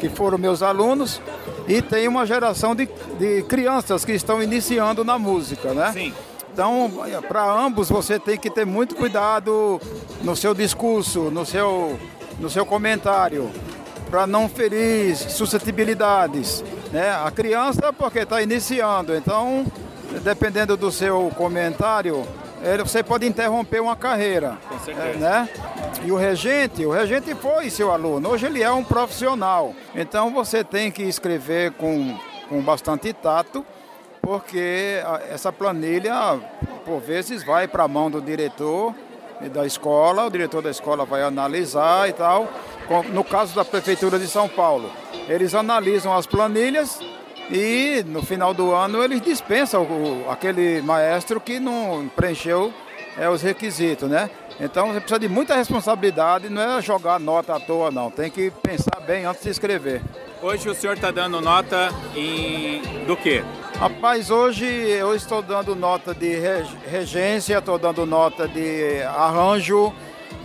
Que foram meus alunos. E tem uma geração de, de crianças que estão iniciando na música, né? Sim. Então, para ambos, você tem que ter muito cuidado no seu discurso, no seu, no seu comentário, para não ferir suscetibilidades. Né? A criança, porque está iniciando, então, dependendo do seu comentário, ele- você pode interromper uma carreira. Com certeza. Né? E o regente, o regente foi seu aluno, hoje ele é um profissional. Então você tem que escrever com, com bastante tato, porque essa planilha, por vezes, vai para a mão do diretor e da escola, o diretor da escola vai analisar e tal. No caso da Prefeitura de São Paulo, eles analisam as planilhas e no final do ano eles dispensam o- aquele maestro que não preencheu é, os requisitos, né? Então você precisa de muita responsabilidade, não é jogar nota à toa, não. Tem que pensar bem antes de escrever. Hoje o senhor está dando nota em do quê? Rapaz, hoje eu estou dando nota de reg- regência, estou dando nota de arranjo,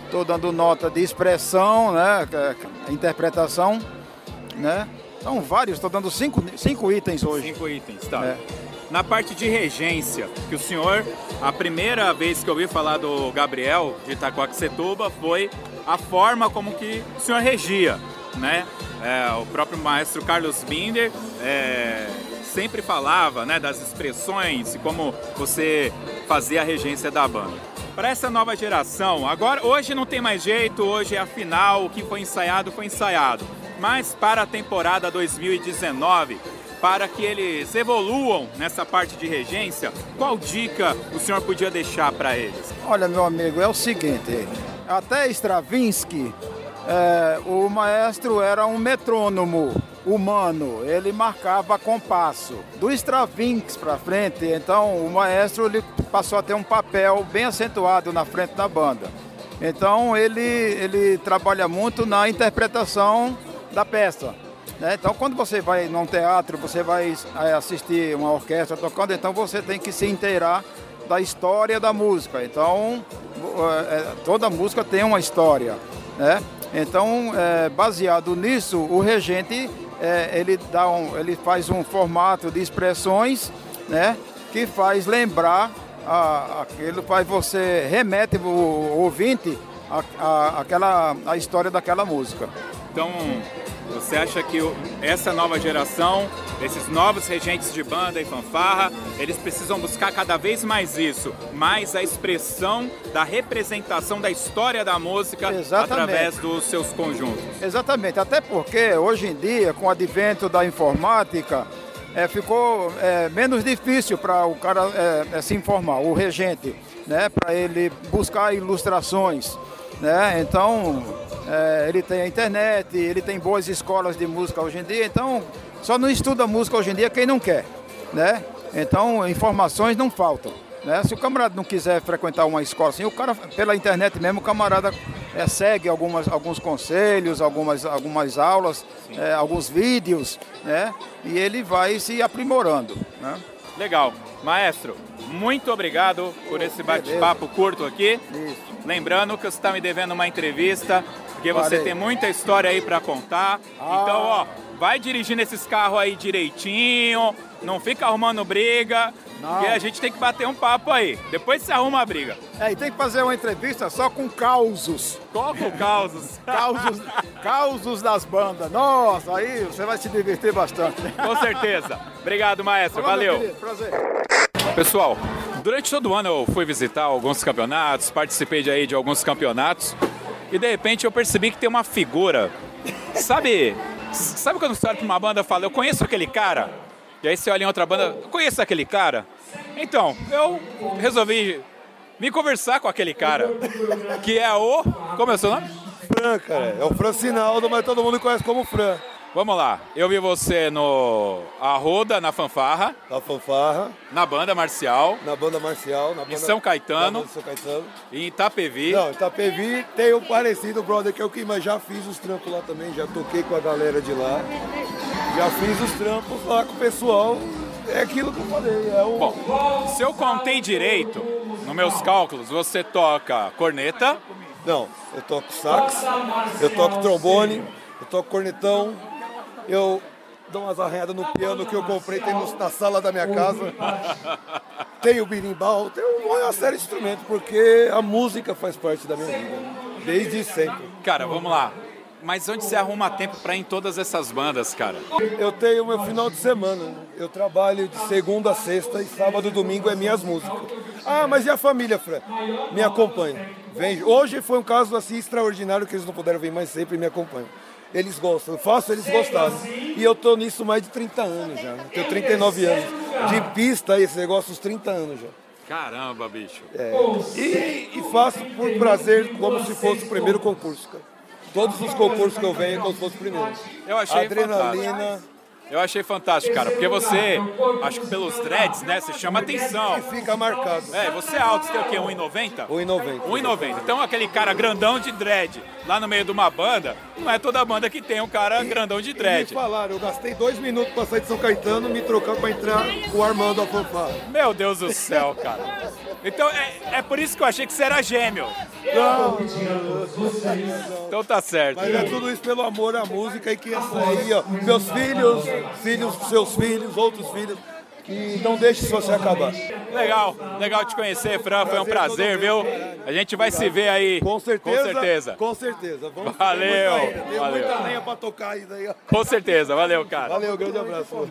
estou dando nota de expressão, né? que é Interpretação, né? São vários, estou dando cinco, cinco itens hoje. Cinco itens, tá. É. Na parte de regência, que o senhor, a primeira vez que eu ouvi falar do Gabriel de Itacoaxetuba foi a forma como que o senhor regia, né? É, o próprio maestro Carlos Binder é, sempre falava né, das expressões e como você fazia a regência da banda. Para essa nova geração, agora hoje não tem mais jeito, hoje é a final, o que foi ensaiado foi ensaiado. Mas para a temporada 2019, para que eles evoluam nessa parte de regência, qual dica o senhor podia deixar para eles? Olha, meu amigo, é o seguinte: até Stravinsky, é, o maestro era um metrônomo humano, ele marcava compasso. Do Stravinsky para frente, então o maestro ele passou a ter um papel bem acentuado na frente da banda. Então ele, ele trabalha muito na interpretação da peça. né? Então, quando você vai num teatro, você vai eh, assistir uma orquestra tocando, então você tem que se inteirar da história da música. Então, eh, toda música tem uma história, né? Então, eh, baseado nisso, o regente eh, ele dá um, ele faz um formato de expressões, né? Que faz lembrar a, aquilo, faz você remete o ouvinte a, a, aquela a história daquela música. Então, você acha que essa nova geração, esses novos regentes de banda e fanfarra, eles precisam buscar cada vez mais isso, mais a expressão da representação da história da música Exatamente. através dos seus conjuntos? Exatamente, até porque hoje em dia, com o advento da informática, é, ficou é, menos difícil para o cara é, é, se informar, o regente, né, para ele buscar ilustrações. Né? Então, é, ele tem a internet, ele tem boas escolas de música hoje em dia, então só não estuda música hoje em dia quem não quer. Né? Então, informações não faltam. Né? Se o camarada não quiser frequentar uma escola assim, o cara, pela internet mesmo, o camarada é, segue algumas, alguns conselhos, algumas, algumas aulas, é, alguns vídeos, né? E ele vai se aprimorando. Né? Legal. Maestro, muito obrigado por esse bate-papo curto aqui. Isso. Lembrando que você está me devendo uma entrevista, porque você Parei. tem muita história aí para contar. Ah. Então, ó, vai dirigindo esses carros aí direitinho, não fica arrumando briga, porque a gente tem que bater um papo aí. Depois você arruma a briga. É, e tem que fazer uma entrevista só com causos. Qual com causos? [laughs] causos, causos das bandas. Nossa, aí você vai se divertir bastante. Com certeza. Obrigado, maestro. Meu Valeu. Prazer. Pessoal, durante todo o ano eu fui visitar alguns campeonatos, participei de aí de alguns campeonatos e de repente eu percebi que tem uma figura. Sabe, sabe quando você olha pra uma banda e fala, eu conheço aquele cara? E aí você olha em outra banda, eu conheço aquele cara? Então, eu resolvi me conversar com aquele cara, que é o. Como é o seu nome? Fran, cara. É o Fran Sinaldo, mas todo mundo conhece como Fran. Vamos lá, eu vi você no Arroda, na Fanfarra. Na Fanfarra. Na Banda Marcial. Na Banda Marcial. Na Em banda, São Caetano. Na São Caetano. E em Itapevi. Não, Itapevi tem um parecido, brother, que é o que, mas já fiz os trampos lá também, já toquei com a galera de lá. Já fiz os trampos lá com o pessoal. É aquilo que eu falei, é o... Bom, se eu contei direito, nos meus cálculos, você toca corneta. Não, eu toco sax, eu toco trombone, eu toco cornetão, eu dou umas arranhadas no piano que eu comprei, tem no- na sala da minha casa. Tem o birimbau, tem uma série de instrumentos, porque a música faz parte da minha vida, desde sempre. Cara, vamos lá. Mas onde você arruma tempo pra ir em todas essas bandas, cara? Eu tenho meu final de semana. Eu trabalho de segunda a sexta e sábado e domingo é minhas músicas. Ah, mas e a família, Fran? Me acompanha. Vem. Hoje foi um caso assim extraordinário que eles não puderam vir mais sempre e me acompanham. Eles gostam, eu faço eles gostarem. E eu tô nisso mais de 30 anos já. né? Tenho 39 anos. De pista, esse negócio, uns 30 anos já. Caramba, bicho. É. E, e faço por prazer, como se fosse o primeiro concurso, cara. Todos os concursos que eu venho é como se fosse o primeiro. Eu achei Adrenalina. fantástico. Eu achei fantástico, cara, porque você, acho que pelos dreads, né, você chama atenção. E fica marcado. É, você é alto, você tem o quê, 1,90? 1,90. 1,90. Então aquele cara grandão de dread lá no meio de uma banda, não é toda banda que tem um cara grandão de E me dread. falaram, eu gastei dois minutos pra sair de São Caetano, me trocar pra entrar com o Armando a fanfarra. Meu Deus do céu, cara. Então é, é por isso que eu achei que você era gêmeo. Não, Então tá certo. Mas é tudo isso pelo amor à música e que essa aí, ó, meus filhos, filhos seus filhos, outros filhos, que não deixe isso você acabar. Legal, legal te conhecer, Fran. Foi um prazer, viu? A gente vai se ver aí. Com certeza. Com certeza. Com certeza. Vamos Valeu, Tem muita, tem valeu. muita lenha pra tocar ainda aí, ó. Com certeza, valeu, cara. Valeu, grande abraço.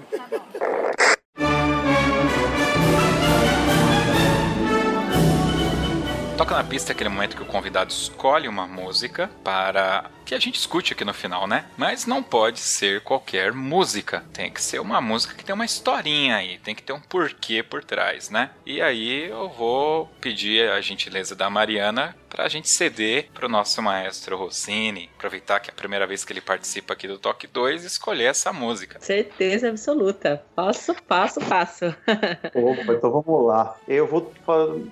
Toca na pista é aquele momento que o convidado escolhe uma música para que a gente escute aqui no final, né? Mas não pode ser qualquer música. Tem que ser uma música que tem uma historinha aí, tem que ter um porquê por trás, né? E aí eu vou pedir a gentileza da Mariana para a gente ceder para o nosso maestro Rossini, aproveitar que é a primeira vez que ele participa aqui do Toque 2 e escolher essa música. Certeza absoluta. Passo, passo, passo. [laughs] Opa, então vamos lá. Eu vou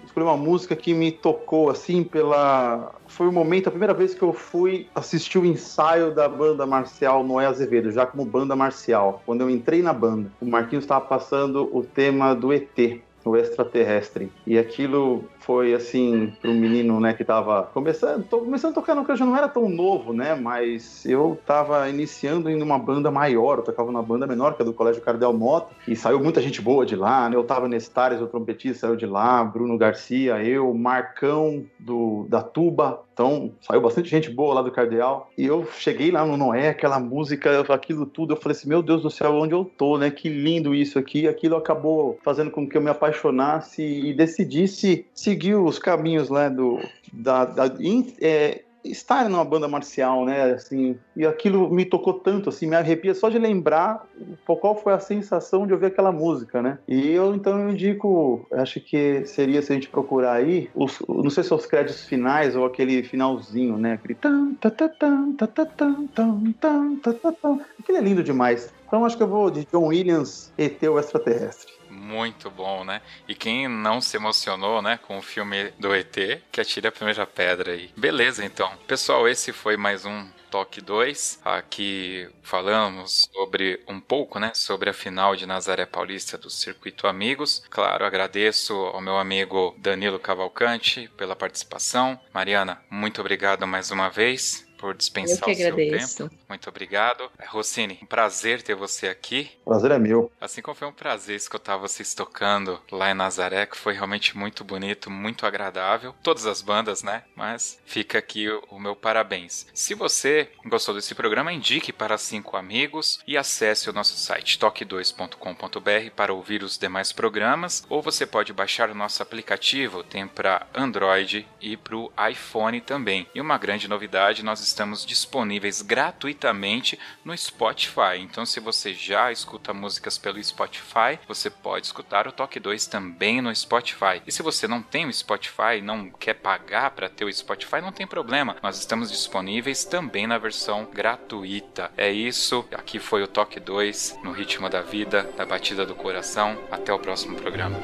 escolher uma música que me tocou assim pela. Foi o momento, a primeira vez que eu fui assistir o ensaio da banda marcial Noé Azevedo, já como banda marcial. Quando eu entrei na banda, o Marquinhos estava passando o tema do ET. O extraterrestre. E aquilo foi assim, para um menino, né, que tava começando, tô começando a tocar no que eu já não era tão novo, né, mas eu tava iniciando em uma banda maior, eu tocava numa banda menor, que é do Colégio Cardeal Mota, e saiu muita gente boa de lá, né, eu tava Nestares, o trompetista saiu de lá, Bruno Garcia, eu, Marcão do, da Tuba, então saiu bastante gente boa lá do Cardeal, e eu cheguei lá no Noé, aquela música, aquilo tudo, eu falei assim, meu Deus do céu, onde eu tô, né, que lindo isso aqui, aquilo acabou fazendo com que eu me apaixonasse e decidisse seguir os caminhos, né, do, da, da in- é, estar numa banda marcial, né, assim, e aquilo me tocou tanto, assim, me arrepia só de lembrar qual foi a sensação de ouvir aquela música, né, e eu, então, eu indico, acho que seria, se a gente procurar aí, os, não sei se são os créditos finais ou aquele finalzinho, né, aquele tan, ta, ta, tan, ta, ta, tan, tan, tan, ta, ta, tan. aquele é lindo demais, então acho que eu vou de John Williams, ET o Extraterrestre. Muito bom, né? E quem não se emocionou, né, com o filme do ET, que atire a primeira pedra aí. Beleza, então. Pessoal, esse foi mais um Toque 2. Aqui falamos sobre um pouco, né, sobre a final de Nazaré Paulista do Circuito Amigos. Claro, agradeço ao meu amigo Danilo Cavalcante pela participação. Mariana, muito obrigado mais uma vez por dispensar o seu tempo. Muito obrigado. Rossini, um prazer ter você aqui. Prazer é meu. Assim como foi um prazer escutar vocês tocando lá em Nazaré, que foi realmente muito bonito, muito agradável. Todas as bandas, né? Mas fica aqui o, o meu parabéns. Se você gostou desse programa, indique para cinco amigos e acesse o nosso site toque2.com.br para ouvir os demais programas, ou você pode baixar o nosso aplicativo, tem para Android e para o iPhone também. E uma grande novidade, nós estamos disponíveis gratuitamente no Spotify. Então, se você já escuta músicas pelo Spotify, você pode escutar o Toque 2 também no Spotify. E se você não tem o Spotify, não quer pagar para ter o Spotify, não tem problema. Nós estamos disponíveis também na versão gratuita. É isso. Aqui foi o Toque 2 no ritmo da vida, da batida do coração. Até o próximo programa.